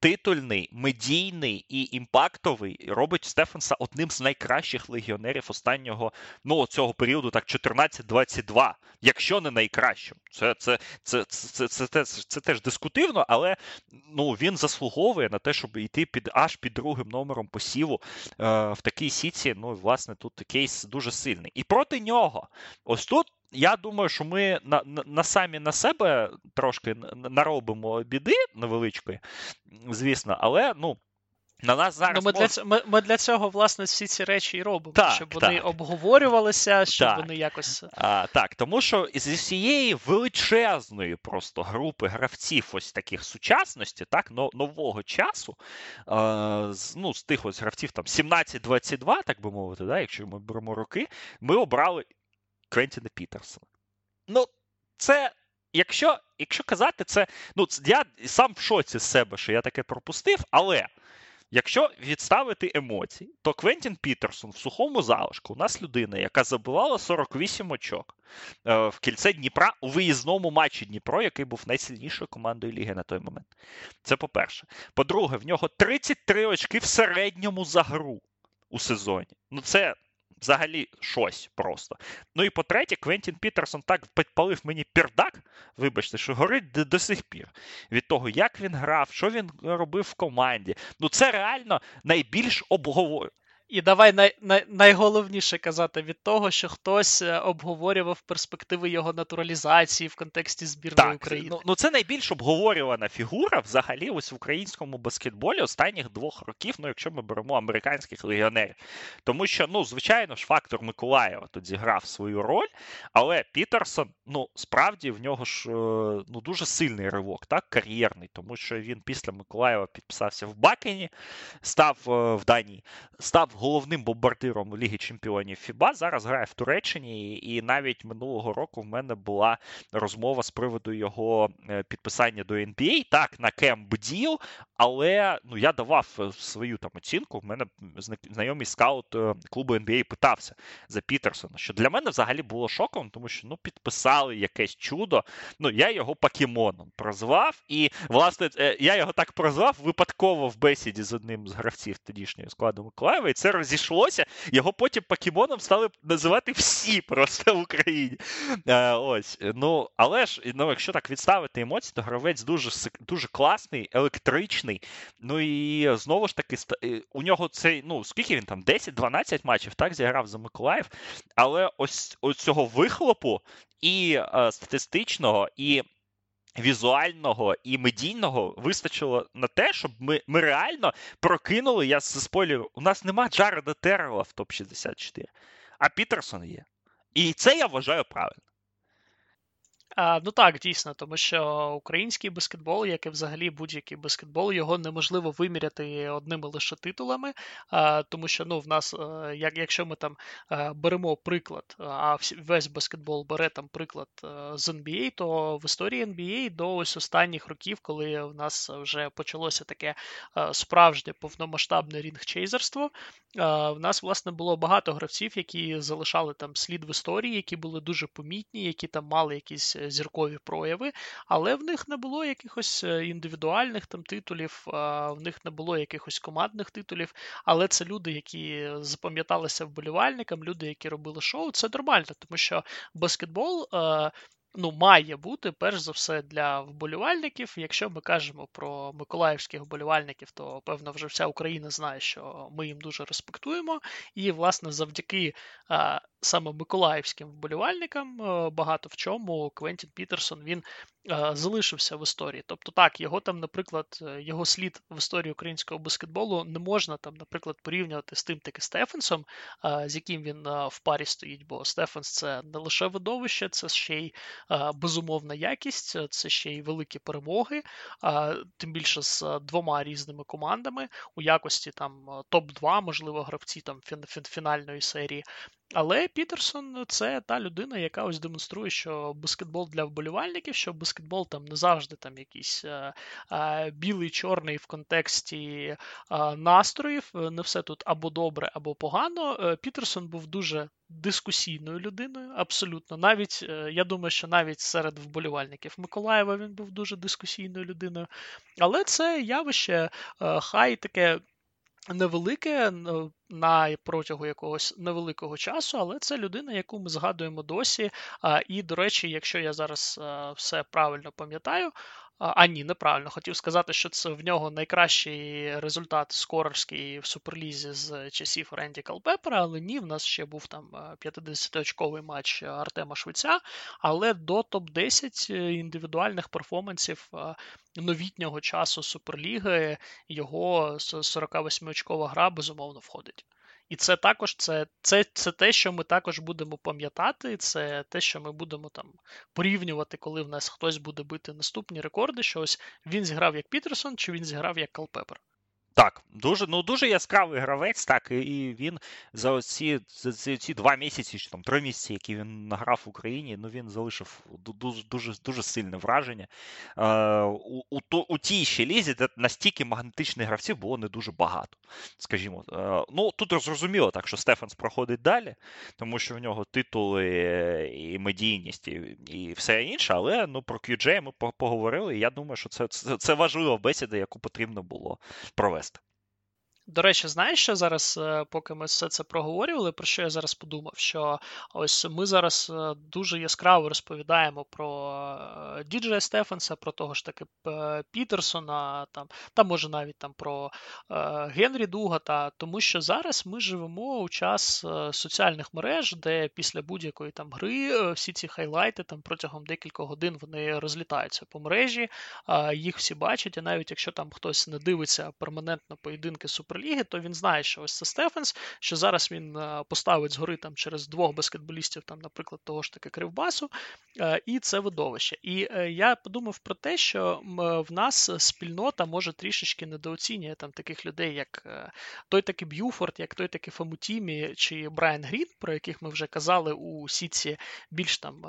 титульний, медійний і імпактовий робить Стефенса одним з найкращих легіонерів останнього ну, цього періоду, так 14-22, якщо не найкращим. Це це, це, це, це, це, теж дискутивно, але ну, він заслуговує на те, щоб йти під аж під другим номером посіву е, в такій сіці. Ну, власне, тут кейс дуже сильний. І проти нього, ось тут я думаю, що ми на на, на самі на себе трошки наробимо біди невеличкої, звісно, але ну. На нас зараз ну, ми, мож... для ми, ми для цього, власне, всі ці речі і робимо, так, щоб вони обговорювалися, щоб так. вони якось. А, Так, тому що зі всієї величезної просто групи гравців, ось таких сучасності, так, нового часу, а, з, ну, з тих ось гравців там 17-22, так би мовити, да, якщо ми беремо роки, ми обрали Квентіна Пітерсона. Ну, це. Якщо якщо казати це, ну я сам в шоці з себе, що я таке пропустив, але якщо відставити емоції, то Квентін Пітерсон в сухому залишку у нас людина, яка забивала 48 очок е, в кільце Дніпра у виїзному матчі Дніпро, який був найсильнішою командою ліги на той момент. Це по-перше. По-друге, в нього 33 очки в середньому за гру у сезоні. Ну, це взагалі щось просто. Ну і по-третє, Квентін Пітерсон так підпалив мені пердак, вибачте, що горить до, сих пір. Від того, як він грав, що він робив в команді. Ну це реально найбільш обговорює. І давай най, най, найголовніше казати від того, що хтось е, обговорював перспективи його натуралізації в контексті збірної так, України. Ну, ну це найбільш обговорювана фігура взагалі ось в українському баскетболі останніх двох років, ну якщо ми беремо американських легіонерів. Тому що, ну, звичайно ж, фактор Миколаєва тут зіграв свою роль, але Пітерсон, ну, справді в нього ж е, ну, дуже сильний ривок, так, кар'єрний, тому що він після Миколаєва підписався в Бакені, став е, в Данії, став головним бомбардиром Ліги Чемпіонів ФІБА. Зараз грає в Туреччині, і навіть минулого року в мене була розмова з приводу його е, підписання до NBA. Так, на camp deal, але ну я давав е, свою там оцінку. В мене знайомий скаут е, клубу NBA питався за Пітерсона. Що для мене взагалі було шоком, тому що ну підписали якесь чудо. Ну я його покемоном прозвав, і власне я його так прозвав випадково в бесіді з одним з гравців тодішнього складу Миколаєва. І це розійшлося. Його потім покемоном стали називати всі просто в Україні. Е, ось. Ну, але ж, ну, якщо так відставити емоції, то гравець дуже дуже класний, електричний. Ну і знову ж таки, у нього цей, ну, скільки він там, 10-12 матчів так зіграв за Миколаїв. Але ось, ось цього вихлопу і е, статистичного, і візуального і медійного вистачило на те, щоб ми ми реально прокинули. Я з спойлерів, у нас нема Джареда Террела в топ-64, а Пітерсон є. І це я вважаю правильно. Ну так, дійсно, тому що український баскетбол, як і взагалі будь-який баскетбол, його неможливо виміряти одними лише титулами, тому що ну, в нас, е, як, якщо ми там е, беремо приклад, а весь баскетбол бере там приклад е, з NBA, то в історії NBA до ось останніх років, коли в нас вже почалося таке справжнє повномасштабне рінгчейзерство, в нас власне було багато гравців, які залишали там слід в історії, які були дуже помітні, які там мали якісь зіркові прояви, але в них не було якихось е, індивідуальних там титулів, в них не було якихось командних титулів. Але це люди, які запам'яталися вболівальникам, люди, які робили шоу. Це нормально, тому що баскетбол. Е, ну, має бути перш за все для вболівальників. Якщо ми кажемо про миколаївських вболівальників, то певно вже вся Україна знає, що ми їм дуже респектуємо. І, власне, завдяки саме миколаївським вболівальникам багато в чому Квентін Пітерсон він залишився в історії. Тобто, так, його там, наприклад, е, його слід в історії українського баскетболу не можна там, наприклад, порівнювати з тим таки Стефенсом, з яким він в парі стоїть. Бо Стефенс це не лише видовище, це ще й безумовна якість, це ще й великі перемоги, тим більше з двома різними командами у якості там топ-2, можливо, гравці там фінальної серії. Але Пітерсон це та людина, яка ось демонструє, що баскетбол для вболівальників, що баскетбол там не завжди там якийсь а, а, білий, чорний в контексті а, настроїв. Не все тут або добре, або погано. Е, Пітерсон був дуже дискусійною людиною, абсолютно. Навіть е, я думаю, що навіть серед вболівальників Миколаєва він був дуже дискусійною людиною. Але це явище е, хай таке невелике на протягу якогось невеликого часу, але це людина, яку ми згадуємо досі. І, до речі, якщо я зараз все правильно пам'ятаю, а ні, неправильно. Хотів сказати, що це в нього найкращий результат скорерський в Суперлізі з часів Ренді Калпепера, але ні, в нас ще був там 50-очковий матч Артема Швеця, але до топ-10 індивідуальних перформансів новітнього часу Суперліги його 48-очкова гра безумовно входить. І це також це, це, це те, що ми також будемо пам'ятати. Це те, що ми будемо там порівнювати, коли в нас хтось буде бити наступні рекорди. що ось він зіграв як Пітерсон, чи він зіграв як Калпепер. Так, дуже ну дуже яскравий гравець, так, і він за ці за ці два місяці, чи там три місяці, які він награв в Україні, ну він залишив дуже дуже дуже сильне враження. Е, У у, у тій ще лізі, де настільки магнетичних гравців було не дуже багато. Скажімо, е, ну тут зрозуміло так, що Стефанс проходить далі, тому що в нього титули і медійність, і, і все інше, але ну про QJ ми поговорили. і Я думаю, що це, це, це важлива бесіда, яку потрібно було провести. До речі, знаєш, що зараз, е, поки ми все це проговорювали, про що я зараз подумав? Що ось ми зараз е, дуже яскраво розповідаємо про е, Діджея Стефенса, про того ж таки Пітерсона, там, та може навіть там про Генрі Дугата, тому що зараз ми живемо у час соціальних мереж, де після будь-якої там гри всі ці хайлайти там протягом декількох годин вони розлітаються по мережі, їх всі бачать, і навіть якщо там хтось не дивиться перманентно поєдинки супер. Суперліги, то він знає, що ось це Стефенс, що зараз він е, поставить згори там через двох баскетболістів, там, наприклад, того ж таки Кривбасу, е, і це видовище. І е, я подумав про те, що в нас спільнота може трішечки недооцінює там таких людей, як той такий Б'юфорд, як той такий Фамутімі чи Брайан Грін, про яких ми вже казали у сітці більш там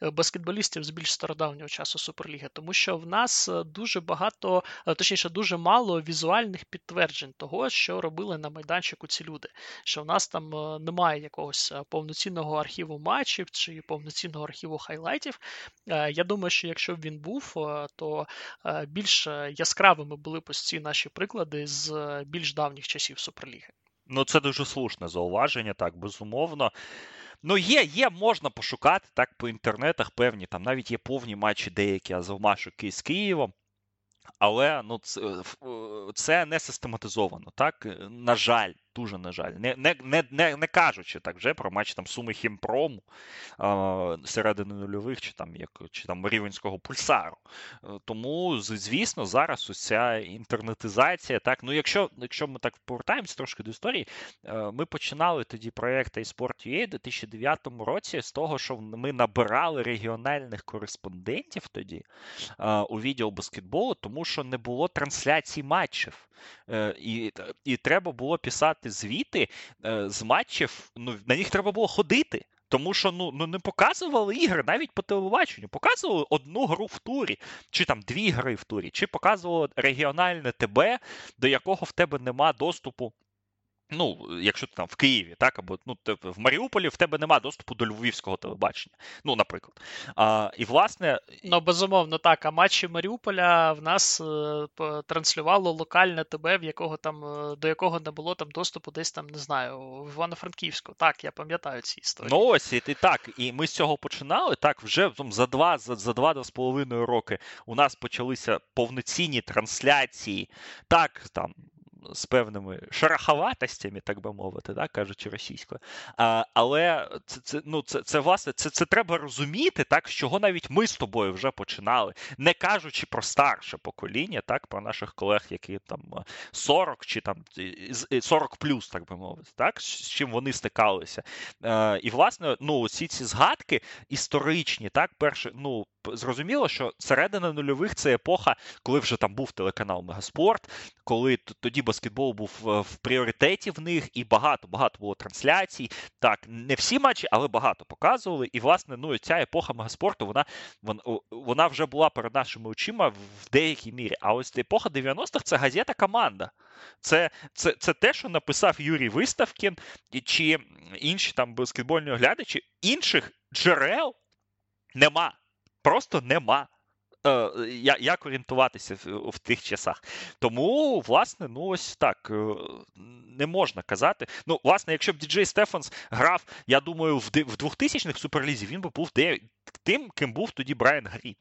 баскетболістів з більш стародавнього часу Суперліги, тому що в нас дуже багато, точніше, дуже мало візуальних підтверджень того того, що робили на майданчику ці люди. Що в нас там е, немає якогось е, повноцінного архіву матчів чи повноцінного архіву хайлайтів. Е, я думаю, що якщо б він був, то більш яскравими були б ось ці наші приклади з більш давніх часів Суперліги. Ну, це дуже слушне зауваження, так, безумовно. Ну, є, є, можна пошукати так по інтернетах певні, там навіть є повні матчі деякі Азовмашу з Києвом. Але ну, це, це не систематизовано. Так, на жаль, дуже на жаль. Не не, не, не, не кажучи так вже про матч там Суми Хімпрому а, середини нульових, чи там як чи там рівенського пульсару. Е, тому, звісно, зараз ось ця інтернетизація. Так, ну якщо якщо ми так повертаємося трошки до історії, е, ми починали тоді проєкт iSport.ua у 2009 році з того, що ми набирали регіональних кореспондентів тоді у відділ баскетболу, тому що не було трансляцій матчів. Е, і і треба було писати звіти е, з матчів. Ну, На них треба було ходити. Тому що ну ну не показували ігри навіть по телебаченню. Показували одну гру в турі, чи там дві гри в турі, чи показували регіональне ТБ, до якого в тебе нема доступу Ну, якщо ти там в Києві, так, або ну, в Маріуполі в тебе нема доступу до львівського телебачення. Ну, наприклад. А, І власне. Ну, безумовно, так. А матчі Маріуполя в нас е, транслювало локальне ТБ, в якого там, е, до якого не було там доступу десь там, не знаю, в Івано-Франківську. Так, я пам'ятаю ці історії. Ну, ось і, і так. І ми з цього починали. Так, вже там, за два за, за два з половиною роки у нас почалися повноцінні трансляції. Так, там з певними шараховатостями, так би мовити, так, кажучи російською. А, Але це це, ну, це, це власне це, це треба розуміти, так, з чого навіть ми з тобою вже починали, не кажучи про старше покоління, так, про наших колег, які там 40 чи там 40 плюс, так би мовити, так, з чим вони стикалися. А, І, власне, ну, усі ці згадки історичні, так, перше, ну, зрозуміло, що середина нульових це епоха, коли вже там був телеканал Мегаспорт, коли тоді баскетбол був в пріоритеті в них, і багато багато було трансляцій. Так, не всі матчі, але багато показували. І, власне, ну ця епоха Мегаспорту, вона вона вже була перед нашими очима в деякій мірі. А ось епоха 90-х це газета команда. Це це, це те, що написав Юрій Виставкін чи інші там баскетбольні оглядачі. Інших джерел нема. Просто нема. Е, як орієнтуватися в, тих часах. Тому, власне, ну ось так е, не можна казати. Ну, власне, якщо б Діджей Стефанс грав, я думаю, в в 2000-х суперлізі він би був тим, ким був тоді Брайан Грін.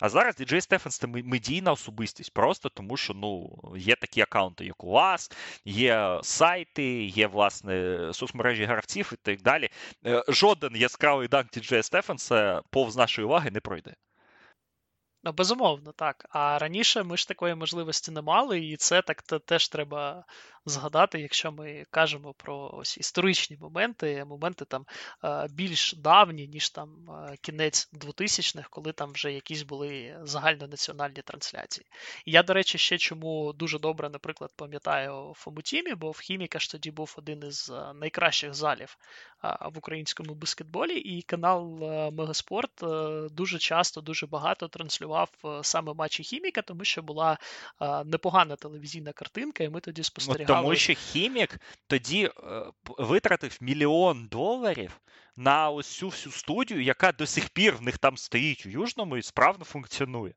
А зараз Діджей Стефанс це медійна особистість, просто тому що ну, є такі аккаунти, як у вас, є сайти, є, власне, соцмережі гравців і так далі. Е, жоден яскравий данк Діджея Стефанса повз нашої уваги не пройде. Ну, безумовно, так. А раніше ми ж такої можливості не мали, і це так теж треба згадати, якщо ми кажемо про ось історичні моменти, моменти там е, більш давні, ніж там е, кінець 2000-х, коли там вже якісь були загальнонаціональні трансляції. І я, до речі, ще чому дуже добре, наприклад, пам'ятаю Фомутімі, бо в Хіміка ж тоді був один із е, найкращих залів в українському баскетболі, і канал Мегаспорт дуже часто, дуже багато транслював саме матчі Хіміка, тому що була непогана телевізійна картинка, і ми тоді спостерігали. Тому що хімік тоді е, витратив мільйон доларів на ось цю всю студію, яка до сих пір в них там стоїть у Южному і справно функціонує.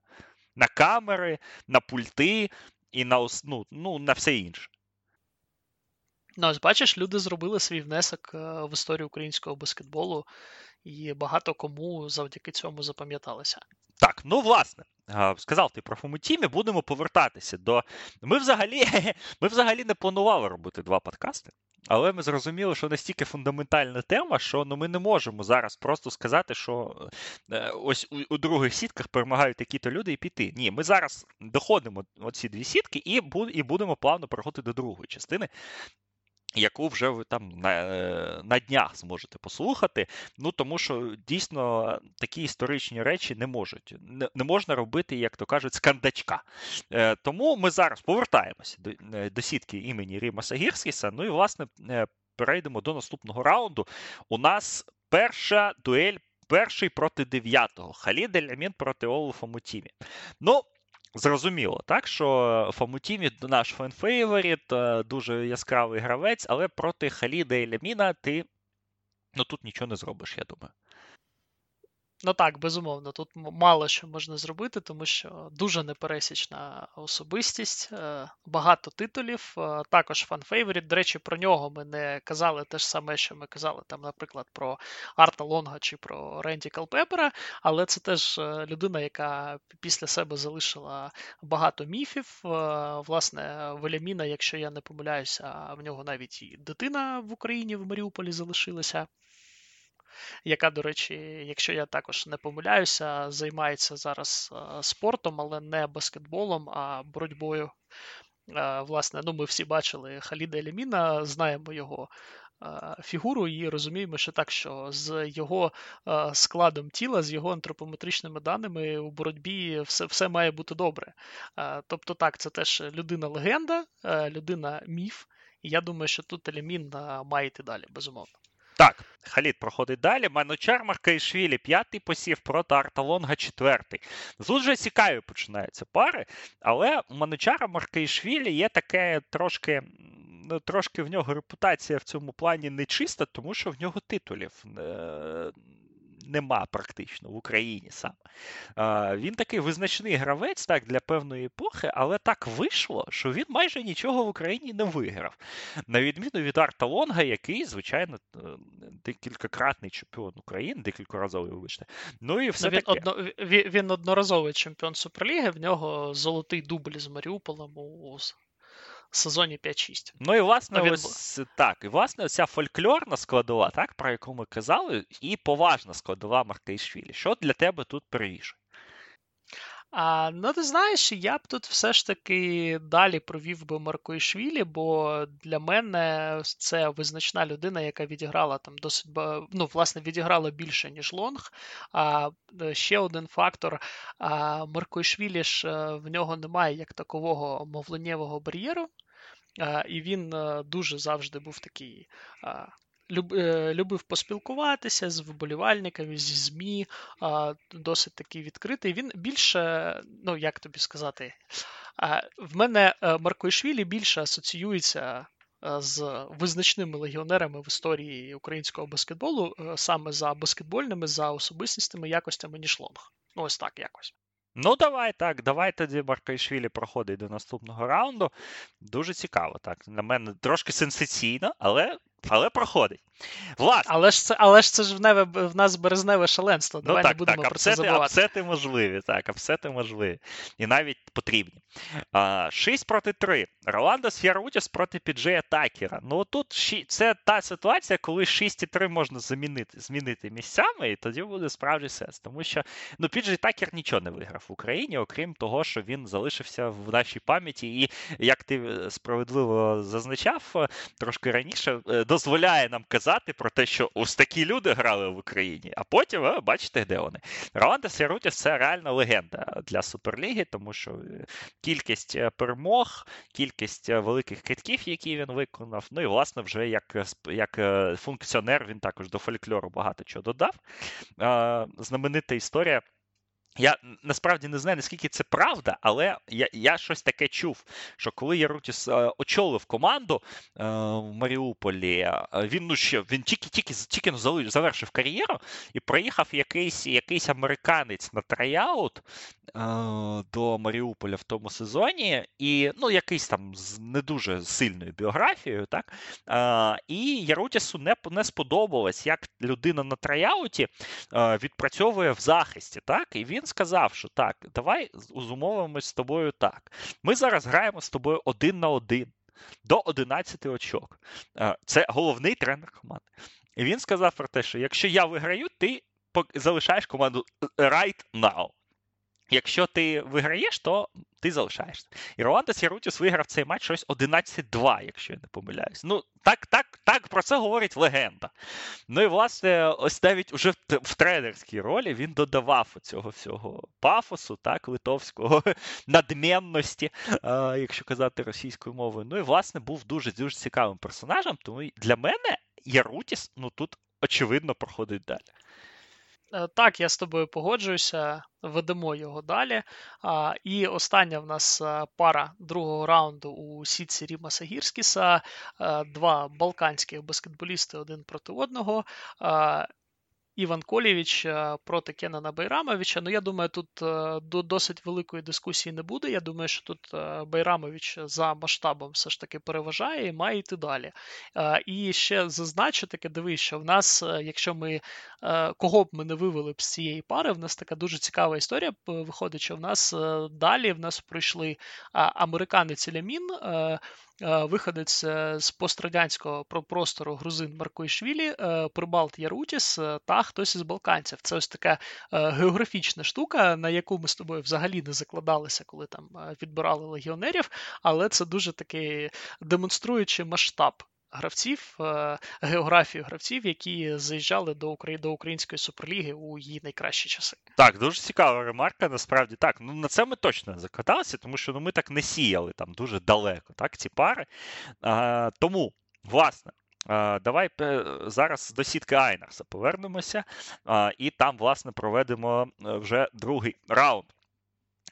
На камери, на пульти і на ну, ну, на все інше. Ну, ось бачиш, люди зробили свій внесок е, в історію українського баскетболу, і багато кому завдяки цьому запам'яталося. Так, ну власне, сказав ти про Фомутімі, будемо повертатися до. Ми взагалі [LAUGHS] ми взагалі не планували робити два подкасти, але ми зрозуміли, що настільки фундаментальна тема, що ну, ми не можемо зараз просто сказати, що е, ось у, у других сітках перемагають такі-то люди і піти. Ні, ми зараз доходимо оці дві сітки і і будемо плавно переходити до другої частини яку вже ви там на е, на днях зможете послухати. Ну тому що дійсно такі історичні речі не можуть, не, не можна робити, як то кажуть, з кандачка. Е, Тому ми зараз повертаємося до, е, до сітки імені Ріма Сагірськіса. Ну і власне е, перейдемо до наступного раунду. У нас перша дуель. Перший проти дев'ятого. Халід Елямін проти Ола Фамутімі. Ну, Зрозуміло, так, що Фамутімі наш fan favorite, е, дуже яскравий гравець, але проти Халіда Еляміна ти ну, тут нічого не зробиш, я думаю. Ну так, безумовно, тут мало що можна зробити, тому що дуже непересічна особистість, е, багато титулів, е, також fan favorite. До речі, про нього ми не казали те ж саме, що ми казали, там, наприклад, про Арта Лонга чи про Ренді Калпепера, але це теж е, людина, яка після себе залишила багато міфів. Власне, Веляміна, якщо я не помиляюся, в нього навіть і дитина в Україні в Маріуполі залишилася яка, до речі, якщо я також не помиляюся, займається зараз е, спортом, але не баскетболом, а боротьбою. Е, власне, ну ми всі бачили Халіда Еліміна, знаємо його. Е, фігуру і розуміємо, що так, що з його складом тіла, з його антропометричними даними у боротьбі все все має бути добре. Тобто, так, це теж людина-легенда, людина міф, і я думаю, що тут Елімін має йти далі, безумовно. Так, Халіт проходить далі. Манучар Маркаїшвілі п'ятий посів проти Арталонга четвертий. Тут вже цікаві починаються пари, але у Манучара Маркаїшвілі є таке трошки. Ну, трошки в нього репутація в цьому плані нечиста, тому що в нього титулів е, нема практично в Україні саме. Він такий визначний гравець так, для певної епохи, але так вийшло, що він майже нічого в Україні не виграв. На відміну від Арта Лонга, який, звичайно, е, декількакратний чемпіон України, декількоразовий, вибачте. Ну і все він, таке. Одно, він одноразовий чемпіон Суперліги, в нього золотий дубль з Маріуполем у сезоні 5-6. Ну і власне, він... ось так. І власне, ця фольклорна складова, так, про яку ми казали, і поважна складова Маркейшвілі. Що для тебе тут первіше? А, Ну, ти знаєш, я б тут все ж таки далі провів би Маркоїшвілі, бо для мене це визначна людина, яка відіграла там досить ну, власне, відіграла більше, ніж Лонг. А е, ще один фактор: а, ж е, в нього немає як такового мовленнєвого бар'єру. І він е, дуже завжди був такий любив поспілкуватися з вболівальниками, зі ЗМІ, досить такий відкритий. Він більше, ну як тобі сказати, в мене е, Маркоішвілі більше асоціюється. Е, з визначними легіонерами в історії українського баскетболу саме за баскетбольними, за особистістими якостями, ніж Лонг. Ну, ось так якось. Ну, давай так, давай тоді Маркайшвілі проходить до наступного раунду. Дуже цікаво, так. На мене трошки сенсаційно, але але проходить. Власне. Але ж це але ж це ж в, неве, в нас березневе шаленство. Ну Давай ну, так, не будемо так, про це забувати. Апсети можливі, так, апсети можливі. І навіть потрібні. А, 6 проти 3. Роландо С'ярутіс проти Піджея Такера. Ну тут це та ситуація, коли 6 і 3 можна замінити змінити місцями, і тоді буде справді сенс. Тому що ну, Піджей Такер нічого не виграв в Україні, окрім того, що він залишився в нашій пам'яті. І як ти е, справедливо зазначав е, трошки раніше, е, дозволяє нам казати про те, що ось такі люди грали в Україні, а потім ви бачите, де вони. Роланда Сярутіс це реальна легенда для Суперліги, тому що е, кількість е, перемог, кількість е, великих китків, які він виконав. Ну і власне вже як як функціонер він також до фольклору багато чого додав. Знаменита історія. Я насправді не знаю, наскільки це правда, але я я щось таке чув, що коли Ярутіс е, очолив команду е, в Маріуполі, е, він ну ще він тільки тільки тільки завершив кар'єру і приїхав якийсь якийсь американець на tryout е, до Маріуполя в тому сезоні, і ну якийсь там з не дуже сильною біографією, так? Е, і Ярутісу не не сподобалось, як людина на tryout і е, відпрацьовує в захисті, так? І він сказав, що так, давай зумовимось з тобою так. Ми зараз граємо з тобою один на один до 11 очок. Е, це головний тренер команди. І він сказав про те, що якщо я виграю, ти залишаєш команду right now. Якщо ти виграєш, то ти залишаєшся. І Роландо Сірутіс виграв цей матч щось 11-2, якщо я не помиляюсь. Ну, так так, так про це говорить легенда. Ну і власне, ось навіть уже в тренерській ролі він додавав цього всього пафосу, так, литовського [LAUGHS] надмінності, якщо казати російською мовою. Ну і власне був дуже дуже цікавим персонажем. Тому для мене Ярутіс ну тут очевидно проходить далі. Е, так, я з тобою погоджуюся, ведемо його далі. І остання в нас е, пара другого раунду у сітці Ріма Сагірськіса. Е, два балканських баскетболісти один проти одного. Іван Колєвіч е, проти Кенана Байрамовича. Ну, я думаю, тут е, досить великої дискусії не буде. Я думаю, що тут е, Байрамович за масштабом все ж таки переважає і має йти далі. І ще зазначу таке, дивись, що в нас, якщо ми кого б ми не вивели б з цієї пари, в нас така дуже цікава історія виходить, що в нас далі в нас пройшли американець Лямін, виходець е, з пострадянського простору грузин Маркоїшвілі, е, Прибалт Ярутіс та хтось із балканців. Це ось така географічна штука, на яку ми з тобою взагалі не закладалися, коли там відбирали легіонерів, але це дуже такий демонструючи масштаб гравців, е, географію гравців, які заїжджали до України до української суперліги у її найкращі часи. Так, дуже цікава ремарка. Насправді так. Ну на це ми точно закаталися, тому що ну, ми так не сіяли там дуже далеко. Так, ці пари. А, Тому, власне. Давай зараз до сітки Айнарса повернемося, і там, власне, проведемо е, вже другий раунд.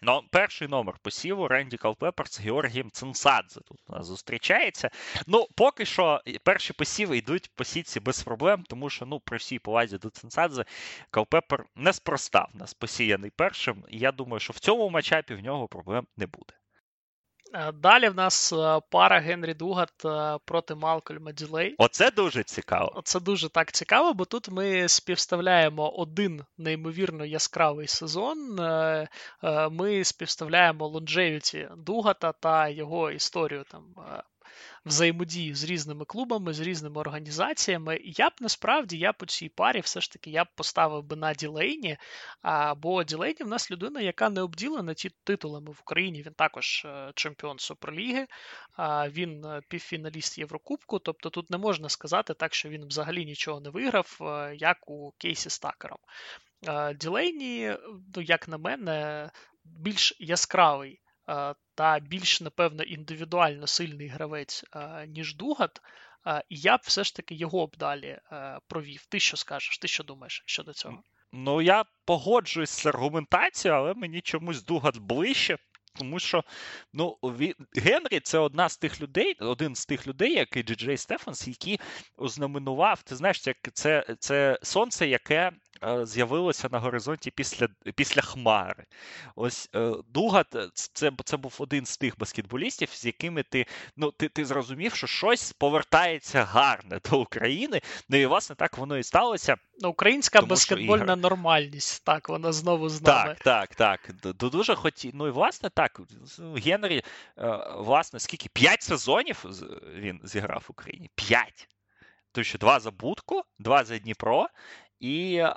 Ну, перший номер посіву Ренді Калпепер з Георгієм Цинсадзе тут у нас зустрічається. Ну, поки що перші посіви йдуть по сітці без проблем, тому що ну, при всій повазі до Цинсадзе Калпепер неспроста в нас посіяний першим. І я думаю, що в цьому матчапі в нього проблем не буде. Е, далі в нас е, пара Генрі Дугат е, проти Малкольма Ділей. Оце дуже цікаво. Це дуже так цікаво, бо тут ми співставляємо один неймовірно яскравий сезон. Ми співставляємо лонжевіті Дугата та його історію там взаємодії з різними клубами, з різними організаціями. Я б насправді я по цій парі все ж таки я б поставив би на Ділейні, бо Ділейні в нас людина, яка не обділена ті титулами в Україні. Він також е, чемпіон Суперліги, він е, півфіналіст Єврокубку. Тобто тут не можна сказати так, що він взагалі нічого не виграв, е, як у Кейсі Стакером. Ділейні, ну, як на мене, більш яскравий та більш, напевно, індивідуально сильний гравець, ніж Дугат. І я б все ж таки його б далі провів. Ти що скажеш? Ти що думаєш щодо цього? Ну, я погоджуюсь з аргументацією, але мені чомусь Дугат ближче. Тому що ну, він, Генрі це одна з тих людей, один з тих людей, як і Джей Стефанс, який ознаменував, ти знаєш, це це, це сонце, яке е, з'явилося на горизонті після після Хмари. Ось е, Дугат це це був один з тих баскетболістів, з якими ти ну, ти, ти зрозумів, що щось повертається гарне до України. Ну і власне так воно і сталося. Ну, Українська тому, баскетбольна ігра... нормальність, так, вона знову з нами. Так, так, так. Дуже хоті... Ну і власне так, Генрі, е, власне, скільки? П'ять сезонів він зіграв в Україні. П'ять. Тому що два за Будку, два за Дніпро. І, е,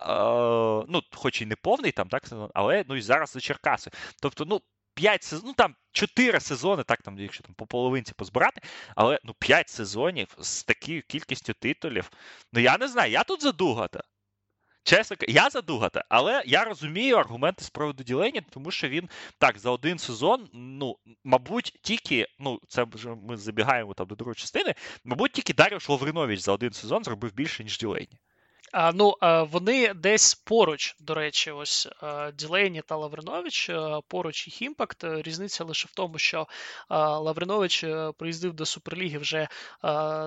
ну, хоч і не повний там, так, але ну і зараз за Черкаси. Тобто, ну, 5 сезонів, ну там 4 сезони, так там, якщо там по половинці позбирати, але ну 5 сезонів з такою кількістю титулів. Ну я не знаю, я тут задугата. Чесно, я задугата, але я розумію аргументи з приводу ділення, тому що він так за один сезон, ну, мабуть, тільки, ну, це вже ми забігаємо там до другої частини, мабуть, тільки Даріуш Лавринович за один сезон зробив більше, ніж ділені. А, Ну, вони десь поруч, до речі, ось Ділейні та Лавринович, поруч їх impact. Різниця лише в тому, що Лавринович е, приїздив до Суперліги вже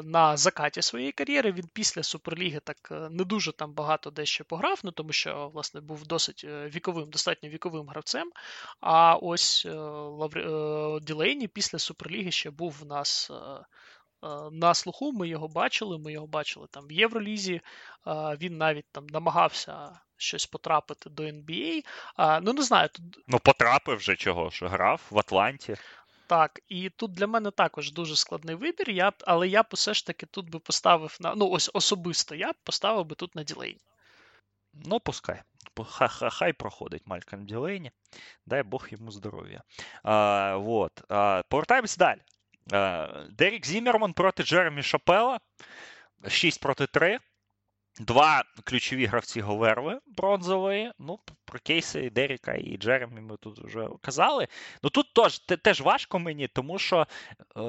на закаті своєї кар'єри. Він після Суперліги так е, не дуже там багато дещо пограв, ну тому що власне був досить е, віковим, достатньо віковим гравцем. А ось Лавр... Ділейні після Суперліги ще був в нас на слуху. Ми його бачили. Ми його бачили там в Євролізі. Він навіть там намагався щось потрапити до NBA. Ну, не знаю. Тут... Ну, потрапив вже чого, що грав в Атланті. Так, і тут для мене також дуже складний вибір, я, але я б все ж таки тут би поставив на. Ну, ось особисто я б поставив би тут на Ділейні. Ну, пускай. Хай проходить Малькольм Ділейні. Дай Бог йому здоров'я. А, вот. А, Повертаємось далі. Е, Дерік Зімерман проти Джеремі Шапела. 6 проти 3. Два ключові гравці Говерви бронзової. Ну, про кейси Деріка і Джеремі ми тут вже казали. Ну тут теж, теж важко мені, тому що е,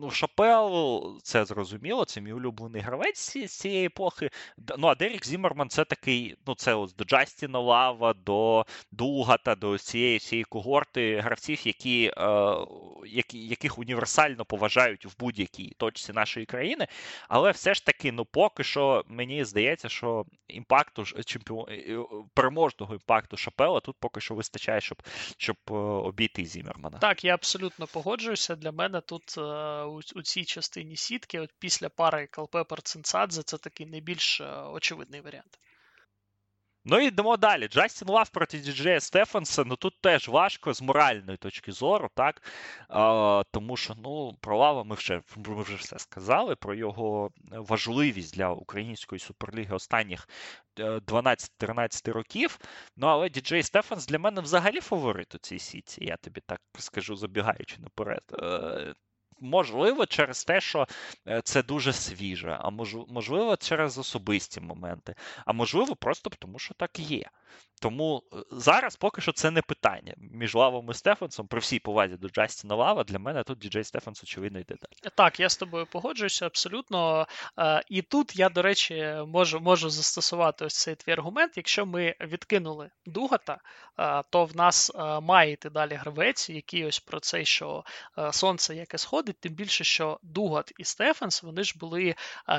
ну, Шапел, це зрозуміло, це мій улюблений гравець з цієї епохи. Ну, а Дерік Зімерман це такий, ну, це ось до Джастіна Лава, до Дугата, до цієї цієї когорти гравців, які, е, які, яких універсально поважають в будь-якій точці нашої країни. Але все ж таки, ну, поки що, мені здається, що імпакту чемпіон... Е, переможного імпакту Шапела тут поки що вистачає, щоб щоб е, обійти Зімермана. Так, я абсолютно погоджуюся. Для мене тут у, у цій частині сітки, от після пари Калпепер Цинцадзе, це такий найбільш е, очевидний варіант. Ну і йдемо далі. Джастін Лав проти Діджея Стефанса. Ну тут теж важко з моральної точки зору, так? А, Тому що ну, про Лава ми вже ми вже все сказали, про його важливість для української суперліги останніх 12-13 е, років. Ну, але Діджей Стефанс для мене взагалі фаворит у цій сіті. Я тобі так скажу, забігаючи наперед. Е, Можливо, через те, що е, це дуже свіже, а можливо, через особисті моменти, а можливо, просто тому, що так є. Тому е, зараз поки що це не питання між Лавом і Стефансом. При всій повазі до Джастіна Лава, для мене тут Діджей Стефанс, очевидно, йде далі. Так, я з тобою погоджуюся абсолютно. Е, і тут я, до речі, можу можу застосувати ось цей твій аргумент. Якщо ми відкинули Дугата, е, то в нас має йти далі гравець, який ось про це, що сонце яке сходить, тим більше, що Дугат і Стефанс, вони ж були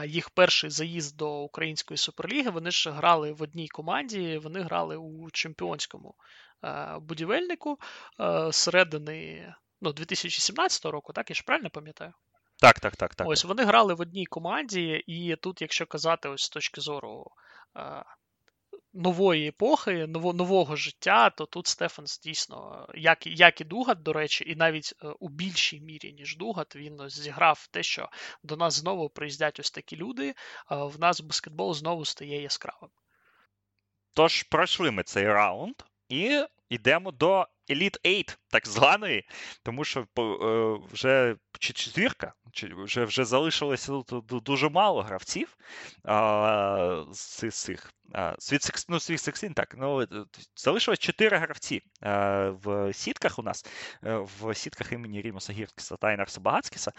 їх перший заїзд до української суперліги. Вони ж грали в одній команді, вони грали у у чемпіонському е, будівельнику е, середини ну, 2017 року, так я ж правильно пам'ятаю? Так, так, так. так. Ось вони грали в одній команді, і тут, якщо казати, ось з точки зору. Е, нової епохи, ново, нового життя, то тут Стефанс дійсно, як як і Дугат, до речі, і навіть е, у більшій мірі, ніж Дугат, він зіграв те, що до нас знову приїздять ось такі люди, в нас баскетбол знову стає яскравим. Тож пройшли ми цей раунд і йдемо до Elite 8, так званої, тому що е, вже четвірка, вже вже залишилося тут дуже мало гравців а, з цих. Світ ну, 16, так. Ну, е, Залишилось 4 гравці а, в сітках у нас, е, в сітках імені Рімаса Гіркіса та Айнарса Багатскіса.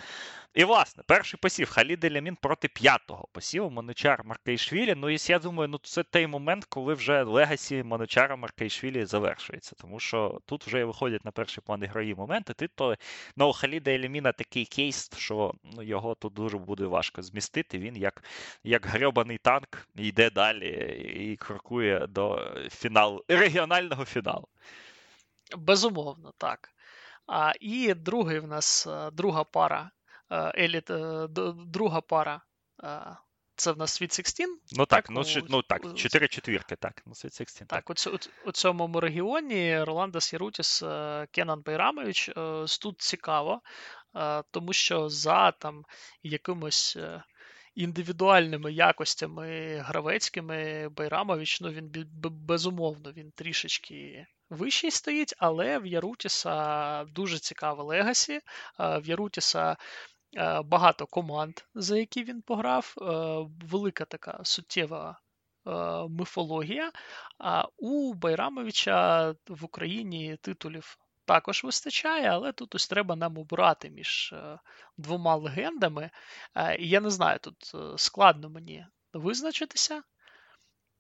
І, власне, перший посів Халід Елямін проти п'ятого посіву Манучар Маркоішвілі. Ну, і я думаю, ну це той момент, коли вже legacy Манучара Маркоішвілі завершується. Тому що тут вже виходять на перший план ігрові моменти. Тобто ну, Халіда Еляміна такий кейс, що ну, його тут дуже буде важко змістити. Він як як грьобаний танк йде далі і крокує до фіналу, регіонального фіналу. Безумовно, так. А, І другий в нас е, друга пара е, еліт, е, друга пара. Це в нас Sweet 16? Ну так, так ну, у, ну так, 4 четвірки, так. ну Sweet 16. Так, так. У, у цьому регіоні Роландас Єрутіс, Кенан Байрамович. Тут цікаво, тому що за там якимось індивідуальними якостями гравецькими Байрамович, ну він безумовно він трішечки вищий стоїть, але в Єрутіса дуже цікаве legacy. В Єрутіса багато команд, за які він пограв, велика така суттєва. Мифологія, а у Байрамовича в Україні титулів також вистачає, але тут ось треба нам обирати між е, двома легендами. Е, і я не знаю, тут е, складно мені визначитися.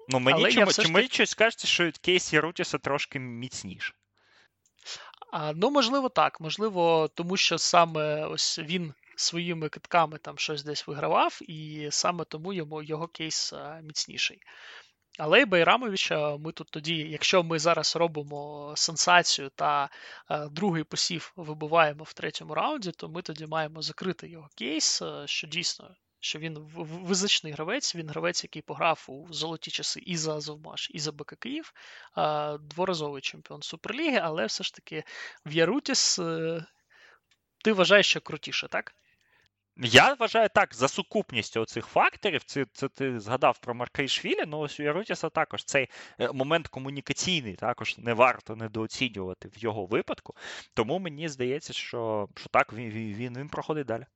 Ну, мені чому, чи мені щось кажеться, що кейс Ярутіса трошки міцніше. А, Ну, можливо, так. Можливо, тому що саме ось він своїми китками там щось десь вигравав, і саме тому йому його кейс міцніший. Але і Байрамовича ми тут тоді, якщо ми зараз робимо сенсацію та е, другий посів вибиваємо в третьому раунді, то ми тоді маємо закрити його кейс, е, що дійсно. Що він визначний гравець, він гравець, який пограв у золоті часи і за Азовмаш, і за БК Київ, е, дворазовий чемпіон Суперліги, але все ж таки в Ярутіс е, ти вважаєш, що крутіше, так? Я вважаю так, за сукупністю цих факторів, це це ти згадав про Маркейшвілі, ну ось у Ярутіса також цей е, момент комунікаційний також не варто недооцінювати в його випадку. Тому мені здається, що що так, він він, він проходить далі.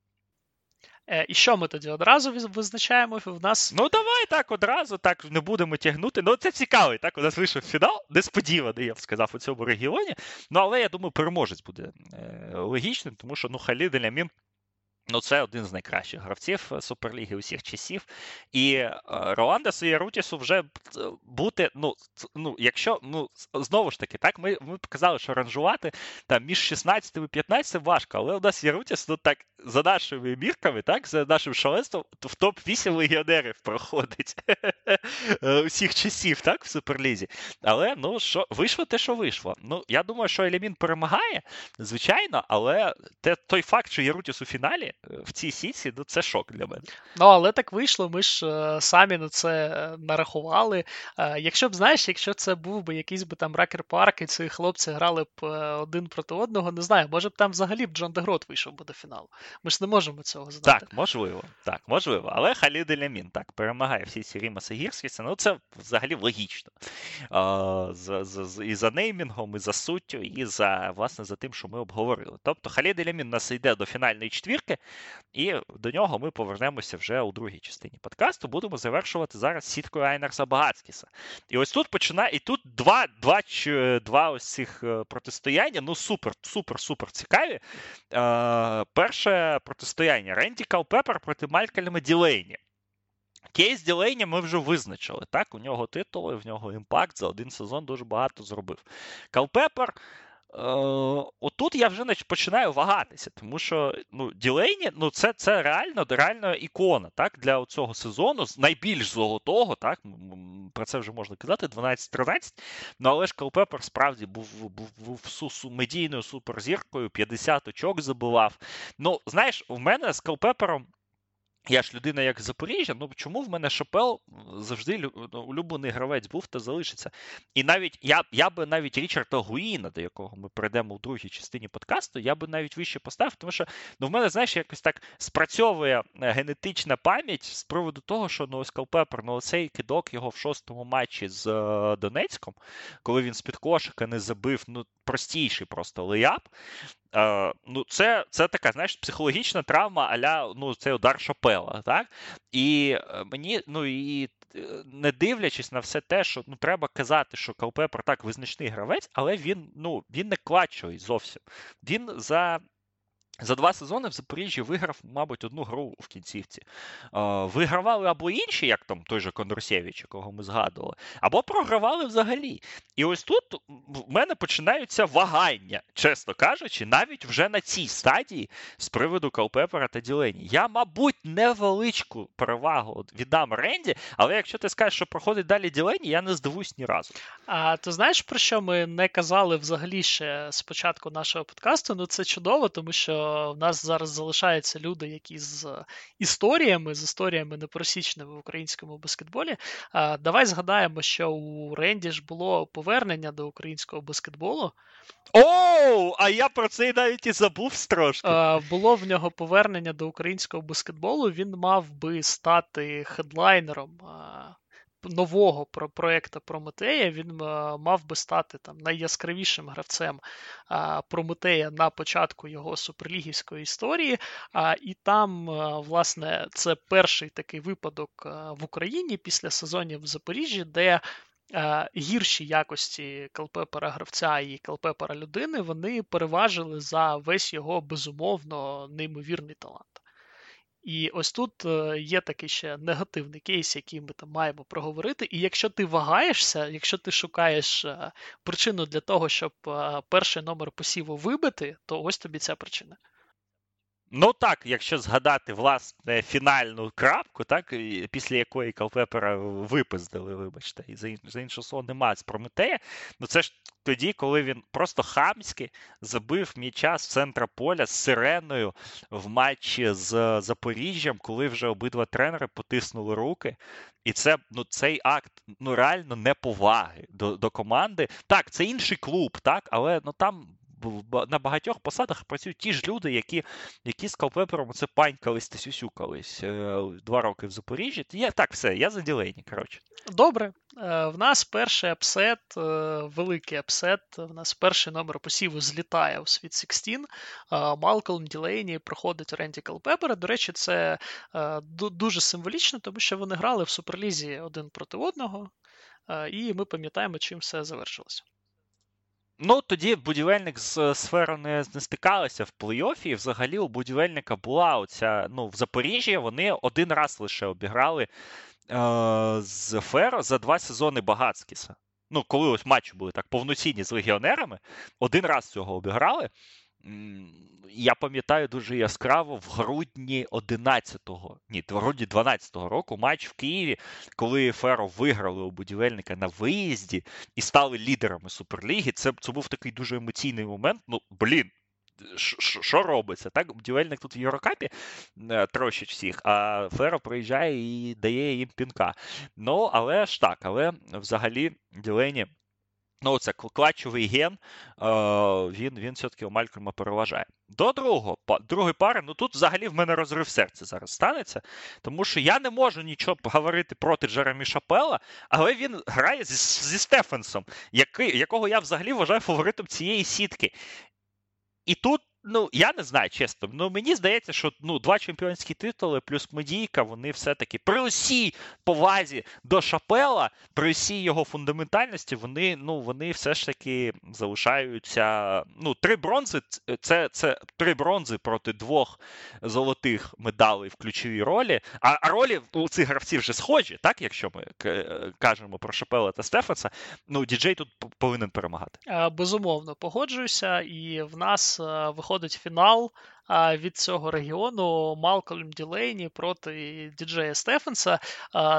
Е, І що ми тоді одразу визначаємо в нас? Ну, давай так одразу, так не будемо тягнути. Ну, це цікавий. Так, у нас вийшов фінал, несподіваний, я б сказав, у цьому регіоні. Ну, але я думаю, переможець буде е, логічним, тому що ну, Халід Елямін Ну, це один з найкращих гравців е, Суперліги усіх часів. І е, Роландесу і Рутісу вже е, бути, ну, ну, якщо, ну, знову ж таки, так, ми ми показали, що ранжувати там між 16 і 15 важко, але у нас є Рутіс, ну так, за нашими мірками, так, за нашим шаленством, в топ-8 легіонерів проходить [LAUGHS] усіх часів, так, в Суперлізі. Але ну, що, вийшло те, що вийшло. Ну, я думаю, що Елемін перемагає, звичайно, але те, той факт, що Єрутіс у фіналі в цій сіці, ну це шок для мене. Ну, але так вийшло, ми ж е, самі на це е, нарахували. Е, якщо б, знаєш, якщо це був би якийсь би там ракер парк, і ці хлопці грали б один проти одного, не знаю, може б там взагалі б Джон Дегрот вийшов би до фіналу. Ми ж не можемо цього знати. Так, можливо, так, можливо. Але Халід Елямін так перемагає всі ці Рімаса Гірськіса, ну це взагалі логічно. А, за, за, І за неймінгом, і за суттю, і за власне за тим, що ми обговорили. Тобто Халід Елямін нас йде до фінальної четвірки. І до нього ми повернемося вже у другій частині подкасту. Будемо завершувати зараз сіткою Айнерса Багацькіса. І ось тут починає. І тут два два, два ось цих е, протистояння. Ну, супер, супер, супер цікаві. Е, Перше протистояння Ренді Калпепер проти Малькольма Ділейні. Кейс Ділейні ми вже визначили. Так, у нього титули, в нього impact за один сезон дуже багато зробив. Калпепер. Е, отут я вже починаю вагатися, тому що ну, Ділейні ну, це це реально реально ікона так, для цього сезону, найбільш золотого, так, про це вже можна казати, 12-13. Ну, але ж Калпепер справді був був, був медійною суперзіркою, 50 очок забивав. Ну, знаєш, у мене з Калпепером я ж людина як Запоріжжя, ну чому в мене Шапел завжди ну, улюблений гравець був та залишиться. І навіть я я би навіть Річарда Гуїна, до якого ми прийдемо у другій частині подкасту, я би навіть вище поставив, тому що ну, в мене, знаєш, якось так спрацьовує е, генетична пам'ять з приводу того, що ну, Скалпепер, ну цей кидок його в шостому матчі з е, Донецьком, коли він з-під кошика не забив, ну простіший просто леяп. Е, ну, Це це така, знаєш, психологічна травма, аля ну, цей удар шопела. так? І е, мені, ну і е, не дивлячись на все те, що ну, треба казати, що Калпепер так визначний гравець, але він ну, він не клачовий зовсім. Він за за два сезони в Запоріжжі виграв, мабуть, одну гру в кінцівці. Вигравали або інші, як там той же Кондрусєвич, якого ми згадували, або програвали взагалі. І ось тут в мене починаються вагання, чесно кажучи, навіть вже на цій стадії з приводу Калпепера та Ділені. Я, мабуть, невеличку перевагу віддам Ренді, але якщо ти скажеш, що проходить далі Ділені, я не здивуюсь ні разу. А ти знаєш, про що ми не казали взагалі ще з початку нашого подкасту? Ну це чудово, тому що в нас зараз залишаються люди, які з історіями, з історіями непросічними в українському баскетболі. Давай згадаємо, що у Ренді ж було повернення до українського баскетболу. Оу, а я про це навіть і забув трошки. Було в нього повернення до українського баскетболу. Він мав би стати хедлайнером нового про проєкту Прометея він е, мав би стати там найяскравішим гравцем Прометея на початку його суперлігівської історії. І там, е, власне, це перший такий випадок е, в Україні після сезонів в Запоріжжі, де гірші якості Келпепера гравця і Келпепера людини вони переважили за весь його безумовно неймовірний талант. І ось тут е, є такий ще негативний кейс, який ми там маємо проговорити. І якщо ти вагаєшся, якщо ти шукаєш е, причину для того, щоб е, перший номер посіву вибити, то ось тобі ця причина. Ну так, якщо згадати власне фінальну крапку, так після якої Калпепера випиздили, вибачте, і за іншого слова немає з Прометея, ну це ж тоді, коли він просто хамськи забив м'яча з центра поля з сиреною в матчі з Запоріжжям, коли вже обидва тренери потиснули руки. І це ну цей акт ну реально неповаги до до команди. Так, це інший клуб, так, але ну там на багатьох посадах працюють ті ж люди, які які з Калпепером це панькались та сюсюкались е, два роки в Запоріжжі. Я так, все, я за ділейні, коротше. Добре. Е, в нас перший апсет, е, великий апсет. В нас перший номер посіву злітає у Світ 16. Малкольм Ділейні проходить Ренді Калпепера. До речі, це дуже символічно, тому що вони грали в Суперлізі один проти одного, і ми пам'ятаємо, чим все завершилося. Ну, тоді будівельник з сферою не, не стикалися в плей-офі. І взагалі у будівельника була оця. Ну, в Запоріжжі вони один раз лише обіграли е, з Феро за два сезони Багацькіса. Ну, коли ось матчі були так повноцінні з легіонерами, один раз цього обіграли я пам'ятаю дуже яскраво в грудні 11-го, ні, в грудні 12-го року матч в Києві, коли Феро виграли у будівельника на виїзді і стали лідерами Суперліги. Це це був такий дуже емоційний момент. Ну, блін. Що робиться? Так, будівельник тут в Єврокапі е, трощить всіх, а Феро приїжджає і дає їм пінка. Ну, але ж так, але взагалі Ділені Ну, це клачовий ген, він він все-таки у Малькольма переважає. До другого, другої пари, ну тут взагалі в мене розрив серця зараз станеться, тому що я не можу нічого говорити проти Джеремі Шапела, але він грає зі, зі Стефенсом, який, якого я взагалі вважаю фаворитом цієї сітки. І тут Ну, я не знаю, чесно. Ну мені здається, що ну, два чемпіонські титули плюс медійка, вони все-таки при усій повазі до Шапела, при усій його фундаментальності, вони ну, вони все ж таки залишаються. Ну, три бронзи це це три бронзи проти двох золотих медалей в ключовій ролі. А, ролі у цих гравців вже схожі, так, якщо ми кажемо про Шапела та Стефанса, ну діджей тут повинен перемагати. Безумовно, погоджуюся, і в нас виходить проходить фінал від цього регіону Малкольм Ділейні проти Діджея Стефенса.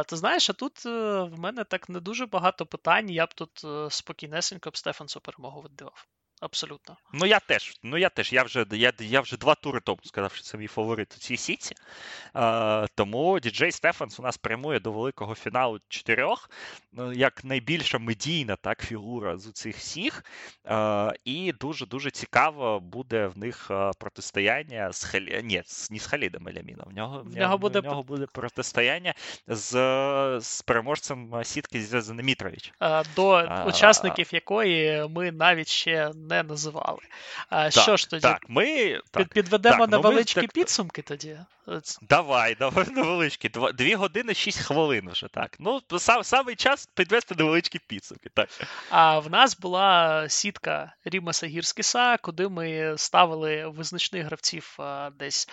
Ти знаєш, а тут е, в мене так не дуже багато питань. Я б тут е, спокійнесенько б Стефенсу перемогу віддавав. Абсолютно. Ну я теж. Ну я теж. Я вже я, я вже два тури тому сказав, що це мій фаворит у цій сіті. Е, тому діджей Стефанс у нас прямує до великого фіналу чотирьох, ну, як найбільша медійна так, фігура з цих всіх. Е, і дуже-дуже цікаво буде в них протистояння з Халі... Ні, не з Халідом Еляміном. В нього в нього, буде в нього буде протистояння з з переможцем сітки Зв'язаний До а, учасників якої ми навіть ще не називали. Так, Що ж тоді так, ми, так, підведемо так, невеличкі ну ми, підсумки тоді? Давай, давай [LAUGHS] невеличкі. Дві години, шість хвилин вже так. Ну, сам, самий час підвести невеличкі підсумки. так. А в нас була сітка Рімаса Гірскіса, куди ми ставили визначних гравців десь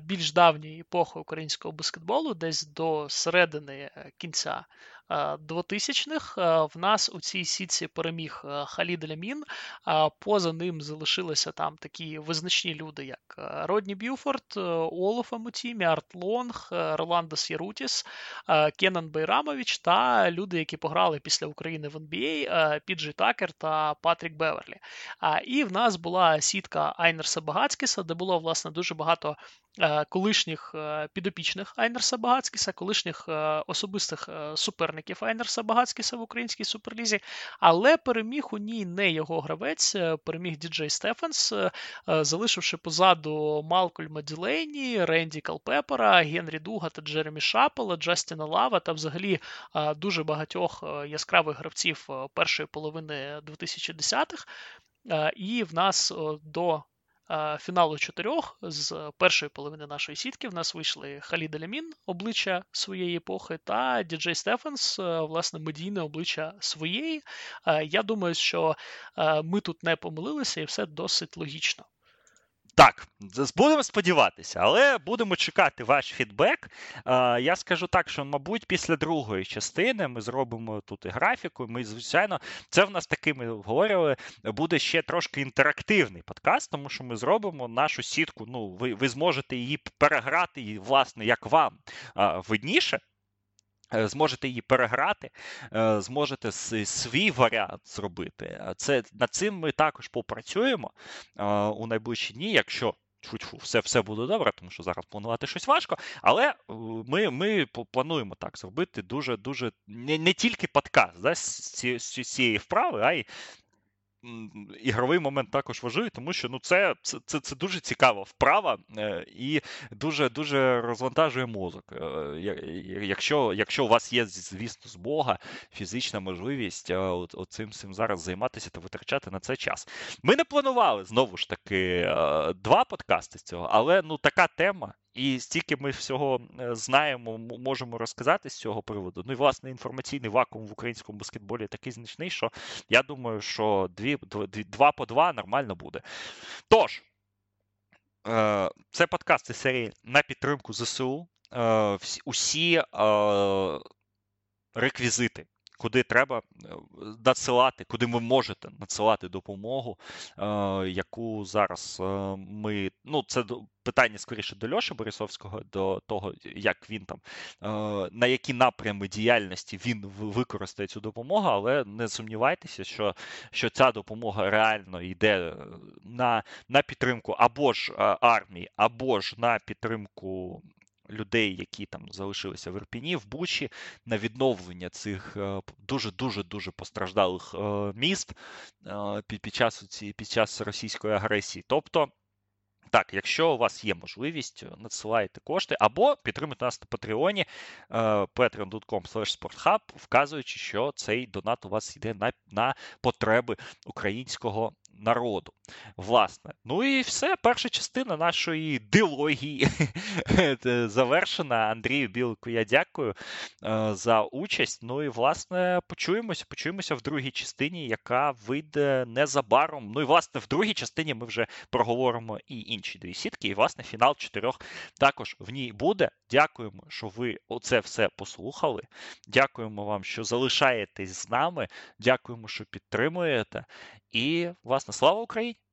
більш давньої епохи українського баскетболу, десь до середини е, кінця 2000-х. Е, в нас у цій сітці переміг е, Халід Лямін. Поза ним залишилися там такі визначні люди, як е, Родні Б'юфорд, Олаф Амутімі, Арт Лонг, Роландос Єрутіс, Кенан Байрамович та люди, які пограли після України в NBA, Піджі Такер та Патрік Беверлі. І в нас була сітка Айнарса Багатскіса, де було власне дуже багато колишніх підопічних Айнарса Багатскіса, колишніх особистих суперників Айнарса Багатскіса в українській суперлізі, але переміг у ній не його гравець, е, переміг Діджей Стефанс, е, е, залишивши позаду Малкольма Ділейні, Ренді Калпепера, Генрі Дуга та Джеремі Шапела, Джастіна Лава та взагалі дуже багатьох яскравих гравців першої половини 2010-х. І в нас до фіналу чотирьох з першої половини нашої сітки в нас вийшли Халід Ель-Амін, обличчя своєї епохи, та Діджей Стефенс, власне, медійне обличчя своєї. Я думаю, що ми тут не помилилися, і все досить логічно. Так, будемо сподіватися, але будемо чекати ваш фідбек. Я скажу так, що, мабуть, після другої частини ми зробимо тут і графіку. Ми, звичайно, це в нас такий, ми говорили, буде ще трошки інтерактивний подкаст, тому що ми зробимо нашу сітку. Ну, ви ви зможете її переграти, і, власне, як вам видніше. Е, зможете її переграти, е, зможете свій варіант зробити. Це Над цим ми також попрацюємо е, у найближчі дні, якщо чуть все все буде добре, тому що зараз планувати щось важко. Але ми ми плануємо так зробити дуже дуже не не тільки подкаст да, з цієї вправи, а й ігровий момент також важливий, тому що ну, це це, це, це дуже цікава вправа е, і дуже дуже розвантажує мозок. Е, якщо якщо у вас є, звісно, з Бога фізична можливість е, оцим цим зараз займатися та витрачати на це час. Ми не планували знову ж таки два подкасти з цього, але ну така тема. І стільки ми всього е, знаємо, можемо розказати з цього приводу. Ну і власне інформаційний вакуум в українському баскетболі такий значний, що я думаю, що дві, дві, два по два нормально буде. Тож, е, це подкасти серії на підтримку ЗСУ. Е, усі реквізити куди треба е, надсилати, куди ви можете надсилати допомогу, е, яку зараз е, ми. Ну, це питання скоріше до Льоші Борисовського, до того, як він там, на які напрями діяльності він використає цю допомогу, але не сумнівайтеся, що що ця допомога реально йде на, на підтримку або ж армії, або ж на підтримку людей, які там залишилися в Ірпіні, в Бучі, на відновлення цих дуже дуже дуже постраждалих е, міст е, під час під час російської агресії. Тобто. Так, якщо у вас є можливість, надсилайте кошти або підтримуйте нас на Патреоні е, patreon.com вказуючи, що цей донат у вас йде на на потреби українського народу. Власне, ну і все. Перша частина нашої дилогії [LAUGHS] завершена. Андрію Білику, я дякую е, за участь. Ну і власне почуємося. Почуємося в другій частині, яка вийде незабаром. Ну і власне в другій частині ми вже проговоримо і інші дві сітки. І власне фінал чотирьох також в ній буде. Дякуємо, що ви оце все послухали. Дякуємо вам, що залишаєтесь з нами. Дякуємо, що підтримуєте. І, власне, слава Україні!